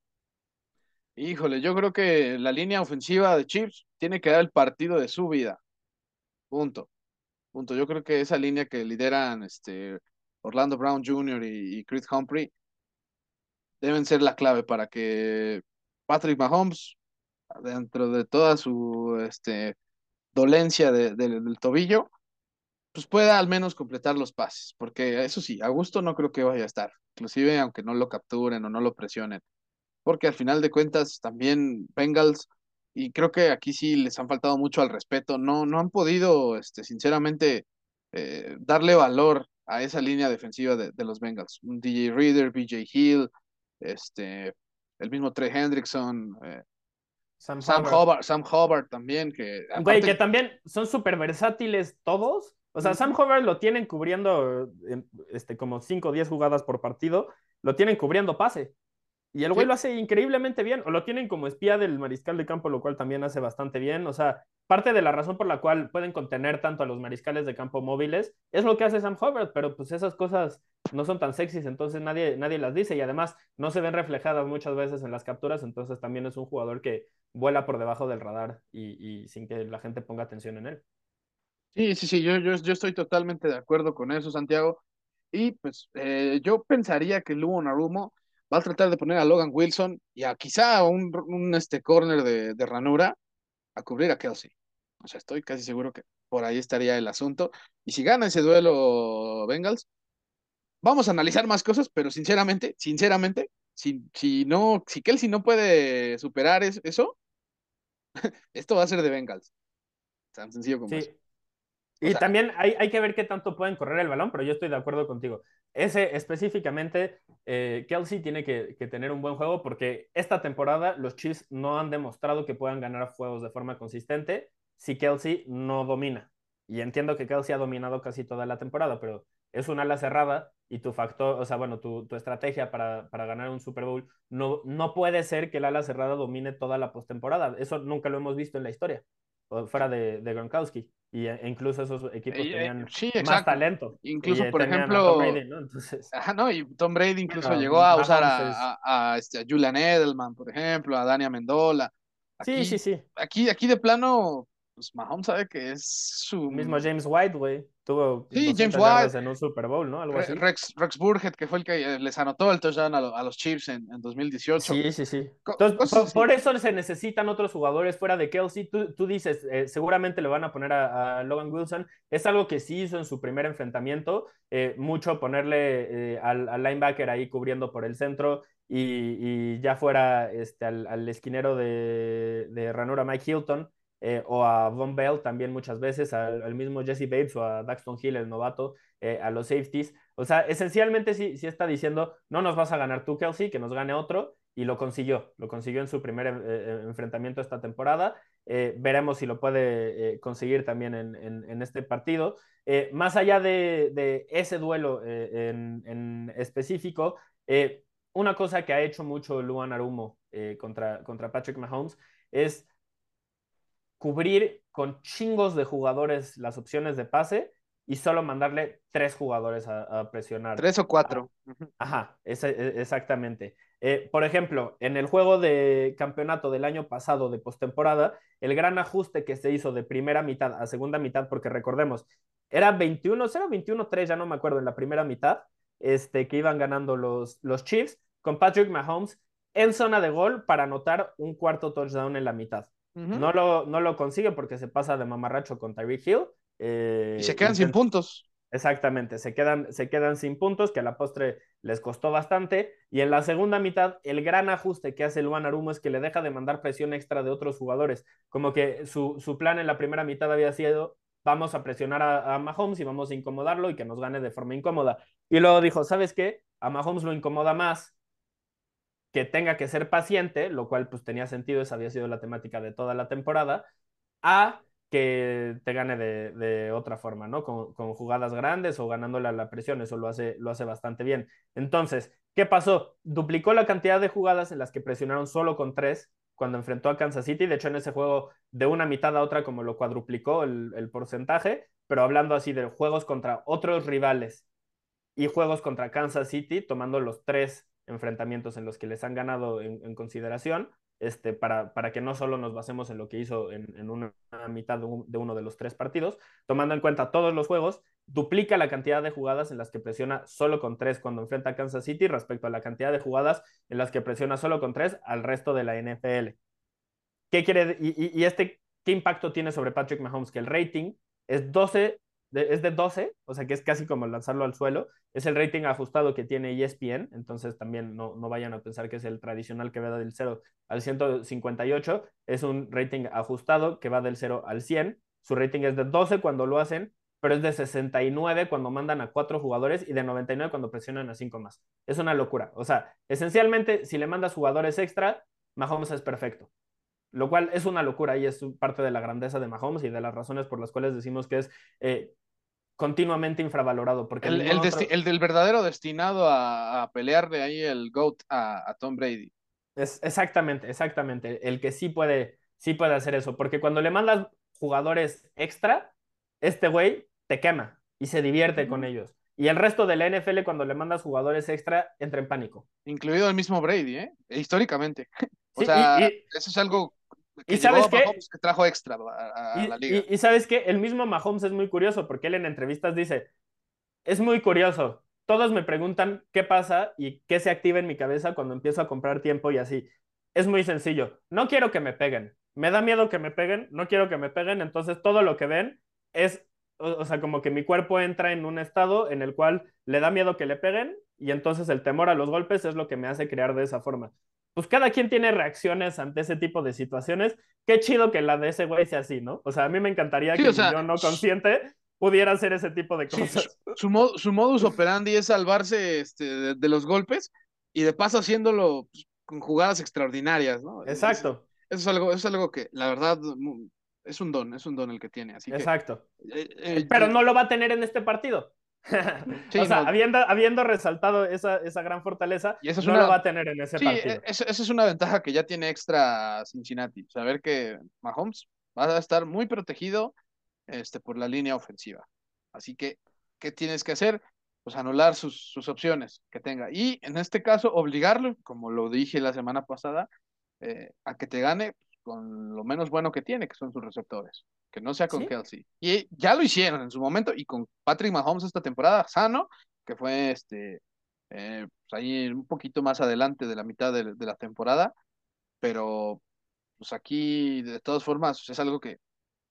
Híjole, yo creo que la línea ofensiva de Chips tiene que dar el partido de su vida. Punto. Punto. Yo creo que esa línea que lideran este, Orlando Brown Jr. y, Chris Humphrey deben ser la clave para que Patrick Mahomes, dentro de toda su este, dolencia de, del tobillo, pues pueda al menos completar los pases, porque eso sí, a gusto no creo que vaya a estar, inclusive aunque no lo capturen o no lo presionen, porque al final de cuentas también Bengals, y creo que aquí sí les han faltado mucho al respeto, no, no han podido, este, sinceramente, eh, darle valor a esa línea defensiva de, de los Bengals. Un DJ Reader, BJ Hill, este, el mismo Trey Hendrickson, eh, Sam, Sam Hubbard. Sam Hubbard también, que... Aparte... Güey, que también son súper versátiles todos. O sea. Sam Hubbard lo tienen cubriendo este, como 5 o 10 jugadas por partido, lo tienen cubriendo pase. Y el güey sí. lo hace increíblemente bien, o lo tienen como espía del mariscal de campo, lo cual también hace bastante bien. O sea, parte de la razón por la cual pueden contener tanto a los mariscales de campo móviles es lo que hace Sam Hubbard, pero pues esas cosas no son tan sexys, entonces nadie, nadie las dice y además no se ven reflejadas muchas veces en las capturas, entonces también es un jugador que vuela por debajo del radar y, y sin que la gente ponga atención en él. Sí, sí, sí, yo, yo, yo estoy totalmente de acuerdo con eso, Santiago. Y pues eh, yo pensaría que Lugo Narumo va a tratar de poner a Logan Wilson y a quizá un, un este corner de, de, ranura a cubrir a Kelsey. O sea, estoy casi seguro que por ahí estaría el asunto. Y si gana ese duelo Bengals, vamos a analizar más cosas, pero sinceramente, sinceramente, si, si no, si Kelsey no puede superar es, eso, (laughs) esto va a ser de Bengals. Tan sencillo como sí. eso. Y sea, también hay, hay, que ver qué tanto pueden correr el balón, pero yo estoy de acuerdo contigo. Ese específicamente, eh, Kelsey tiene que, que, tener un buen juego porque esta temporada los Chiefs no han demostrado que puedan ganar juegos de forma consistente si Kelsey no domina. Y entiendo que Kelsey ha dominado casi toda la temporada, pero es un ala cerrada y tu factor, o sea, bueno, tu, tu estrategia para, para, ganar un Super Bowl no, no puede ser que el ala cerrada domine toda la postemporada. Eso nunca lo hemos visto en la historia, fuera de, de Gronkowski y e incluso esos equipos eh, tenían sí, más talento. Incluso, y, por ejemplo, Tom Brady, ¿no? Entonces, ajá, no, y Tom Brady incluso llegó a usar a, a, a, este, a, Julian Edelman, por ejemplo, a Dania Mendola. Aquí, sí, sí, sí. Aquí, aquí de plano, pues Mahomes sabe que es su... Mismo James White, güey. Tuvo sí, James White en un Super Bowl, ¿no? Algo así. Rex, Rex Burhead, que fue el que eh, les anotó el touchdown a, lo, a los Chiefs en, en, 2018. Sí, sí, sí. Entonces, por, por, eso se necesitan otros jugadores fuera de Kelsey. Tú, tú dices, eh, seguramente le van a poner a, a, Logan Wilson. Es algo que sí hizo en su primer enfrentamiento. Eh, mucho ponerle eh, al, al, linebacker ahí cubriendo por el centro y, y ya fuera este, al, al esquinero de, de ranura Mike Hilton eh, o a Von Bell también muchas veces, al, mismo Jesse Bates o a Daxton Hill, el novato, eh, a los safeties. O sea, esencialmente sí, sí, está diciendo, no nos vas a ganar tú, Kelsey, que nos gane otro, y lo consiguió, lo consiguió en su primer eh, enfrentamiento esta temporada. Veremos si lo puede conseguir también en, en, en este partido. más allá de, de ese duelo en, en, específico, una cosa que ha hecho mucho Luan Arumo contra, contra Patrick Mahomes es cubrir con chingos de jugadores las opciones de pase y solo mandarle tres jugadores a, a presionar. Tres o cuatro. Ajá, es, exactamente. Eh, por ejemplo, en el juego de campeonato del año pasado de postemporada, el gran ajuste que se hizo de primera mitad a segunda mitad, porque recordemos, era 21, era 21-3, ya no me acuerdo, en la primera mitad, este, que iban ganando los, los Chiefs con Patrick Mahomes en zona de gol para anotar un cuarto touchdown en la mitad. Uh -huh. no, lo, no lo consigue porque se pasa de mamarracho con Tyreek Hill. Eh, y se quedan sin puntos. Exactamente, se quedan, se quedan sin puntos, que a la postre les costó bastante. Y en la segunda mitad, el gran ajuste que hace Luan Arumo es que le deja de mandar presión extra de otros jugadores. Como que su, su plan en la primera mitad había sido, vamos a presionar a, a, Mahomes y vamos a incomodarlo y que nos gane de forma incómoda. Y luego dijo, ¿sabes qué? A Mahomes lo incomoda más que tenga que ser paciente, lo cual pues tenía sentido, esa había sido la temática de toda la temporada, a que te gane de, otra forma, ¿no? Con, jugadas grandes o ganándole a la presión, eso lo hace, lo hace bastante bien. Entonces, ¿qué pasó? Duplicó la cantidad de jugadas en las que presionaron solo con tres cuando enfrentó a Kansas City. De hecho, en ese juego, de una mitad a otra, como lo cuadruplicó el porcentaje, pero hablando así de juegos contra otros rivales y juegos contra Kansas City, tomando los tres enfrentamientos en los que les han ganado en, consideración, este, para, para, que no solo nos basemos en lo que hizo en, una mitad de, un, de, uno de los tres partidos, tomando en cuenta todos los juegos, duplica la cantidad de jugadas en las que presiona solo con tres cuando enfrenta a Kansas City respecto a la cantidad de jugadas en las que presiona solo con tres al resto de la NFL. ¿Qué quiere? Y este, ¿qué impacto tiene sobre Patrick Mahomes? Que el rating es 12 es de 12, o sea que es casi como lanzarlo al suelo. Es el rating ajustado que tiene ESPN, entonces también no, no vayan a pensar que es el tradicional que va del 0 al 158. Es un rating ajustado que va del 0 al 100. Su rating es de 12 cuando lo hacen, pero es de 69 cuando mandan a cuatro jugadores y de 99 cuando presionan a cinco más. Es una locura. O sea, esencialmente, si le mandas jugadores extra, Mahomes es perfecto lo cual es una locura y es parte de la grandeza de Mahomes y de las razones por las cuales decimos que es eh, continuamente infravalorado. Porque el, el, otro... el, del verdadero destinado a, a pelearle ahí el GOAT a, a, Tom Brady. Es, exactamente, exactamente. El que sí puede, sí puede hacer eso, porque cuando le mandas jugadores extra, este güey te quema y se divierte mm. con ellos. Y el resto de la NFL, cuando le mandas jugadores extra, entra en pánico. Incluido el mismo Brady, ¿eh? Históricamente. (laughs) O sí, sea, y, y, eso es algo que ¿Y sabes qué? Mahomes que trajo extra a, a y, la liga. Y, y, sabes qué, el mismo Mahomes es muy curioso porque él en entrevistas dice, es muy curioso, todos me preguntan qué pasa y qué se activa en mi cabeza cuando empiezo a comprar tiempo y así. Es muy sencillo, no quiero que me peguen, me da miedo que me peguen, no quiero que me peguen, entonces todo lo que ven es, o, o sea, como que mi cuerpo entra en un estado en el cual le da miedo que le peguen y entonces el temor a los golpes es lo que me hace crear de esa forma pues cada quien tiene reacciones ante ese tipo de situaciones. Qué chido que la de ese güey sea así, ¿no? O sea, a mí me encantaría sí, que o sea, yo no consciente pudiera hacer ese tipo de cosas. Sí, su, su, mod, su, modus operandi es salvarse este, de, de, los golpes y de paso haciéndolo pues, con jugadas extraordinarias, ¿no? Exacto. Eso, eso, es algo, eso es algo que, la verdad, es un don, es un don el que tiene. Así Exacto. Que, eh, eh, Pero no lo va a tener en este partido. (laughs) Sí, o sea, no. habiendo, habiendo resaltado esa, esa gran fortaleza, y eso es no una... lo va a tener en ese sí, partido. Esa es una ventaja que ya tiene extra Cincinnati. Saber que Mahomes va a estar muy protegido este, por la línea ofensiva. Así que, ¿qué tienes que hacer? Pues anular sus, sus opciones que tenga. Y en este caso, obligarlo, como lo dije la semana pasada, eh, a que te gane con lo menos bueno que tiene, que son sus receptores. Que no sea con ¿Sí? Kelsey. Y ya lo hicieron en su momento y con Patrick Mahomes esta temporada, sano, que fue este eh, pues ahí un poquito más adelante de la mitad de, de, la temporada, pero pues aquí de todas formas es algo que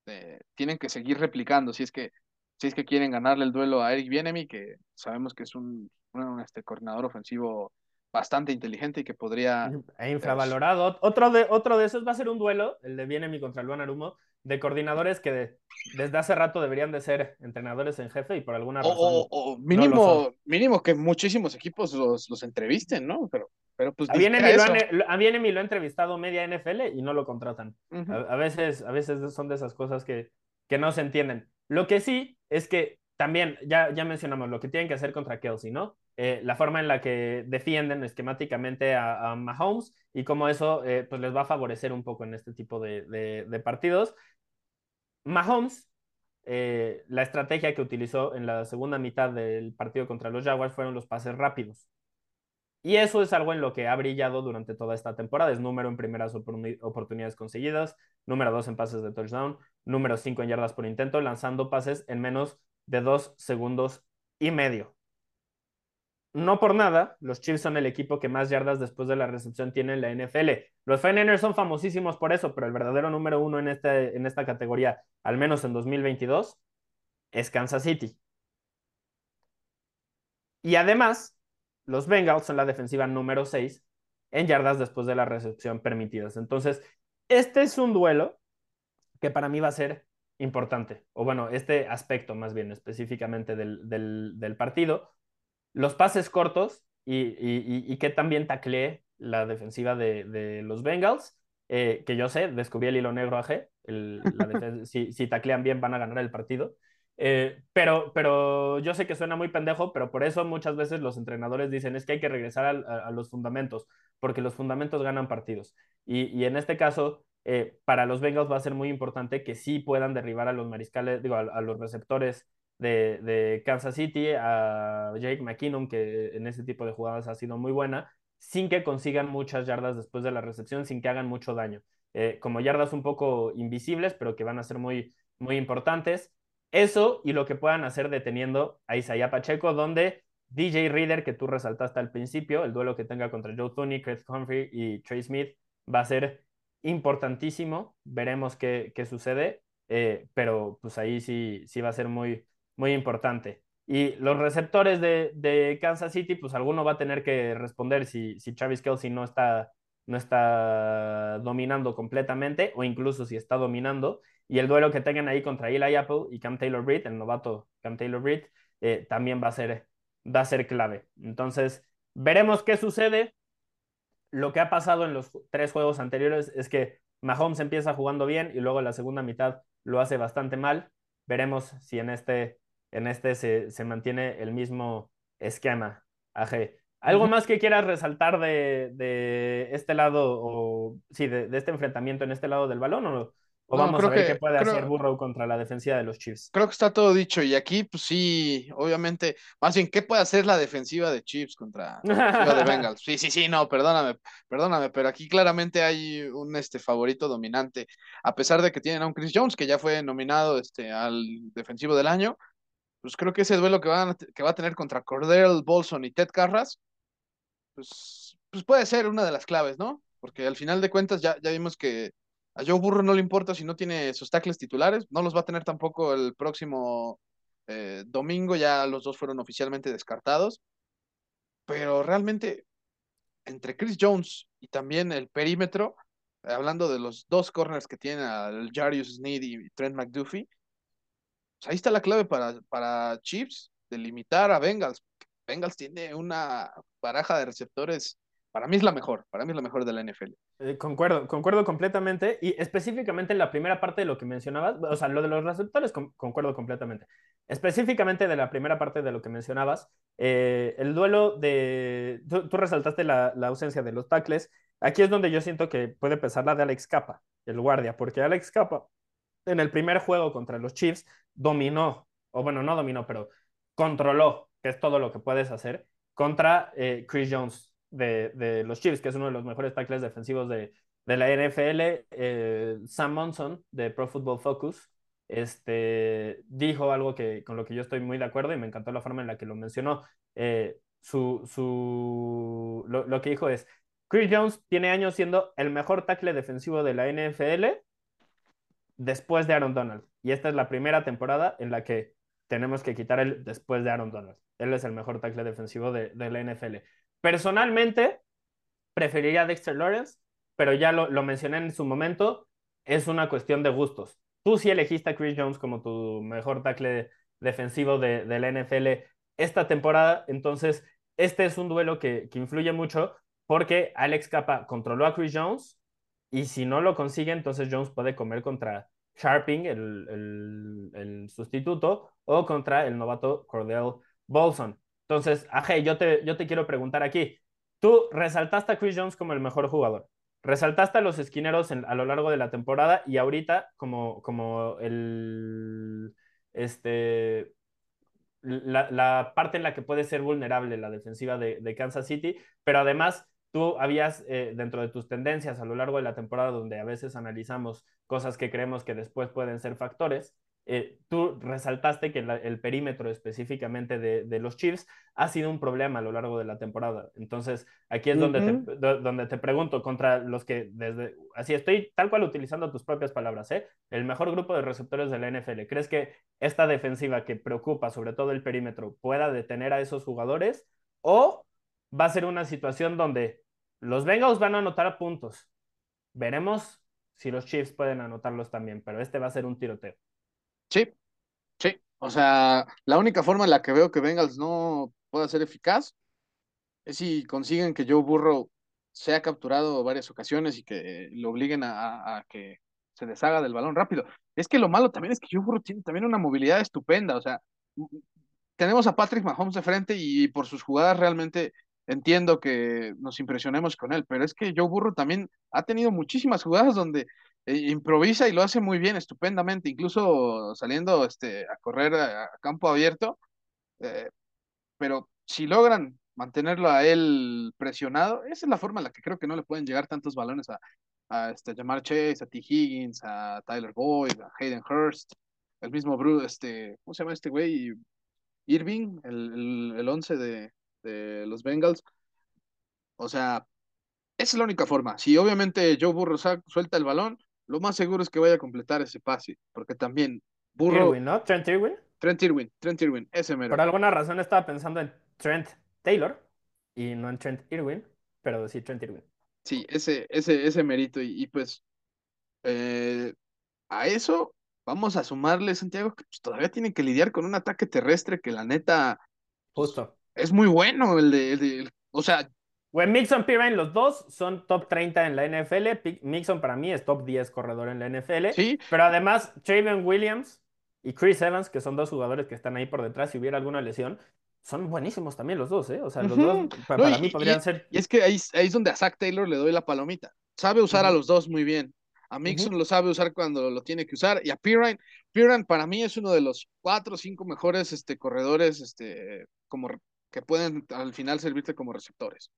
eh, tienen que seguir replicando si es que si es que quieren ganarle el duelo a Eric Bienemy, que sabemos que es un, un este, coordinador ofensivo bastante inteligente y que podría... E infravalorado. Otro de, otro de esos va a ser un duelo, el de Bienemi contra Luan Arumo, de coordinadores que de, desde hace rato deberían de ser entrenadores en jefe y por alguna razón... O, o mínimo, no mínimo que muchísimos equipos los, los entrevisten, ¿no? Pero, pero pues... A Bienemi, lo han, a Bienemi lo ha entrevistado media NFL y no lo contratan. Uh -huh. a, a, veces, a veces son de esas cosas que, que no se entienden. Lo que sí es que también, ya, ya mencionamos lo que tienen que hacer contra Kelsey, ¿no? Eh, la forma en la que defienden esquemáticamente a, Mahomes y cómo eso eh, pues les va a favorecer un poco en este tipo de partidos. Mahomes, eh, la estrategia que utilizó en la segunda mitad del partido contra los Jaguars fueron los pases rápidos. Y eso es algo en lo que ha brillado durante toda esta temporada. Es número en primeras oportunidades conseguidas, número dos en pases de touchdown, número cinco en yardas por intento, lanzando pases en menos de dos segundos y medio. No por nada, los Chiefs son el equipo que más yardas después de la recepción tiene en la NFL. Los 49ers son famosísimos por eso, pero el verdadero número uno en, este, en esta categoría, al menos en 2022, es Kansas City. Y además, los Bengals son la defensiva número 6 en yardas después de la recepción permitidas. Entonces, este es un duelo que para mí va a ser importante, o bueno, este aspecto más bien específicamente del, del partido, los pases cortos y, y, y, y que también taclee la defensiva de, de, los Bengals eh, que yo sé, descubrí el hilo negro a G, el, la (laughs) si, si taclean bien van a ganar el partido. Eh, pero, pero yo sé que suena muy pendejo, pero por eso muchas veces los entrenadores dicen es que hay que regresar a, a, los fundamentos, porque los fundamentos ganan partidos. Y, y en este caso, eh, para los Bengals va a ser muy importante que sí puedan derribar a los mariscales, digo, a, a los receptores de, de, Kansas City, a Jake McKinnon, que en ese tipo de jugadas ha sido muy buena, sin que consigan muchas yardas después de la recepción, sin que hagan mucho daño. Eh, como yardas un poco invisibles, pero que van a ser muy, muy importantes. Eso y lo que puedan hacer deteniendo a Isaiah Pacheco, donde DJ Reader, que tú resaltaste al principio, el duelo que tenga contra Joe Tooney, Chris Humphrey y Trey Smith, va a ser importantísimo. Veremos qué, qué sucede, eh, pero pues ahí sí, sí va a ser muy, muy importante. Y los receptores de, Kansas City, pues alguno va a tener que responder si, si Travis Kelsey no está, no está dominando completamente o incluso si está dominando. Y el duelo que tengan ahí contra Eli Apple y Cam Taylor Britt, el novato Cam Taylor Britt, eh, también va a, ser, va a ser clave. Entonces, veremos qué sucede. Lo que ha pasado en los tres juegos anteriores es que Mahomes empieza jugando bien y luego la segunda mitad lo hace bastante mal. Veremos si en este en este se, se mantiene el mismo esquema. AG. ¿Algo más que quieras resaltar de, de este lado, o sí, de, de, este enfrentamiento en este lado del balón? ¿O, o no, vamos a ver que, qué puede creo, hacer Burrow contra la defensiva de los Chiefs? Creo que está todo dicho. Y aquí, pues sí, obviamente, más bien, ¿qué puede hacer la defensiva de Chiefs contra la de (laughs) Bengals? Sí, sí, sí, no, perdóname, perdóname, pero aquí claramente hay un este, favorito dominante. A pesar de que tienen a un Chris Jones, que ya fue nominado este, al defensivo del año, pues creo que ese duelo que, a, que va a tener contra Cordell Bolson y Ted Carras, pues, pues puede ser una de las claves, ¿no? Porque al final de cuentas ya, ya vimos que a Joe Burrow no le importa si no tiene sus tackles titulares, no los va a tener tampoco el próximo eh, domingo, ya los dos fueron oficialmente descartados, pero realmente entre Chris Jones y también el perímetro, hablando de los dos corners que tiene al Jarius Sneed y Trent McDuffie, pues ahí está la clave para, para Chiefs, de limitar a Bengals. Bengals tiene una baraja de receptores, para mí es la mejor, para mí es la mejor de la NFL. Eh, concuerdo, concuerdo completamente y específicamente en la primera parte de lo que mencionabas, o sea, lo de los receptores, con, concuerdo completamente. Específicamente de la primera parte de lo que mencionabas, eh, el duelo de, tú, tú resaltaste la, la, ausencia de los tackles, aquí es donde yo siento que puede pesar la de Alex Capa, el guardia, porque Alex Capa en el primer juego contra los Chiefs dominó, o bueno, no dominó, pero controló, que es todo lo que puedes hacer, contra eh, Chris Jones de, de, los Chiefs, que es uno de los mejores tackles defensivos de, de la NFL. Eh, Sam Monson, de Pro Football Focus, este, dijo algo que, con lo que yo estoy muy de acuerdo y me encantó la forma en la que lo mencionó. Eh, su, su, lo, lo que dijo es, Chris Jones tiene años siendo el mejor tackle defensivo de la NFL después de Aaron Donald. Y esta es la primera temporada en la que tenemos que quitar el después de Aaron Donald. Él es el mejor tackle defensivo de, la NFL. Personalmente, preferiría Dexter Lawrence, pero ya lo, lo, mencioné en su momento, es una cuestión de gustos. Tú sí elegiste a Chris Jones como tu mejor tackle defensivo de, de la NFL esta temporada, entonces este es un duelo que, que influye mucho porque Alex Capa controló a Chris Jones y si no lo consigue, entonces Jones puede comer contra Sharping, el, el, sustituto, o contra el novato Cordell Bolson. Entonces, Aje, yo te, yo te quiero preguntar aquí. Tú resaltaste a Chris Jones como el mejor jugador. Resaltaste a los esquineros a lo largo de la temporada y ahorita como, como el, este, la, parte en la que puede ser vulnerable la defensiva de, de Kansas City, pero además tú habías eh, dentro de tus tendencias a lo largo de la temporada donde a veces analizamos cosas que creemos que después pueden ser factores, eh, tú resaltaste que la, el perímetro específicamente de, de, los Chiefs ha sido un problema a lo largo de la temporada. Entonces, aquí es uh -huh. donde, te, do, donde te pregunto contra los que desde, así estoy tal cual utilizando tus propias palabras, ¿eh? el mejor grupo de receptores de la NFL. ¿Crees que esta defensiva que preocupa sobre todo el perímetro pueda detener a esos jugadores o va a ser una situación donde los Bengals van a anotar puntos. Veremos si los Chiefs pueden anotarlos también, pero este va a ser un tiroteo. Sí, sí. O sea, la única forma en la que veo que Bengals no pueda ser eficaz es si consiguen que Joe Burrow sea capturado varias ocasiones y que lo obliguen a, que se deshaga del balón rápido. Es que lo malo también es que Joe Burrow tiene también una movilidad estupenda, o sea, tenemos a Patrick Mahomes de frente y por sus jugadas realmente entiendo que nos impresionemos con él, pero es que Joe Burrow también ha tenido muchísimas jugadas donde eh, improvisa y lo hace muy bien, estupendamente, incluso saliendo este, a correr a, campo abierto, eh, pero si logran mantenerlo a él presionado, esa es la forma en la que creo que no le pueden llegar tantos balones a, a este, Jamar Chase, a T. Higgins, a Tyler Boyd, a Hayden Hurst, el mismo Bruce, este, ¿cómo se llama este güey? Irving, el, el, 11 de, de, los Bengals. O sea, esa es la única forma. Si obviamente Joe Burrow suelta el balón, lo más seguro es que vaya a completar ese pase, porque también Burrow... Irwin, ¿no? Trent Irwin. Trent Irwin, Trent Irwin, ese mero. Por alguna razón estaba pensando en Trent Taylor y no en Trent Irwin, pero sí Trent Irwin. Sí, ese, ese, ese mérito. Y, pues eh, a eso vamos a sumarle, Santiago, que pues, todavía tienen que lidiar con un ataque terrestre que la neta pues, Justo. Es muy bueno. El de, o sea. Bueno, Mixon Pirine, los dos son top 30 en la NFL. Mixon para mí es top 10 corredor en la NFL. Sí. Pero además, Traven Williams y Chris Evans, que son dos jugadores que están ahí por detrás, si hubiera alguna lesión, son buenísimos también los dos, ¿eh? O sea, los dos para, mí podrían ser. Y es que ahí, ahí, es donde a Zach Taylor le doy la palomita. Sabe usar a los dos muy bien. A Mixon lo sabe usar cuando lo tiene que usar. Y a Pirine, Pirine para mí es uno de los cuatro o cinco mejores este, corredores este, como, que pueden al final servirte como receptores.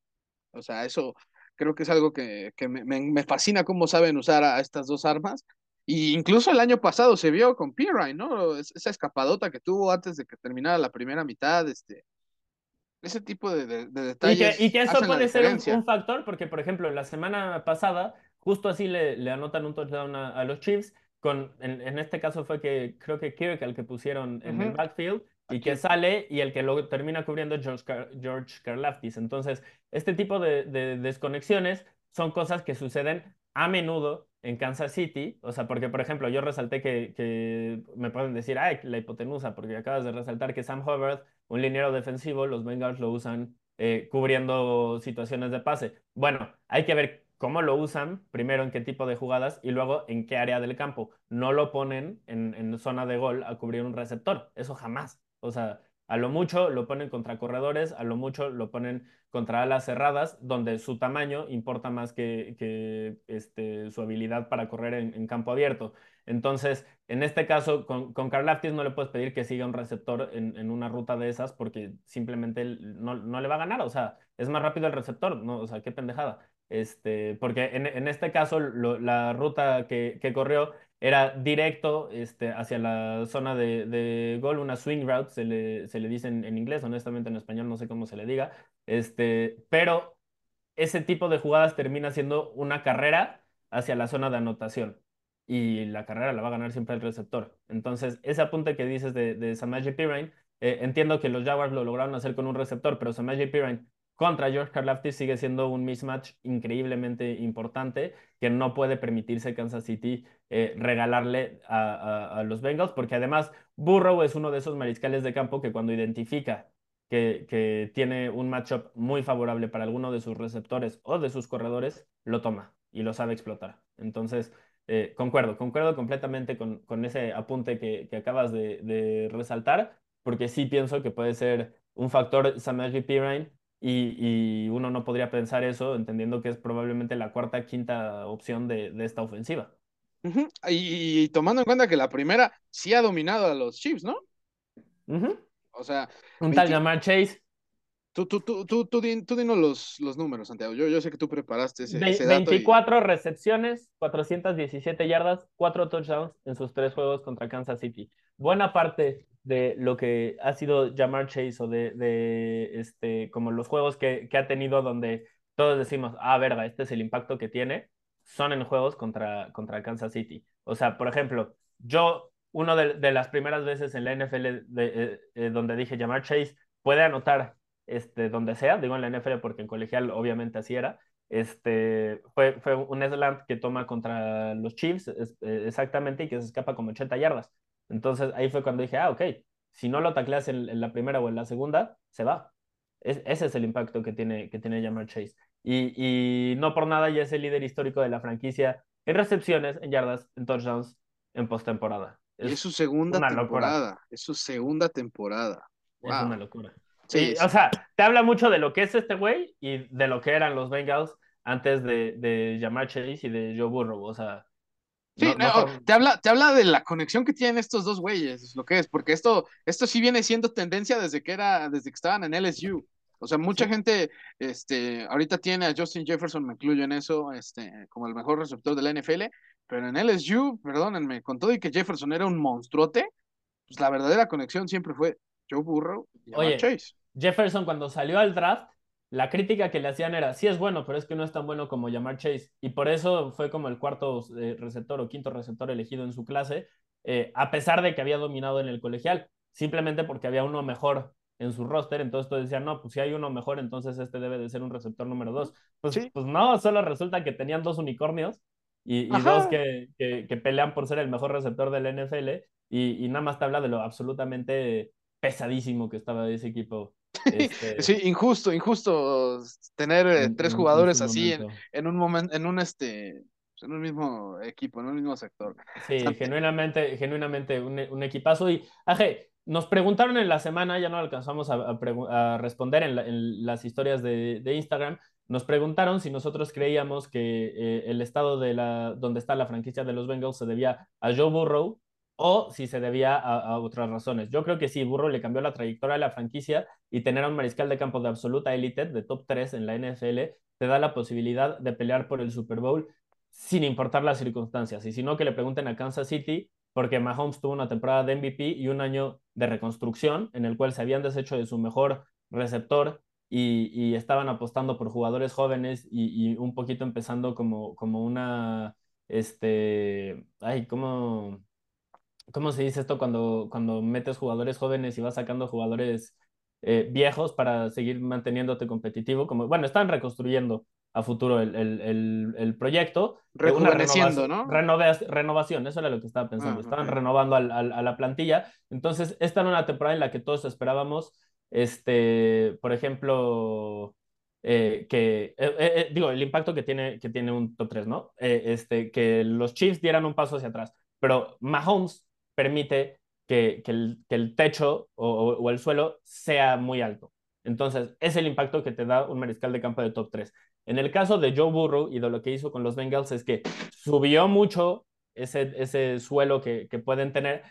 O sea, eso creo que es algo que, que me, me, fascina cómo saben usar a, estas dos armas. Y incluso el año pasado se vio con Pirine, ¿no? Esa escapadota que tuvo antes de que terminara la primera mitad, este, ese tipo de, detalles. Y que, eso puede ser un, factor, porque por ejemplo, la semana pasada, justo así le, le anotan un touchdown a, los Chiefs, con, en, este caso fue que creo que Kirk, el que pusieron en el backfield, y que sale y el que lo termina cubriendo George, George Karlaftis. Entonces, este tipo de, de desconexiones son cosas que suceden a menudo en Kansas City, o sea, porque por ejemplo yo resalté que, me pueden decir, ay, la hipotenusa, porque acabas de resaltar que Sam Hubbard, un liniero defensivo, los Bengals lo usan eh, cubriendo situaciones de pase. Bueno, hay que ver cómo lo usan, primero en qué tipo de jugadas y luego en qué área del campo. No lo ponen en, en zona de gol a cubrir un receptor, eso jamás. O sea, a lo mucho lo ponen contra corredores, a lo mucho lo ponen contra alas cerradas, donde su tamaño importa más que, este, su habilidad para correr en, campo abierto. Entonces, en este caso, con, con Karlaftis no le puedes pedir que siga un receptor en, una ruta de esas porque simplemente no, le va a ganar. O sea, es más rápido el receptor, ¿no? O sea, qué pendejada. Este, porque en, este caso, la ruta que, que corrió era directo este, hacia la zona de, gol, una swing route, se le, se le dice en, inglés, honestamente en español no sé cómo se le diga, este, pero ese tipo de jugadas termina siendo una carrera hacia la zona de anotación y la carrera la va a ganar siempre el receptor. Entonces, ese apunte que dices de, de Samaje Pirine, eh, entiendo que los Jaguars lo lograron hacer con un receptor, pero Samaje Pirine contra George Karlaftis sigue siendo un mismatch increíblemente importante que no puede permitirse Kansas City eh, regalarle a, los Bengals, porque además Burrow es uno de esos mariscales de campo que cuando identifica que, que tiene un matchup muy favorable para alguno de sus receptores o de sus corredores, lo toma y lo sabe explotar. Entonces, eh, concuerdo, concuerdo completamente con, con ese apunte que, que acabas de, resaltar, porque sí pienso que puede ser un factor Samaji Pirine y, uno no podría pensar eso entendiendo que es probablemente la cuarta, quinta opción de, esta ofensiva. y, tomando en cuenta que la primera sí ha dominado a los Chiefs, ¿no? O sea. Un tal llamar Chase. Tú, tú, tú, tú, tú, dinos los, los números, Santiago. Yo, yo sé que tú preparaste ese, 24 recepciones, 417 yardas, 4 touchdowns en sus tres juegos contra Kansas City. Buena parte de lo que ha sido Jamar Chase o de, de este, como los juegos que, que, ha tenido donde todos decimos, ah, verga, este es el impacto que tiene, son en juegos contra, contra Kansas City. O sea, por ejemplo, yo, una de, de, las primeras veces en la NFL eh, eh, donde dije Jamar Chase puede anotar este, donde sea, digo en la NFL porque en colegial obviamente así era, este, fue, fue un slant que toma contra los Chiefs eh, exactamente y que se escapa como 80 yardas. Entonces ahí fue cuando dije, ah, ok, si no lo tacleas en, la primera o en la segunda, se va. ese es el impacto que tiene, que tiene Jamar Chase. y, y no por nada ya es el líder histórico de la franquicia en recepciones, en yardas, en touchdowns, en postemporada. Es, es su segunda temporada. Locura. Es su segunda temporada. Wow. Es una locura. Sí, sí, O sea, te habla mucho de lo que es este güey y de lo que eran los Bengals antes de, de Jamar Chase y de Joe Burrow. O sea, Sí, no, no, no, te, habla, te habla de la conexión que tienen estos dos güeyes, es lo que es, porque esto, esto sí viene siendo tendencia desde que era, desde que estaban en LSU. O sea, mucha sí. gente, este, ahorita tiene a Justin Jefferson, me incluyo en eso, este, como el mejor receptor de la NFL, pero en LSU, perdónenme, con todo y que Jefferson era un monstruote, pues la verdadera conexión siempre fue Joe Burrow y Oye, Chase. Jefferson cuando salió al draft, la crítica que le hacían era, sí es bueno, pero es que no es tan bueno como llamar Chase. Y por eso fue como el cuarto eh, receptor o quinto receptor elegido en su clase, eh, a pesar de que había dominado en el colegial, simplemente porque había uno mejor en su roster, entonces todos decían, no, pues si hay uno mejor, entonces este debe de ser un receptor número dos. Pues, ¿Sí? pues no, solo resulta que tenían dos unicornios y, y dos que, que, que, pelean por ser el mejor receptor del NFL y, y nada más te habla de lo absolutamente pesadísimo que estaba ese equipo este... Sí, injusto, injusto tener eh, en, tres jugadores en así en, en, un momento, en un este, en un mismo equipo, en un mismo sector. Sí, genuinamente, genuinamente un, un, equipazo. Y, Aje, nos preguntaron en la semana, ya no alcanzamos a, a, a responder en, la, en, las historias de, de, Instagram, nos preguntaron si nosotros creíamos que eh, el estado de la, donde está la franquicia de los Bengals se debía a Joe Burrow o si se debía a, otras razones. Yo creo que sí, Burro le cambió la trayectoria de la franquicia y tener a un mariscal de campo de absoluta élite, de top 3 en la NFL, te da la posibilidad de pelear por el Super Bowl sin importar las circunstancias. Y si no, que le pregunten a Kansas City, porque Mahomes tuvo una temporada de MVP y un año de reconstrucción en el cual se habían deshecho de su mejor receptor y, y estaban apostando por jugadores jóvenes y, y un poquito empezando como, como una, este, ay, como ¿cómo se dice esto cuando, cuando metes jugadores jóvenes y vas sacando jugadores eh, viejos para seguir manteniéndote competitivo? Como, bueno, están reconstruyendo a futuro el, el, el, el proyecto. Rejuveneciendo, ¿no? Renova, renovación, eso era lo que estaba pensando. Ah, Estaban okay. renovando al, al, a la plantilla. Entonces, esta era una temporada en la que todos esperábamos, este, por ejemplo, eh, que, eh, eh, digo, el impacto que tiene, que tiene un top 3, ¿no? Este, que los Chiefs dieran un paso hacia atrás. Pero Mahomes permite que, el, techo o, el suelo sea muy alto. Entonces, es el impacto que te da un mariscal de campo de top 3. En el caso de Joe Burrow y de lo que hizo con los Bengals es que subió mucho ese, ese suelo que, que pueden tener,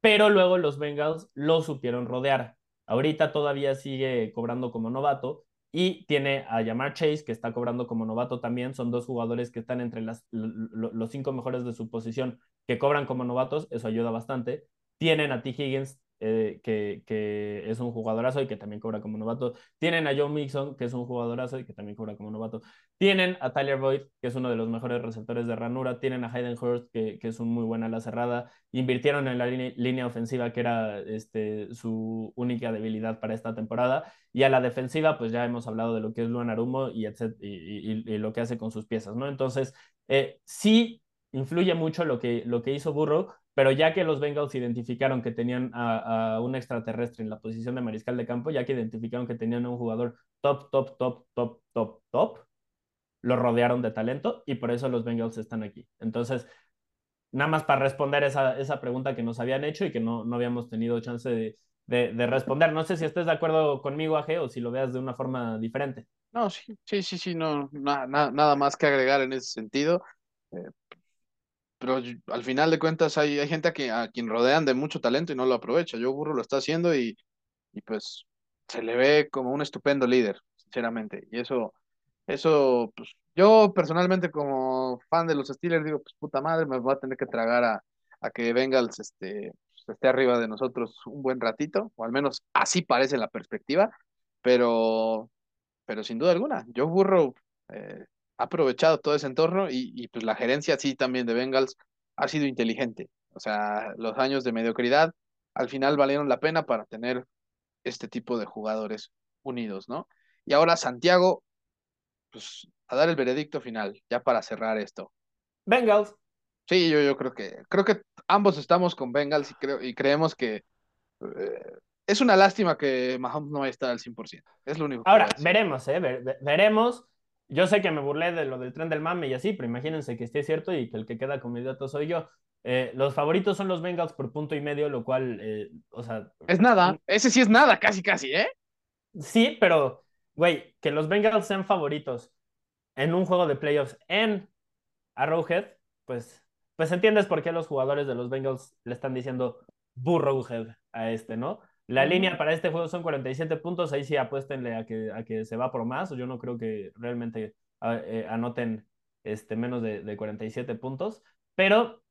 pero luego los Bengals lo supieron rodear. Ahorita todavía sigue cobrando como novato, y tiene a Yamar Chase, que está cobrando como novato también. Son dos jugadores que están entre las, los cinco mejores de su posición que cobran como novatos. Eso ayuda bastante. Tienen a T. Higgins, eh, que, que, es un jugadorazo y que también cobra como novato. Tienen a Joe Mixon, que es un jugadorazo y que también cobra como novato. Tienen a Tyler Boyd, que es uno de los mejores receptores de ranura. Tienen a Hayden Hurst, que, que es un muy buena ala cerrada. Invirtieron en la línea, línea ofensiva, que era este, su única debilidad para esta temporada. Y a la defensiva, pues ya hemos hablado de lo que es Luan Arumo y, y, y, y lo que hace con sus piezas, ¿no? Entonces, eh, sí influye mucho lo que, lo que hizo Burrow, pero ya que los Bengals identificaron que tenían a, un extraterrestre en la posición de mariscal de campo, ya que identificaron que tenían a un jugador top, top, top, top, top, top, lo rodearon de talento y por eso los Bengals están aquí. Entonces, nada más para responder esa, esa pregunta que nos habían hecho y que no, no habíamos tenido chance de, de, de, responder. No sé si estés de acuerdo conmigo, Aje, o si lo veas de una forma diferente. No, sí, sí, sí, sí no, na, na, nada más que agregar en ese sentido. Eh, pero al final de cuentas hay, hay gente a quien, a quien rodean de mucho talento y no lo aprovecha. Yo Burro lo está haciendo y, y pues se le ve como un estupendo líder, sinceramente. Y eso, eso, pues yo personalmente como fan de los Steelers digo, pues puta madre, me voy a tener que tragar a, a que Bengals este, pues, esté arriba de nosotros un buen ratito, o al menos así parece la perspectiva, pero, pero sin duda alguna, yo Burro eh, ha aprovechado todo ese entorno y, y, pues la gerencia sí también de Bengals ha sido inteligente. O sea, los años de mediocridad al final valieron la pena para tener este tipo de jugadores unidos, ¿no? Y ahora Santiago, pues a dar el veredicto final, ya para cerrar esto. Bengals. Sí, yo, yo creo que creo que ambos estamos con Bengals y creo y creemos que eh, es una lástima que Mahomes no esté al 100%. Es lo único. Ahora, veremos, ¿eh? Ver, veremos yo sé que me burlé de lo del tren del mame y así, pero imagínense que esté cierto y que el que queda idiota soy yo. Eh, los favoritos son los Bengals por punto y medio, lo cual, eh, o sea... Es nada, ese sí es nada, casi, casi, ¿eh? Sí, pero, güey, que los Bengals sean favoritos en un juego de playoffs en Arrowhead, pues, pues entiendes por qué los jugadores de los Bengals le están diciendo Burrowhead a este, ¿no? La línea para este juego son 47 puntos, ahí sí apuéstenle a que, a que se va por más, yo no creo que realmente eh, anoten este, menos de, de, 47 puntos, pero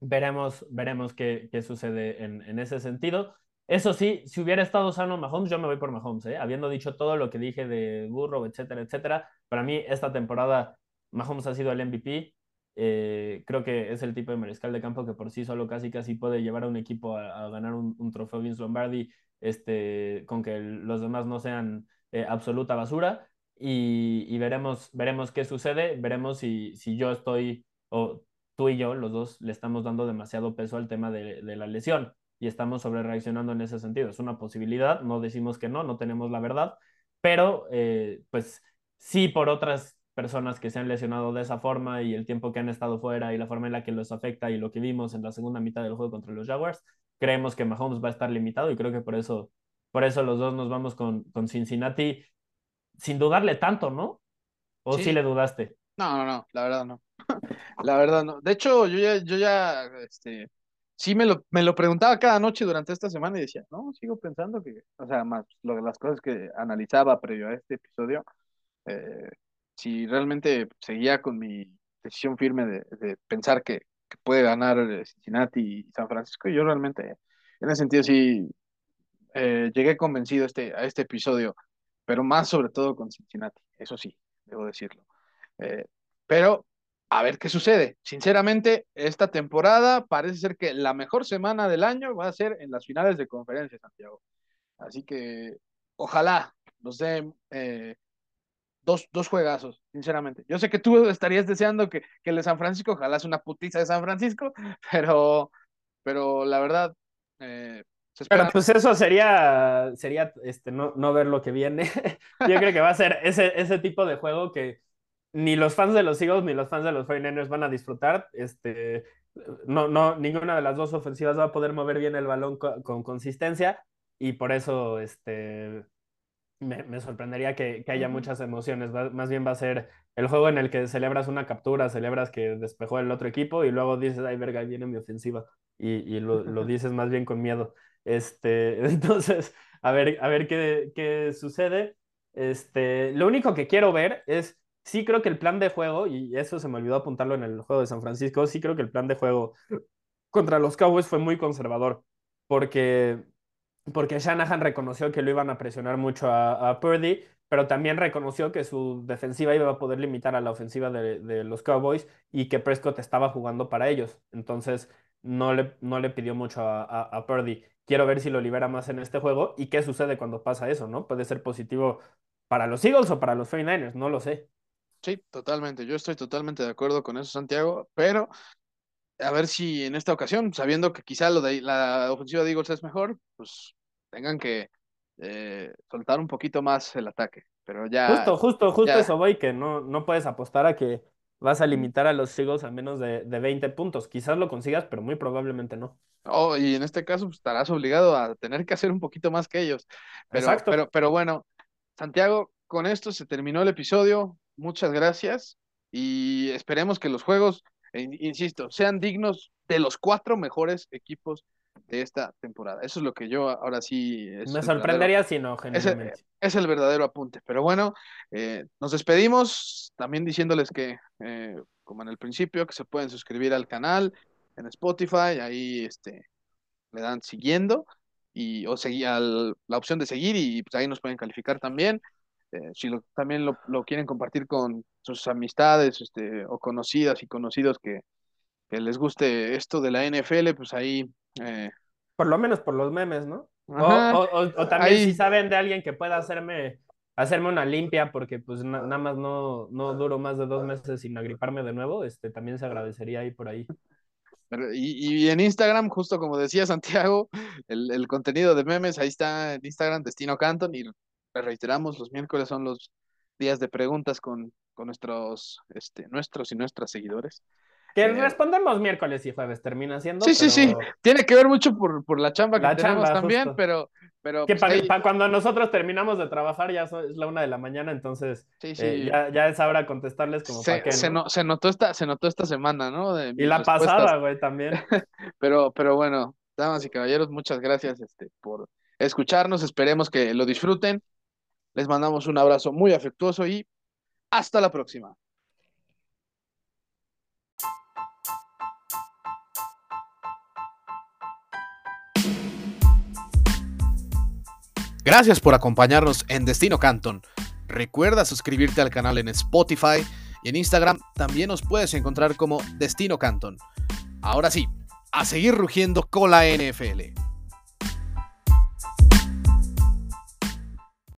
veremos, veremos qué, qué sucede en, en, ese sentido. Eso sí, si hubiera estado sano Mahomes, yo me voy por Mahomes, ¿eh? habiendo dicho todo lo que dije de Burrow, etcétera, etcétera. Para mí, esta temporada, Mahomes ha sido el MVP. Eh, creo que es el tipo de mariscal de campo que por sí solo casi casi puede llevar a un equipo a, a ganar un, un, trofeo Vince Lombardi este, con que los demás no sean eh, absoluta basura. Y, y, veremos, veremos qué sucede, veremos si, si yo estoy, o tú y yo, los dos, le estamos dando demasiado peso al tema de, de la lesión y estamos sobre reaccionando en ese sentido. Es una posibilidad, no decimos que no, no tenemos la verdad, pero eh, pues sí por otras personas que se han lesionado de esa forma y el tiempo que han estado fuera y la forma en la que los afecta y lo que vimos en la segunda mitad del juego contra los Jaguars, creemos que Mahomes va a estar limitado y creo que por eso, por eso los dos nos vamos con, con Cincinnati sin dudarle tanto, ¿no? ¿O sí. sí le dudaste? No, no, no, la verdad no. (laughs) la verdad no. De hecho, yo ya, yo ya, este, sí me lo, me lo preguntaba cada noche durante esta semana y decía, no, sigo pensando que, o sea, más lo, las cosas que analizaba previo a este episodio, eh, si realmente seguía con mi decisión firme de, de pensar que, que, puede ganar Cincinnati y San Francisco, yo realmente, en ese sentido, sí eh, llegué convencido este, a este episodio, pero más sobre todo con Cincinnati, eso sí, debo decirlo. Eh, pero a ver qué sucede. Sinceramente, esta temporada parece ser que la mejor semana del año va a ser en las finales de conferencia, Santiago. Así que ojalá nos den eh, dos, dos juegazos, sinceramente. Yo sé que tú estarías deseando que, que el de San Francisco, ojalá es una putiza de San Francisco, (laughs) pero, pero la verdad... Eh, pero pues eso sería, sería este, no, no ver lo que viene. (laughs) Yo creo que va a ser ese, ese tipo de juego que ni los fans de los Eagles ni los fans de los 49ers van a disfrutar. Este, no, no, ninguna de las dos ofensivas va a poder mover bien el balón con, con consistencia y por eso este, me, me sorprendería que, que, haya muchas emociones. Va, más bien va a ser el juego en el que celebras una captura, celebras que despejó el otro equipo y luego dices, ay, verga, viene mi ofensiva. Y, y lo, lo, (laughs) dices más bien con miedo. Este, (laughs) entonces, a ver, a ver qué, qué sucede. Este, lo único que quiero ver es sí creo que el plan de juego, y eso se me olvidó apuntarlo en el juego de San Francisco, sí creo que el plan de juego contra los Cowboys fue muy conservador, porque, porque Shanahan reconoció que lo iban a presionar mucho a, Purdy, pero también reconoció que su defensiva iba a poder limitar a la ofensiva de, los Cowboys y que Prescott estaba jugando para ellos. Entonces, no le, no le pidió mucho a Purdy. Quiero ver si lo libera más en este juego y qué sucede cuando pasa eso, ¿no? Puede ser positivo para los Eagles o para los 49ers, no lo sé. Sí, totalmente. Yo estoy totalmente de acuerdo con eso, Santiago, pero a ver si en esta ocasión, sabiendo que quizá lo de la ofensiva de Eagles es mejor, pues tengan que eh, soltar un poquito más el ataque. Pero ya. Justo, justo, justo ya... eso voy, que no, no puedes apostar a que vas a limitar a los Eagles a menos de, de 20 puntos. Quizás lo consigas, pero muy probablemente no. Oh, y en este caso pues, estarás obligado a tener que hacer un poquito más que ellos. Pero, Exacto. Pero, pero bueno, Santiago, con esto se terminó el episodio muchas gracias y esperemos que los juegos, eh, insisto, sean dignos de los cuatro mejores equipos de esta temporada. Eso es lo que yo ahora sí... Me sorprendería si no, es el, es el, verdadero apunte. Pero bueno, eh, nos despedimos también diciéndoles que, eh, como en el principio, que se pueden suscribir al canal en Spotify, ahí este, le dan siguiendo y o seguir la opción de seguir y pues ahí nos pueden calificar también. Eh, si lo, también lo, lo, quieren compartir con sus amistades este, o conocidas y conocidos que, que, les guste esto de la NFL, pues ahí... Eh... Por lo menos por los memes, ¿no? Ajá, o, o, o, también ahí... si saben de alguien que pueda hacerme, hacerme una limpia, porque pues na, nada más no, no duro más de dos meses sin agriparme de nuevo, este, también se agradecería ahí por ahí. Y, y, en Instagram, justo como decía Santiago, el, el contenido de memes, ahí está en Instagram, Destino Canton, y reiteramos, los miércoles son los, días de preguntas con, con nuestros, este, nuestros y nuestras seguidores. Que respondemos miércoles y jueves, termina siendo. Sí, sí, sí. Tiene que ver mucho por, por la chamba que La tenemos chamba, también, justo. pero, pero Que pues, pa- ahí- pa- cuando nosotros terminamos de trabajar ya es la una de la mañana, entonces sí, sí. eh, ya, ya es hora contestarles como se, para qué, se ¿no? no- se notó esta, se notó esta semana, ¿no? De Y la respuestas. pasada, güey, también. (laughs) Pero, pero bueno, damas y caballeros, muchas gracias este, por escucharnos. Esperemos que lo disfruten. Les mandamos un abrazo muy afectuoso y hasta la próxima. Gracias por acompañarnos en Destino Canton. Recuerda suscribirte al canal en Spotify y en Instagram también nos puedes encontrar como Destino Canton. Ahora sí, a seguir rugiendo con la NFL.